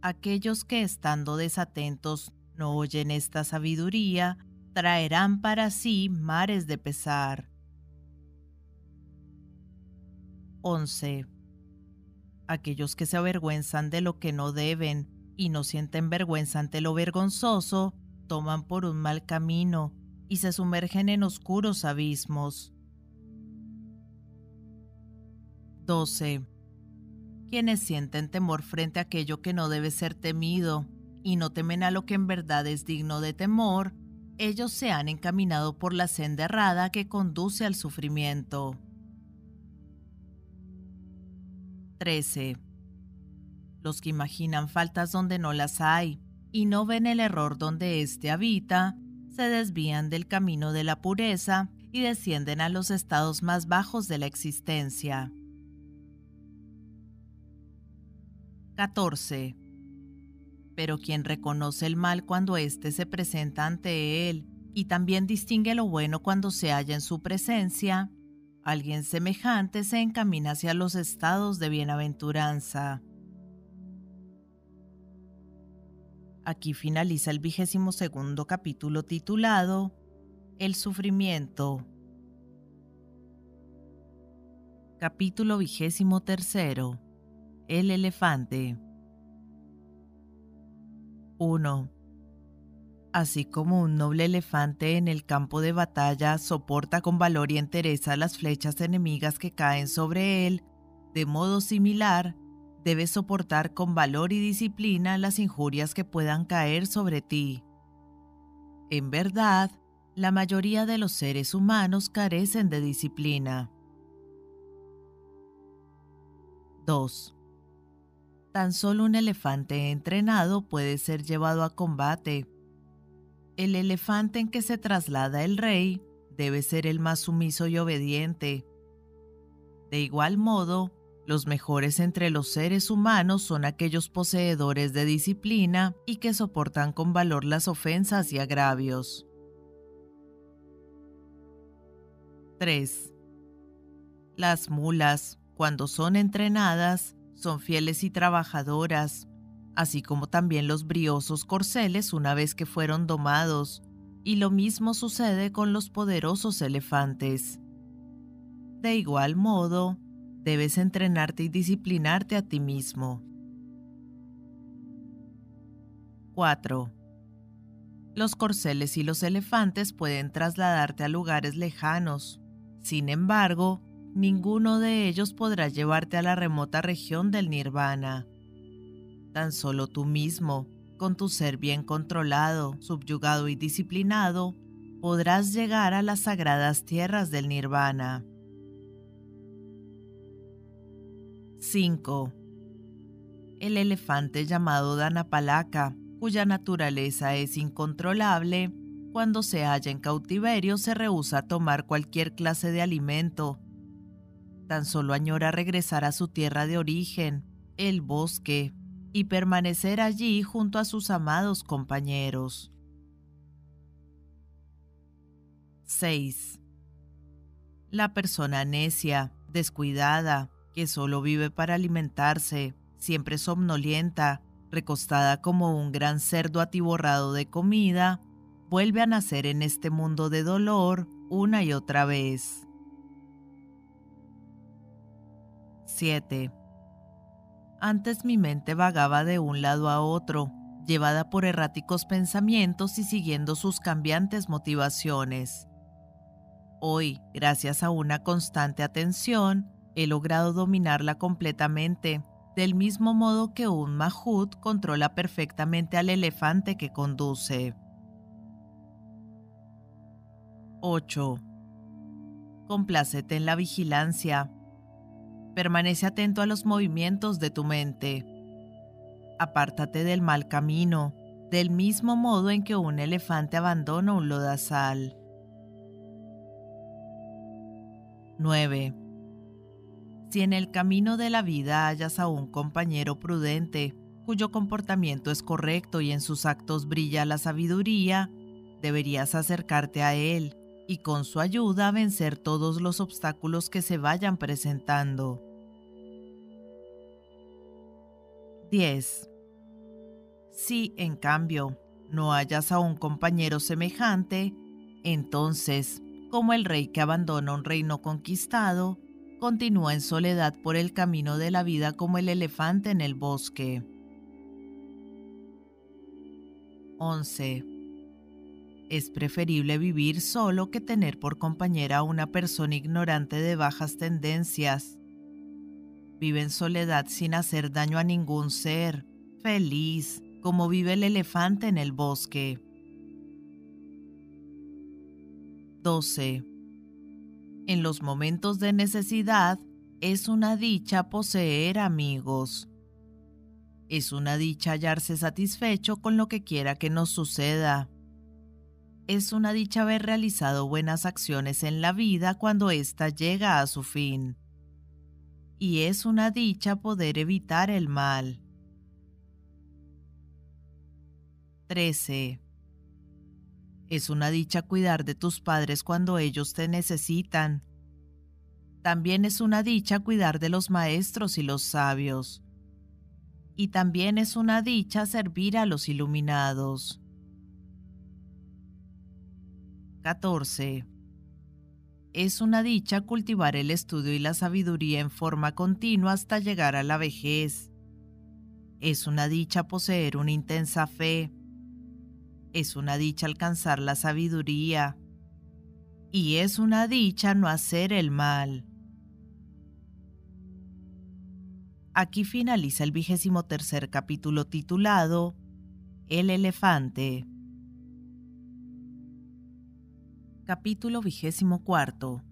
Aquellos que estando desatentos no oyen esta sabiduría, traerán para sí mares de pesar. 11. Aquellos que se avergüenzan de lo que no deben y no sienten vergüenza ante lo vergonzoso, toman por un mal camino y se sumergen en oscuros abismos. 12. Quienes sienten temor frente a aquello que no debe ser temido y no temen a lo que en verdad es digno de temor, ellos se han encaminado por la senda errada que conduce al sufrimiento. 13. Los que imaginan faltas donde no las hay y no ven el error donde éste habita, se desvían del camino de la pureza y descienden a los estados más bajos de la existencia. 14. Pero quien reconoce el mal cuando éste se presenta ante él y también distingue lo bueno cuando se halla en su presencia, alguien semejante se encamina hacia los estados de bienaventuranza. Aquí finaliza el vigésimo segundo capítulo titulado El sufrimiento. Capítulo vigésimo tercero. El elefante. 1. Así como un noble elefante en el campo de batalla soporta con valor y entereza las flechas enemigas que caen sobre él, de modo similar, debes soportar con valor y disciplina las injurias que puedan caer sobre ti. En verdad, la mayoría de los seres humanos carecen de disciplina. 2. Tan solo un elefante entrenado puede ser llevado a combate. El elefante en que se traslada el rey debe ser el más sumiso y obediente. De igual modo, los mejores entre los seres humanos son aquellos poseedores de disciplina y que soportan con valor las ofensas y agravios. 3. Las mulas, cuando son entrenadas, son fieles y trabajadoras, así como también los briosos corceles una vez que fueron domados, y lo mismo sucede con los poderosos elefantes. De igual modo, debes entrenarte y disciplinarte a ti mismo. 4. Los corceles y los elefantes pueden trasladarte a lugares lejanos. Sin embargo, ninguno de ellos podrá llevarte a la remota región del nirvana. Tan solo tú mismo, con tu ser bien controlado, subyugado y disciplinado, podrás llegar a las sagradas tierras del nirvana. 5. El elefante llamado Danapalaka, cuya naturaleza es incontrolable, cuando se halla en cautiverio se rehúsa a tomar cualquier clase de alimento. Tan solo añora regresar a su tierra de origen, el bosque, y permanecer allí junto a sus amados compañeros. 6. La persona necia, descuidada, que solo vive para alimentarse, siempre somnolienta, recostada como un gran cerdo atiborrado de comida, vuelve a nacer en este mundo de dolor una y otra vez. 7. Antes mi mente vagaba de un lado a otro, llevada por erráticos pensamientos y siguiendo sus cambiantes motivaciones. Hoy, gracias a una constante atención, He logrado dominarla completamente, del mismo modo que un mahut controla perfectamente al elefante que conduce. 8. Complácete en la vigilancia. Permanece atento a los movimientos de tu mente. Apártate del mal camino, del mismo modo en que un elefante abandona un lodazal. 9. Si en el camino de la vida hallas a un compañero prudente, cuyo comportamiento es correcto y en sus actos brilla la sabiduría, deberías acercarte a él y con su ayuda vencer todos los obstáculos que se vayan presentando. 10. Si, en cambio, no hallas a un compañero semejante, entonces, como el rey que abandona un reino conquistado, continúa en soledad por el camino de la vida como el elefante en el bosque. 11. Es preferible vivir solo que tener por compañera a una persona ignorante de bajas tendencias. Vive en soledad sin hacer daño a ningún ser, feliz, como vive el elefante en el bosque. 12 en los momentos de necesidad, es una dicha poseer amigos. Es una dicha hallarse satisfecho con lo que quiera que nos suceda. Es una dicha haber realizado buenas acciones en la vida cuando ésta llega a su fin. Y es una dicha poder evitar el mal. 13. Es una dicha cuidar de tus padres cuando ellos te necesitan. También es una dicha cuidar de los maestros y los sabios. Y también es una dicha servir a los iluminados. 14. Es una dicha cultivar el estudio y la sabiduría en forma continua hasta llegar a la vejez. Es una dicha poseer una intensa fe. Es una dicha alcanzar la sabiduría. Y es una dicha no hacer el mal. Aquí finaliza el vigésimo tercer capítulo titulado El elefante. Capítulo vigésimo cuarto.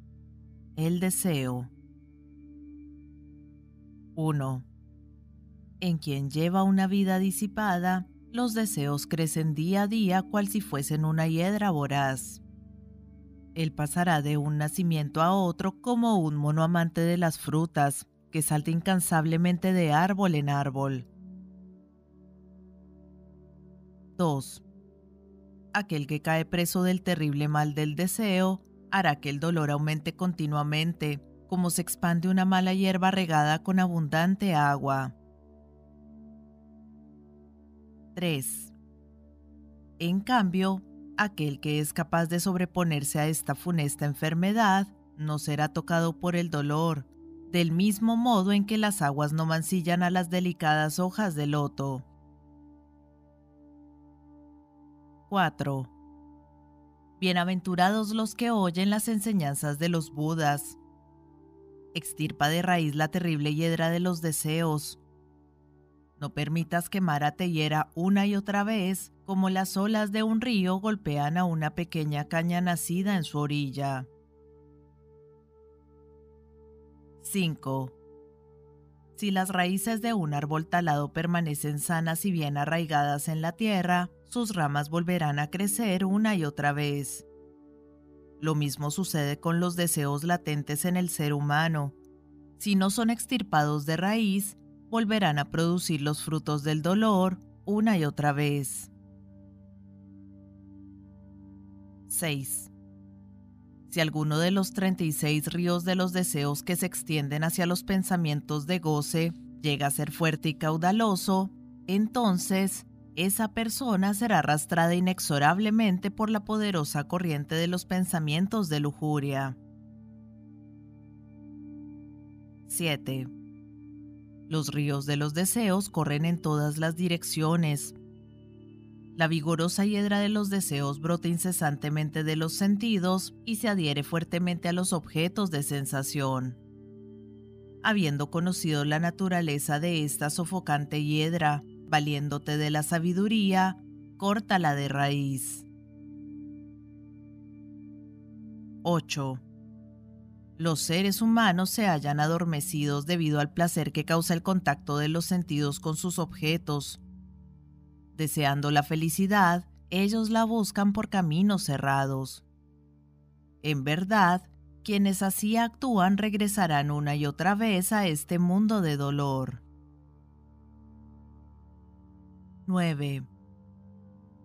El deseo. 1. En quien lleva una vida disipada, los deseos crecen día a día cual si fuesen una hiedra voraz. Él pasará de un nacimiento a otro como un mono amante de las frutas, que salta incansablemente de árbol en árbol. 2 aquel que cae preso del terrible mal del deseo hará que el dolor aumente continuamente, como se expande una mala hierba regada con abundante agua. 3. En cambio, aquel que es capaz de sobreponerse a esta funesta enfermedad no será tocado por el dolor, del mismo modo en que las aguas no mancillan a las delicadas hojas de loto. 4. Bienaventurados los que oyen las enseñanzas de los Budas. Extirpa de raíz la terrible hiedra de los deseos. No permitas que Mara te hiera una y otra vez como las olas de un río golpean a una pequeña caña nacida en su orilla. 5. Si las raíces de un árbol talado permanecen sanas y bien arraigadas en la tierra, sus ramas volverán a crecer una y otra vez. Lo mismo sucede con los deseos latentes en el ser humano. Si no son extirpados de raíz, volverán a producir los frutos del dolor una y otra vez. 6. Si alguno de los 36 ríos de los deseos que se extienden hacia los pensamientos de goce llega a ser fuerte y caudaloso, entonces esa persona será arrastrada inexorablemente por la poderosa corriente de los pensamientos de lujuria. 7. Los ríos de los deseos corren en todas las direcciones, la vigorosa hiedra de los deseos brota incesantemente de los sentidos y se adhiere fuertemente a los objetos de sensación. Habiendo conocido la naturaleza de esta sofocante hiedra, valiéndote de la sabiduría, córtala de raíz. 8. Los seres humanos se hallan adormecidos debido al placer que causa el contacto de los sentidos con sus objetos, Deseando la felicidad, ellos la buscan por caminos cerrados. En verdad, quienes así actúan regresarán una y otra vez a este mundo de dolor. 9.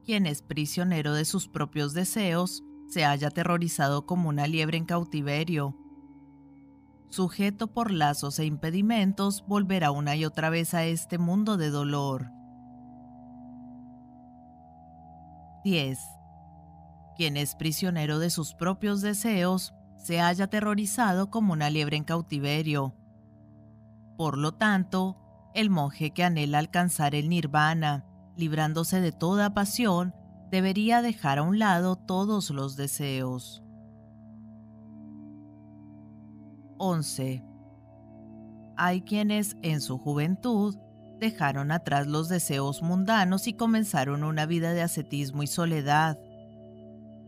Quien es prisionero de sus propios deseos se halla aterrorizado como una liebre en cautiverio. Sujeto por lazos e impedimentos, volverá una y otra vez a este mundo de dolor. 10. Quien es prisionero de sus propios deseos se halla aterrorizado como una liebre en cautiverio. Por lo tanto, el monje que anhela alcanzar el nirvana, librándose de toda pasión, debería dejar a un lado todos los deseos. 11. Hay quienes en su juventud dejaron atrás los deseos mundanos y comenzaron una vida de ascetismo y soledad.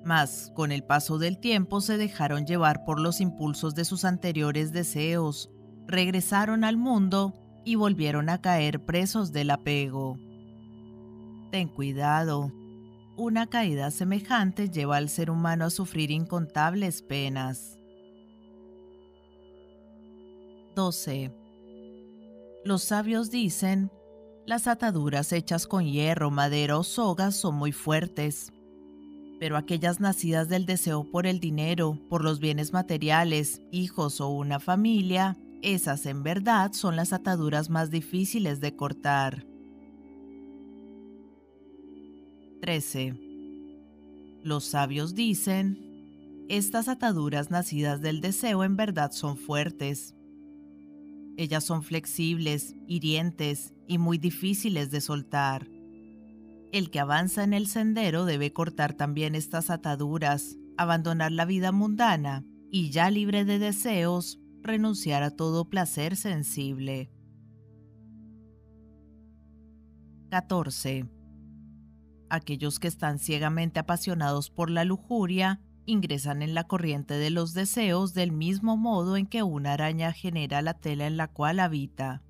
Mas, con el paso del tiempo se dejaron llevar por los impulsos de sus anteriores deseos, regresaron al mundo y volvieron a caer presos del apego. Ten cuidado. Una caída semejante lleva al ser humano a sufrir incontables penas. 12. Los sabios dicen, las ataduras hechas con hierro, madera o sogas son muy fuertes, pero aquellas nacidas del deseo por el dinero, por los bienes materiales, hijos o una familia, esas en verdad son las ataduras más difíciles de cortar. 13. Los sabios dicen, Estas ataduras nacidas del deseo en verdad son fuertes. Ellas son flexibles, hirientes y muy difíciles de soltar. El que avanza en el sendero debe cortar también estas ataduras, abandonar la vida mundana y ya libre de deseos, renunciar a todo placer sensible. 14. Aquellos que están ciegamente apasionados por la lujuria ingresan en la corriente de los deseos del mismo modo en que una araña genera la tela en la cual habita.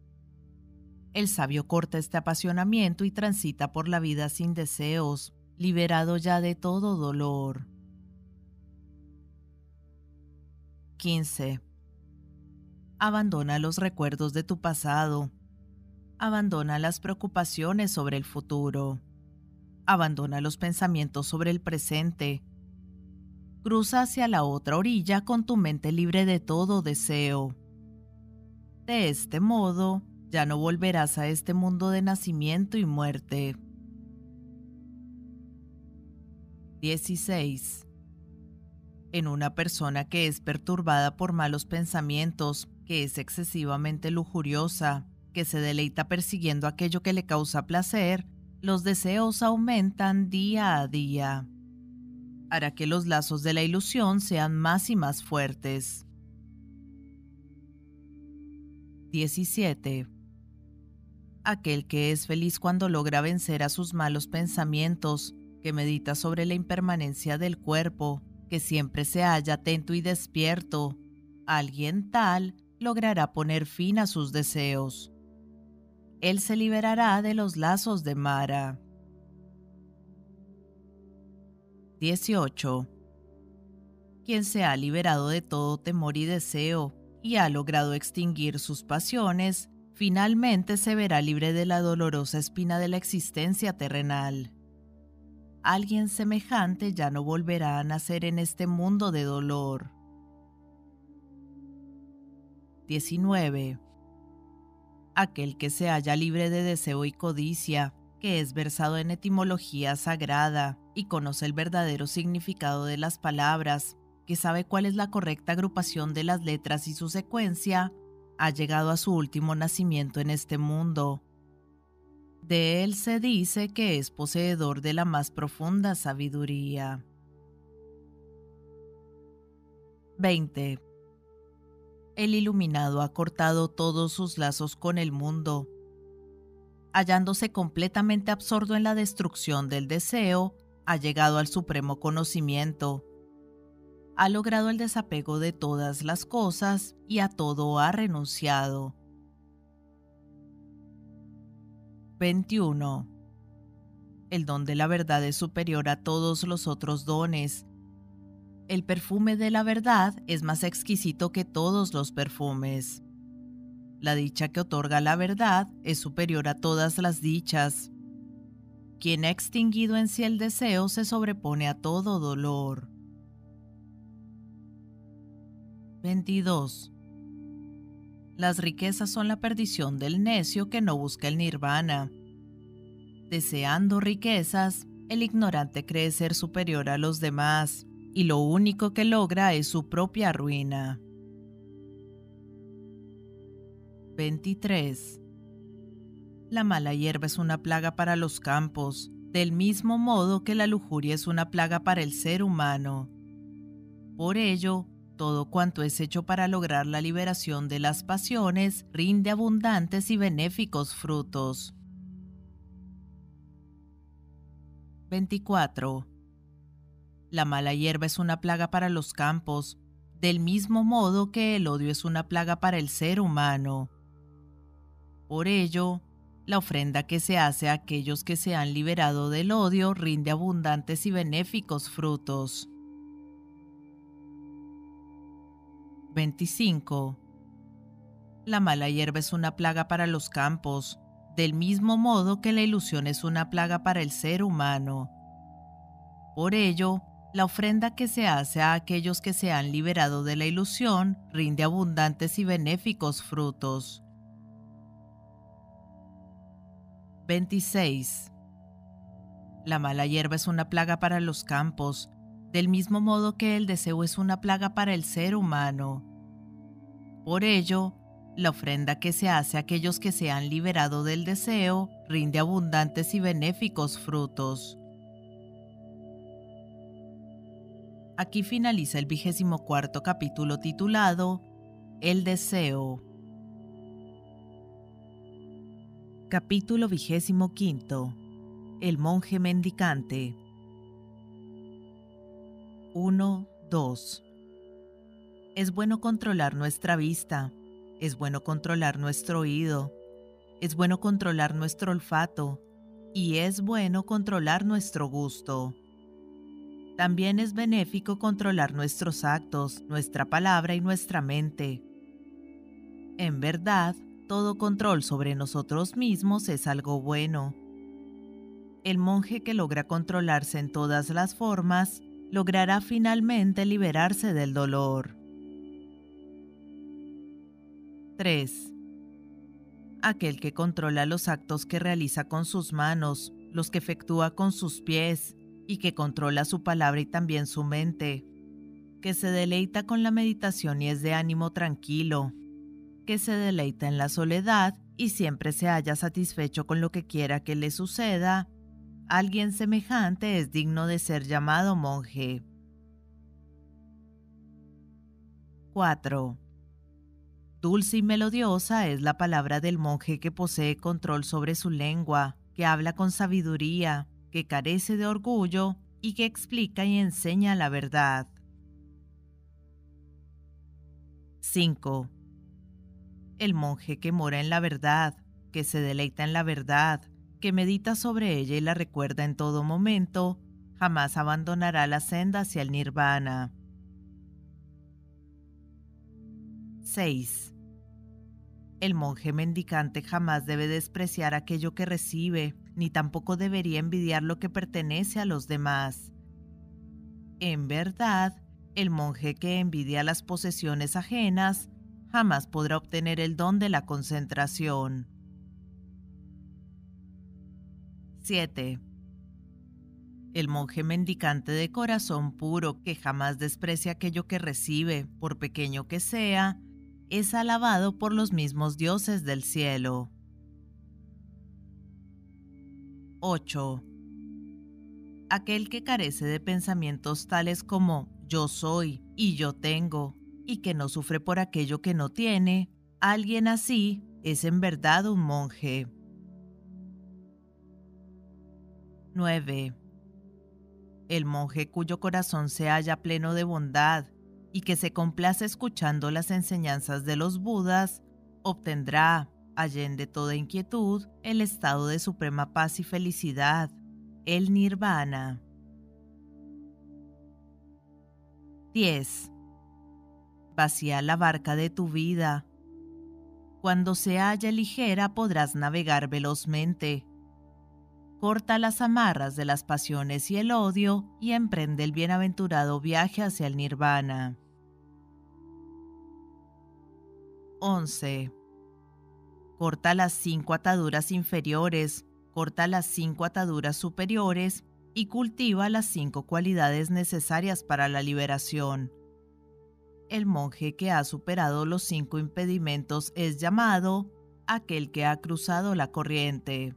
El sabio corta este apasionamiento y transita por la vida sin deseos, liberado ya de todo dolor. 15. Abandona los recuerdos de tu pasado. Abandona las preocupaciones sobre el futuro. Abandona los pensamientos sobre el presente cruza hacia la otra orilla con tu mente libre de todo deseo. De este modo, ya no volverás a este mundo de nacimiento y muerte. 16. En una persona que es perturbada por malos pensamientos, que es excesivamente lujuriosa, que se deleita persiguiendo aquello que le causa placer, los deseos aumentan día a día hará que los lazos de la ilusión sean más y más fuertes. 17. Aquel que es feliz cuando logra vencer a sus malos pensamientos, que medita sobre la impermanencia del cuerpo, que siempre se halla atento y despierto, alguien tal logrará poner fin a sus deseos. Él se liberará de los lazos de Mara. 18. Quien se ha liberado de todo temor y deseo y ha logrado extinguir sus pasiones, finalmente se verá libre de la dolorosa espina de la existencia terrenal. Alguien semejante ya no volverá a nacer en este mundo de dolor. 19. Aquel que se halla libre de deseo y codicia, que es versado en etimología sagrada y conoce el verdadero significado de las palabras, que sabe cuál es la correcta agrupación de las letras y su secuencia, ha llegado a su último nacimiento en este mundo. De él se dice que es poseedor de la más profunda sabiduría. 20. El iluminado ha cortado todos sus lazos con el mundo hallándose completamente absorto en la destrucción del deseo, ha llegado al supremo conocimiento. Ha logrado el desapego de todas las cosas y a todo ha renunciado. 21. El don de la verdad es superior a todos los otros dones. El perfume de la verdad es más exquisito que todos los perfumes. La dicha que otorga la verdad es superior a todas las dichas. Quien ha extinguido en sí el deseo se sobrepone a todo dolor. 22. Las riquezas son la perdición del necio que no busca el nirvana. Deseando riquezas, el ignorante cree ser superior a los demás, y lo único que logra es su propia ruina. 23. La mala hierba es una plaga para los campos, del mismo modo que la lujuria es una plaga para el ser humano. Por ello, todo cuanto es hecho para lograr la liberación de las pasiones rinde abundantes y benéficos frutos. 24. La mala hierba es una plaga para los campos, del mismo modo que el odio es una plaga para el ser humano. Por ello, la ofrenda que se hace a aquellos que se han liberado del odio rinde abundantes y benéficos frutos. 25. La mala hierba es una plaga para los campos, del mismo modo que la ilusión es una plaga para el ser humano. Por ello, la ofrenda que se hace a aquellos que se han liberado de la ilusión rinde abundantes y benéficos frutos. 26. La mala hierba es una plaga para los campos, del mismo modo que el deseo es una plaga para el ser humano. Por ello, la ofrenda que se hace a aquellos que se han liberado del deseo rinde abundantes y benéficos frutos. Aquí finaliza el vigésimo cuarto capítulo titulado El deseo. Capítulo vigésimo quinto. El monje mendicante. 1, 2. Es bueno controlar nuestra vista, es bueno controlar nuestro oído, es bueno controlar nuestro olfato y es bueno controlar nuestro gusto. También es benéfico controlar nuestros actos, nuestra palabra y nuestra mente. En verdad, todo control sobre nosotros mismos es algo bueno. El monje que logra controlarse en todas las formas logrará finalmente liberarse del dolor. 3. Aquel que controla los actos que realiza con sus manos, los que efectúa con sus pies y que controla su palabra y también su mente, que se deleita con la meditación y es de ánimo tranquilo, que se deleita en la soledad y siempre se halla satisfecho con lo que quiera que le suceda, Alguien semejante es digno de ser llamado monje. 4. Dulce y melodiosa es la palabra del monje que posee control sobre su lengua, que habla con sabiduría, que carece de orgullo y que explica y enseña la verdad. 5. El monje que mora en la verdad, que se deleita en la verdad, que medita sobre ella y la recuerda en todo momento, jamás abandonará la senda hacia el nirvana. 6. El monje mendicante jamás debe despreciar aquello que recibe, ni tampoco debería envidiar lo que pertenece a los demás. En verdad, el monje que envidia las posesiones ajenas jamás podrá obtener el don de la concentración. 7. El monje mendicante de corazón puro que jamás desprecia aquello que recibe, por pequeño que sea, es alabado por los mismos dioses del cielo. 8. Aquel que carece de pensamientos tales como yo soy y yo tengo, y que no sufre por aquello que no tiene, alguien así es en verdad un monje. 9. El monje cuyo corazón se halla pleno de bondad y que se complace escuchando las enseñanzas de los Budas, obtendrá, allende toda inquietud, el estado de suprema paz y felicidad, el nirvana. 10. Vacía la barca de tu vida. Cuando se halla ligera podrás navegar velozmente corta las amarras de las pasiones y el odio y emprende el bienaventurado viaje hacia el nirvana. 11. Corta las cinco ataduras inferiores, corta las cinco ataduras superiores y cultiva las cinco cualidades necesarias para la liberación. El monje que ha superado los cinco impedimentos es llamado aquel que ha cruzado la corriente.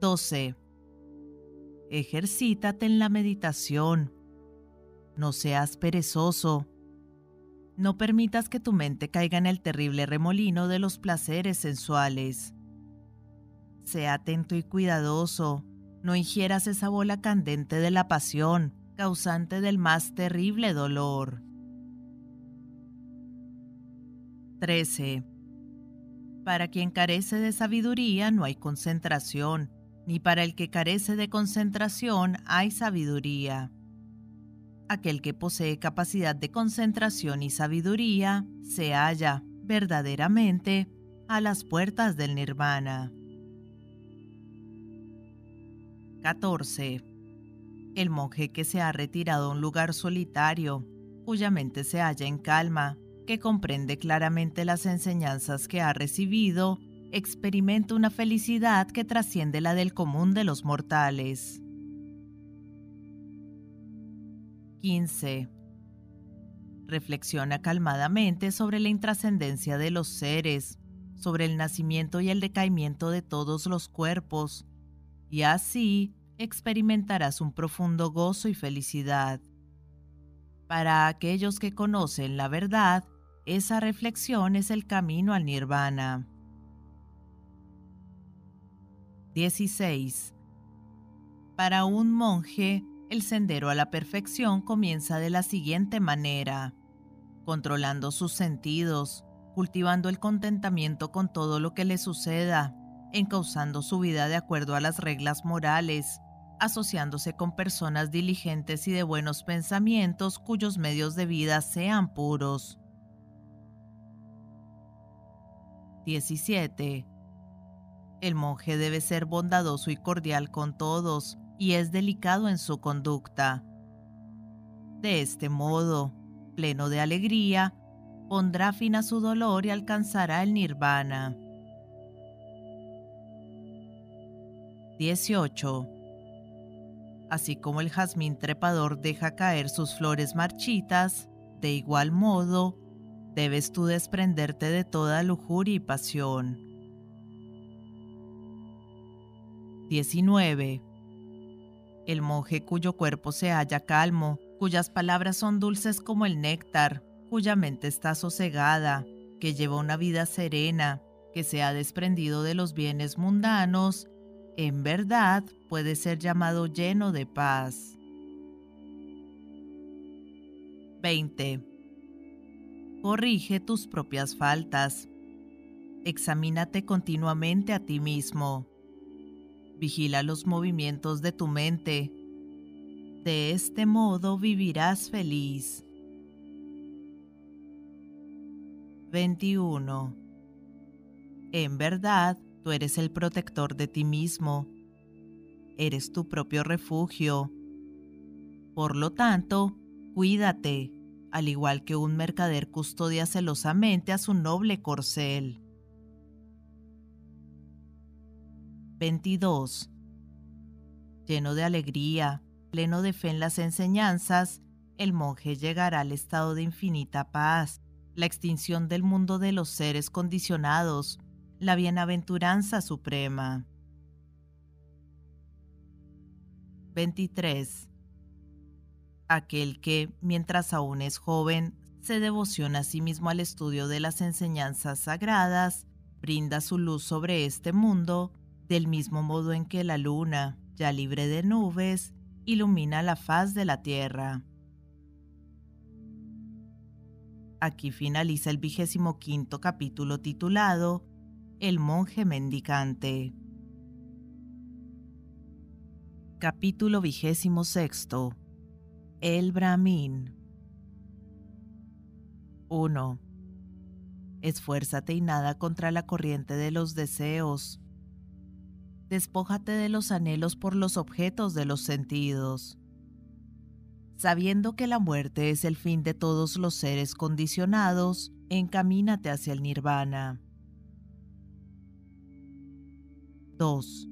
12. Ejercítate en la meditación. No seas perezoso. No permitas que tu mente caiga en el terrible remolino de los placeres sensuales. Sea atento y cuidadoso. No ingieras esa bola candente de la pasión, causante del más terrible dolor. 13. Para quien carece de sabiduría no hay concentración, ni para el que carece de concentración hay sabiduría. Aquel que posee capacidad de concentración y sabiduría se halla, verdaderamente, a las puertas del nirvana. 14. El monje que se ha retirado a un lugar solitario, cuya mente se halla en calma, que comprende claramente las enseñanzas que ha recibido experimenta una felicidad que trasciende la del común de los mortales. 15. Reflexiona calmadamente sobre la intrascendencia de los seres, sobre el nacimiento y el decaimiento de todos los cuerpos, y así experimentarás un profundo gozo y felicidad. Para aquellos que conocen la verdad, esa reflexión es el camino al nirvana. 16. Para un monje, el sendero a la perfección comienza de la siguiente manera, controlando sus sentidos, cultivando el contentamiento con todo lo que le suceda, encauzando su vida de acuerdo a las reglas morales, asociándose con personas diligentes y de buenos pensamientos cuyos medios de vida sean puros. 17. El monje debe ser bondadoso y cordial con todos, y es delicado en su conducta. De este modo, pleno de alegría, pondrá fin a su dolor y alcanzará el nirvana. 18. Así como el jazmín trepador deja caer sus flores marchitas, de igual modo, debes tú desprenderte de toda lujuria y pasión. 19. El monje cuyo cuerpo se halla calmo, cuyas palabras son dulces como el néctar, cuya mente está sosegada, que lleva una vida serena, que se ha desprendido de los bienes mundanos en verdad puede ser llamado lleno de paz. 20. Corrige tus propias faltas. Examínate continuamente a ti mismo. Vigila los movimientos de tu mente. De este modo vivirás feliz. 21. En verdad, Tú eres el protector de ti mismo. Eres tu propio refugio. Por lo tanto, cuídate, al igual que un mercader custodia celosamente a su noble corcel. 22. Lleno de alegría, pleno de fe en las enseñanzas, el monje llegará al estado de infinita paz, la extinción del mundo de los seres condicionados, la bienaventuranza suprema. 23. Aquel que, mientras aún es joven, se devociona a sí mismo al estudio de las enseñanzas sagradas, brinda su luz sobre este mundo, del mismo modo en que la luna, ya libre de nubes, ilumina la faz de la tierra. Aquí finaliza el vigésimo quinto capítulo titulado el monje mendicante. Capítulo vigésimo sexto. El Brahmin. 1. Esfuérzate y nada contra la corriente de los deseos. Despójate de los anhelos por los objetos de los sentidos. Sabiendo que la muerte es el fin de todos los seres condicionados, encamínate hacia el nirvana. 2.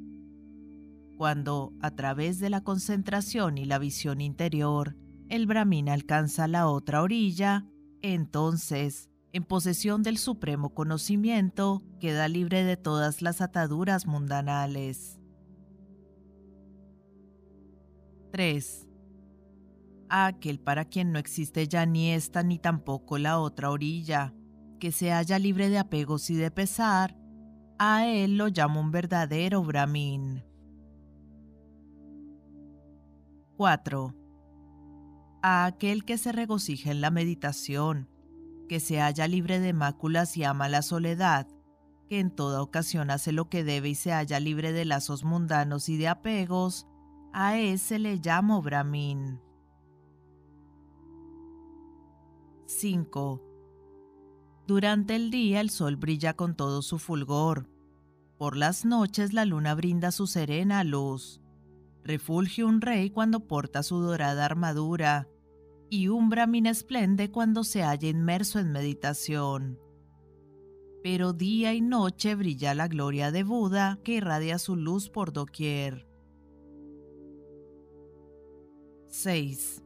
Cuando, a través de la concentración y la visión interior, el Brahmin alcanza la otra orilla, entonces, en posesión del supremo conocimiento, queda libre de todas las ataduras mundanales. 3. aquel para quien no existe ya ni esta ni tampoco la otra orilla, que se halla libre de apegos y de pesar, a él lo llamo un verdadero Brahmin. 4. A aquel que se regocija en la meditación, que se halla libre de máculas y ama la soledad, que en toda ocasión hace lo que debe y se halla libre de lazos mundanos y de apegos, a ese le llamo Brahmin. 5. Durante el día el sol brilla con todo su fulgor. Por las noches la luna brinda su serena luz. Refulge un rey cuando porta su dorada armadura, y un brahmin esplende cuando se halla inmerso en meditación. Pero día y noche brilla la gloria de Buda que irradia su luz por doquier. 6.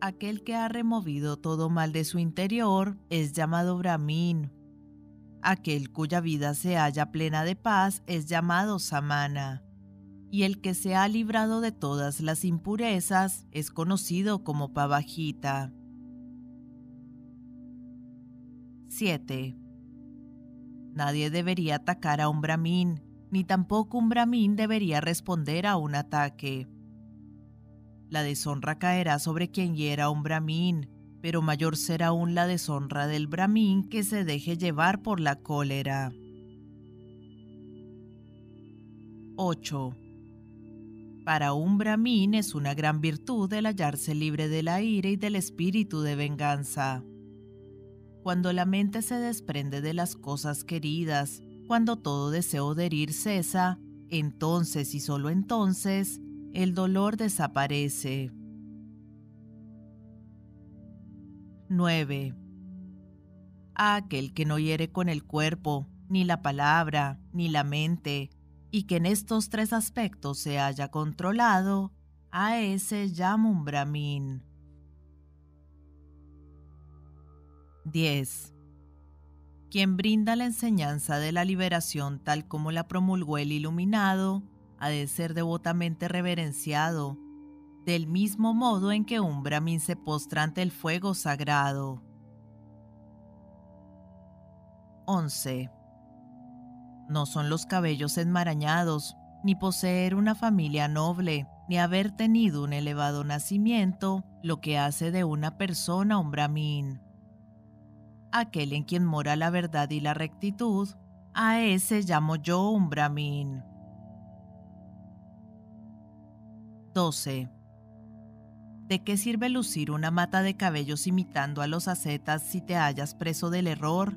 Aquel que ha removido todo mal de su interior es llamado Brahmin. Aquel cuya vida se halla plena de paz es llamado Samana. Y el que se ha librado de todas las impurezas es conocido como Pavajita. 7. Nadie debería atacar a un brahmin, ni tampoco un brahmin debería responder a un ataque. La deshonra caerá sobre quien hiera a un brahmin, pero mayor será aún la deshonra del brahmin que se deje llevar por la cólera. 8. Para un brahmin es una gran virtud el hallarse libre de la ira y del espíritu de venganza. Cuando la mente se desprende de las cosas queridas, cuando todo deseo de herir cesa, entonces y solo entonces el dolor desaparece. 9. A aquel que no hiere con el cuerpo, ni la palabra, ni la mente, y que en estos tres aspectos se haya controlado, a ese llamo un brahmin. 10. Quien brinda la enseñanza de la liberación tal como la promulgó el iluminado, ha de ser devotamente reverenciado, del mismo modo en que un brahmin se postra ante el fuego sagrado. 11. No son los cabellos enmarañados, ni poseer una familia noble, ni haber tenido un elevado nacimiento, lo que hace de una persona un brahmin. Aquel en quien mora la verdad y la rectitud, a ese llamo yo un brahmin. 12. ¿De qué sirve lucir una mata de cabellos imitando a los ascetas si te hallas preso del error?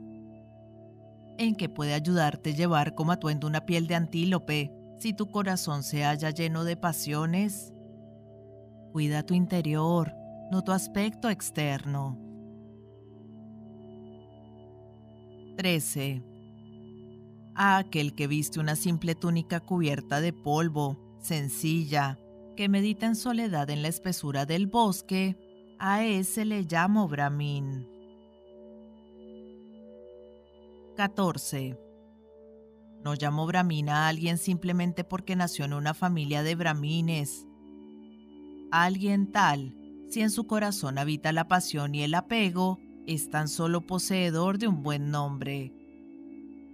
¿En qué puede ayudarte llevar como atuendo una piel de antílope si tu corazón se halla lleno de pasiones? Cuida tu interior, no tu aspecto externo. 13. A aquel que viste una simple túnica cubierta de polvo, sencilla, que medita en soledad en la espesura del bosque, a ese le llamo Brahmin. 14. No llamo Brahmin a alguien simplemente porque nació en una familia de brahmines. Alguien tal, si en su corazón habita la pasión y el apego, es tan solo poseedor de un buen nombre.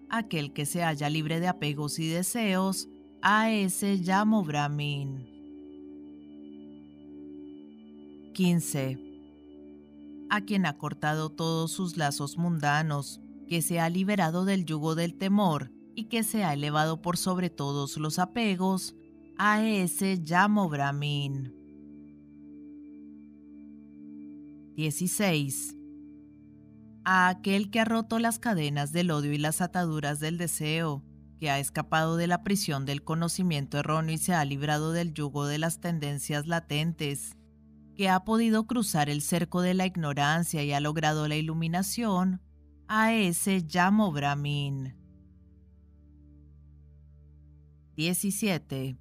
Aquel que se halla libre de apegos y deseos, a ese llamo Brahmin. 15. A quien ha cortado todos sus lazos mundanos, que se ha liberado del yugo del temor y que se ha elevado por sobre todos los apegos, a ese llamo Brahmin. 16. A aquel que ha roto las cadenas del odio y las ataduras del deseo, que ha escapado de la prisión del conocimiento erróneo y se ha librado del yugo de las tendencias latentes, que ha podido cruzar el cerco de la ignorancia y ha logrado la iluminación, a ese llamo Brahmin. 17.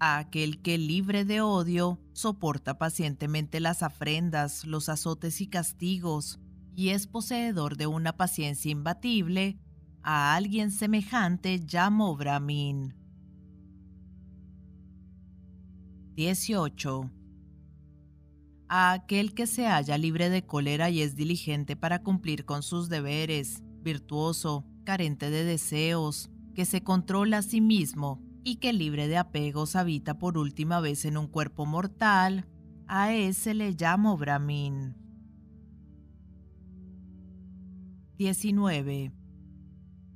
A aquel que libre de odio soporta pacientemente las afrendas, los azotes y castigos, y es poseedor de una paciencia imbatible, a alguien semejante llamo Brahmin. 18 a aquel que se halla libre de cólera y es diligente para cumplir con sus deberes, virtuoso, carente de deseos, que se controla a sí mismo y que libre de apegos habita por última vez en un cuerpo mortal, a ese le llamo Brahmin. 19.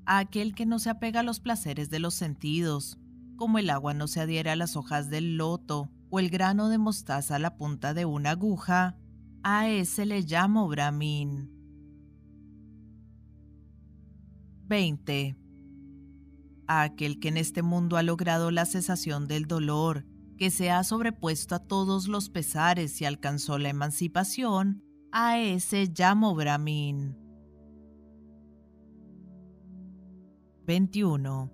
A aquel que no se apega a los placeres de los sentidos, como el agua no se adhiere a las hojas del loto, o el grano de mostaza a la punta de una aguja, a ese le llamo Brahmin. 20. A aquel que en este mundo ha logrado la cesación del dolor, que se ha sobrepuesto a todos los pesares y alcanzó la emancipación, a ese llamo Brahmin. 21.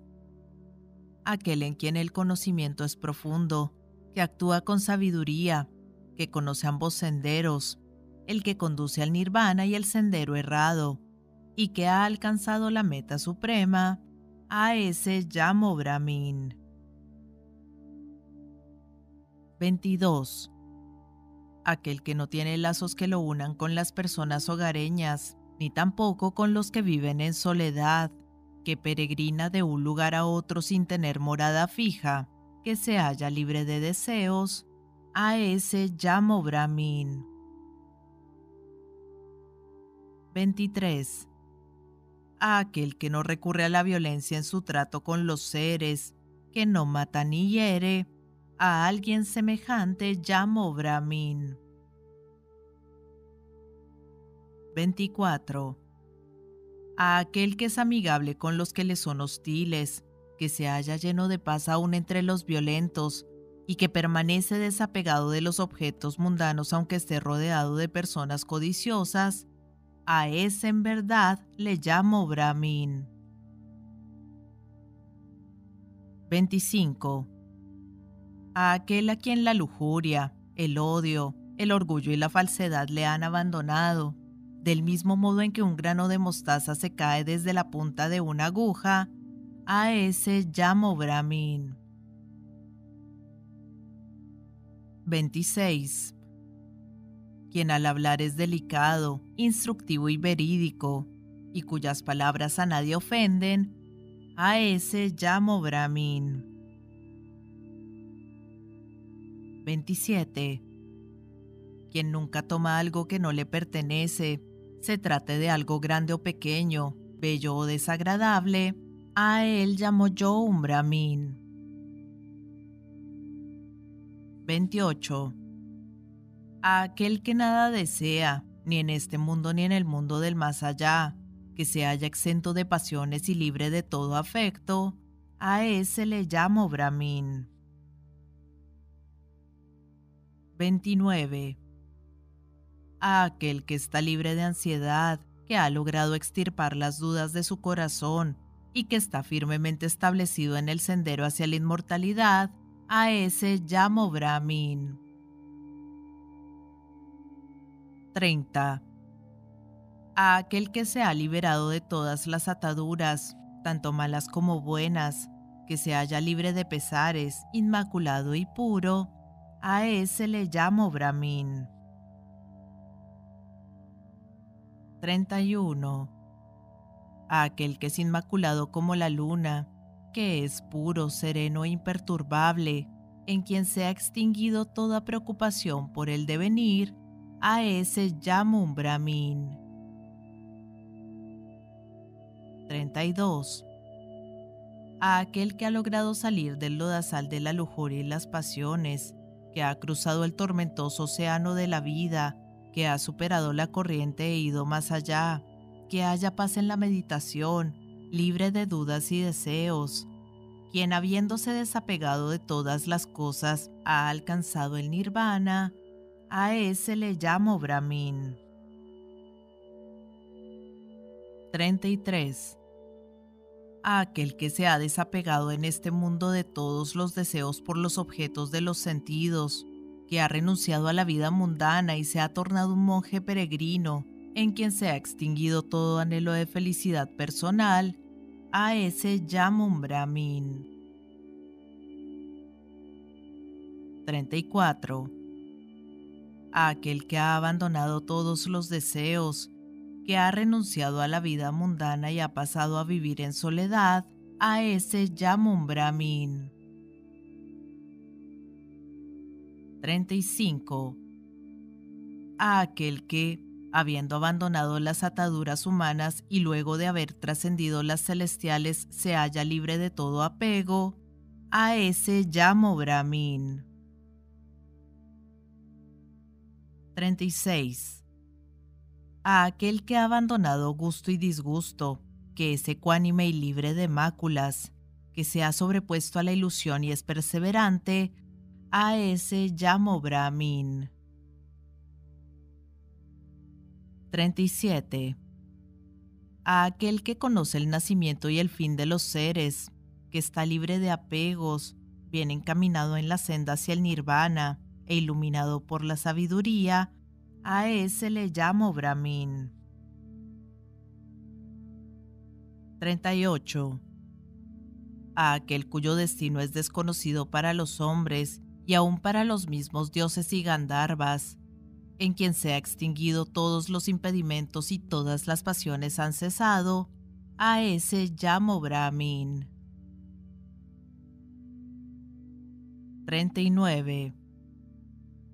Aquel en quien el conocimiento es profundo, que actúa con sabiduría, que conoce ambos senderos, el que conduce al nirvana y el sendero errado, y que ha alcanzado la meta suprema, a ese llamo Brahmin. 22. Aquel que no tiene lazos que lo unan con las personas hogareñas, ni tampoco con los que viven en soledad, que peregrina de un lugar a otro sin tener morada fija, que se halla libre de deseos, a ese llamo Brahmin. 23. A aquel que no recurre a la violencia en su trato con los seres, que no mata ni hiere, a alguien semejante llamo Brahmin. 24. A aquel que es amigable con los que le son hostiles, que se halla lleno de paz aún entre los violentos, y que permanece desapegado de los objetos mundanos aunque esté rodeado de personas codiciosas, a ese en verdad le llamo Brahmin. 25. A aquel a quien la lujuria, el odio, el orgullo y la falsedad le han abandonado, del mismo modo en que un grano de mostaza se cae desde la punta de una aguja, a ese llamo Brahmin. 26. Quien al hablar es delicado, instructivo y verídico, y cuyas palabras a nadie ofenden, a ese llamo Brahmin. 27. Quien nunca toma algo que no le pertenece, se trate de algo grande o pequeño, bello o desagradable, a él llamo yo un Brahmin. 28. A aquel que nada desea, ni en este mundo ni en el mundo del más allá, que se haya exento de pasiones y libre de todo afecto, a ese le llamo Brahmin. 29. A aquel que está libre de ansiedad, que ha logrado extirpar las dudas de su corazón y que está firmemente establecido en el sendero hacia la inmortalidad, a ese llamo Brahmin. 30. A aquel que se ha liberado de todas las ataduras, tanto malas como buenas, que se haya libre de pesares, inmaculado y puro, a ese le llamo Brahmin. 31. A aquel que es inmaculado como la luna, que es puro, sereno e imperturbable, en quien se ha extinguido toda preocupación por el devenir, a ese llamo un Brahmin. 32. A aquel que ha logrado salir del lodazal de la lujuria y las pasiones, que ha cruzado el tormentoso océano de la vida, que ha superado la corriente e ido más allá, que haya paz en la meditación, libre de dudas y deseos, quien habiéndose desapegado de todas las cosas ha alcanzado el nirvana, a ese le llamo Brahmin. 33. A aquel que se ha desapegado en este mundo de todos los deseos por los objetos de los sentidos, que ha renunciado a la vida mundana y se ha tornado un monje peregrino, en quien se ha extinguido todo anhelo de felicidad personal, a ese llamo Brahmin. 34. A aquel que ha abandonado todos los deseos, que ha renunciado a la vida mundana y ha pasado a vivir en soledad, a ese llamo Brahmin. 35. A aquel que, habiendo abandonado las ataduras humanas y luego de haber trascendido las celestiales se halla libre de todo apego, a ese llamo Brahmin. 36. A aquel que ha abandonado gusto y disgusto, que es ecuánime y libre de máculas, que se ha sobrepuesto a la ilusión y es perseverante, a ese llamo Brahmin. 37. A aquel que conoce el nacimiento y el fin de los seres, que está libre de apegos, bien encaminado en la senda hacia el nirvana, e iluminado por la sabiduría, a ese le llamo Brahmin. 38. A aquel cuyo destino es desconocido para los hombres y aún para los mismos dioses y gandharvas, en quien se ha extinguido todos los impedimentos y todas las pasiones han cesado, a ese llamo Brahmin. 39.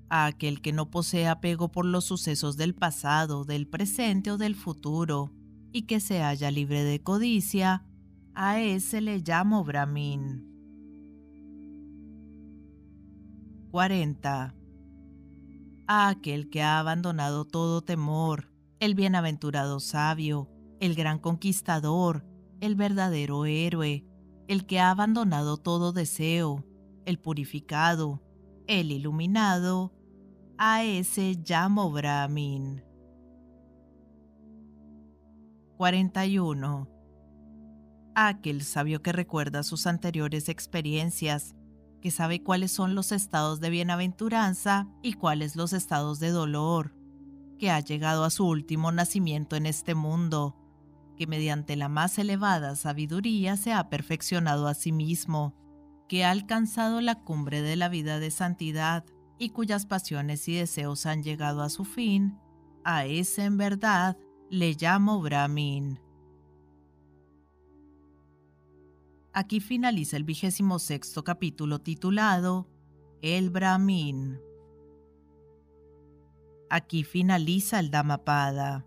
A aquel que no posee apego por los sucesos del pasado, del presente o del futuro, y que se halla libre de codicia, a ese le llamo Brahmin. 40 a aquel que ha abandonado todo temor, el bienaventurado sabio, el gran conquistador, el verdadero héroe, el que ha abandonado todo deseo, el purificado, el iluminado, a ese llamo Brahmin. 41. Aquel sabio que recuerda sus anteriores experiencias que sabe cuáles son los estados de bienaventuranza y cuáles los estados de dolor, que ha llegado a su último nacimiento en este mundo, que mediante la más elevada sabiduría se ha perfeccionado a sí mismo, que ha alcanzado la cumbre de la vida de santidad y cuyas pasiones y deseos han llegado a su fin, a ese en verdad le llamo Brahmin. Aquí finaliza el vigésimo sexto capítulo titulado El Brahmin. Aquí finaliza el Dhammapada.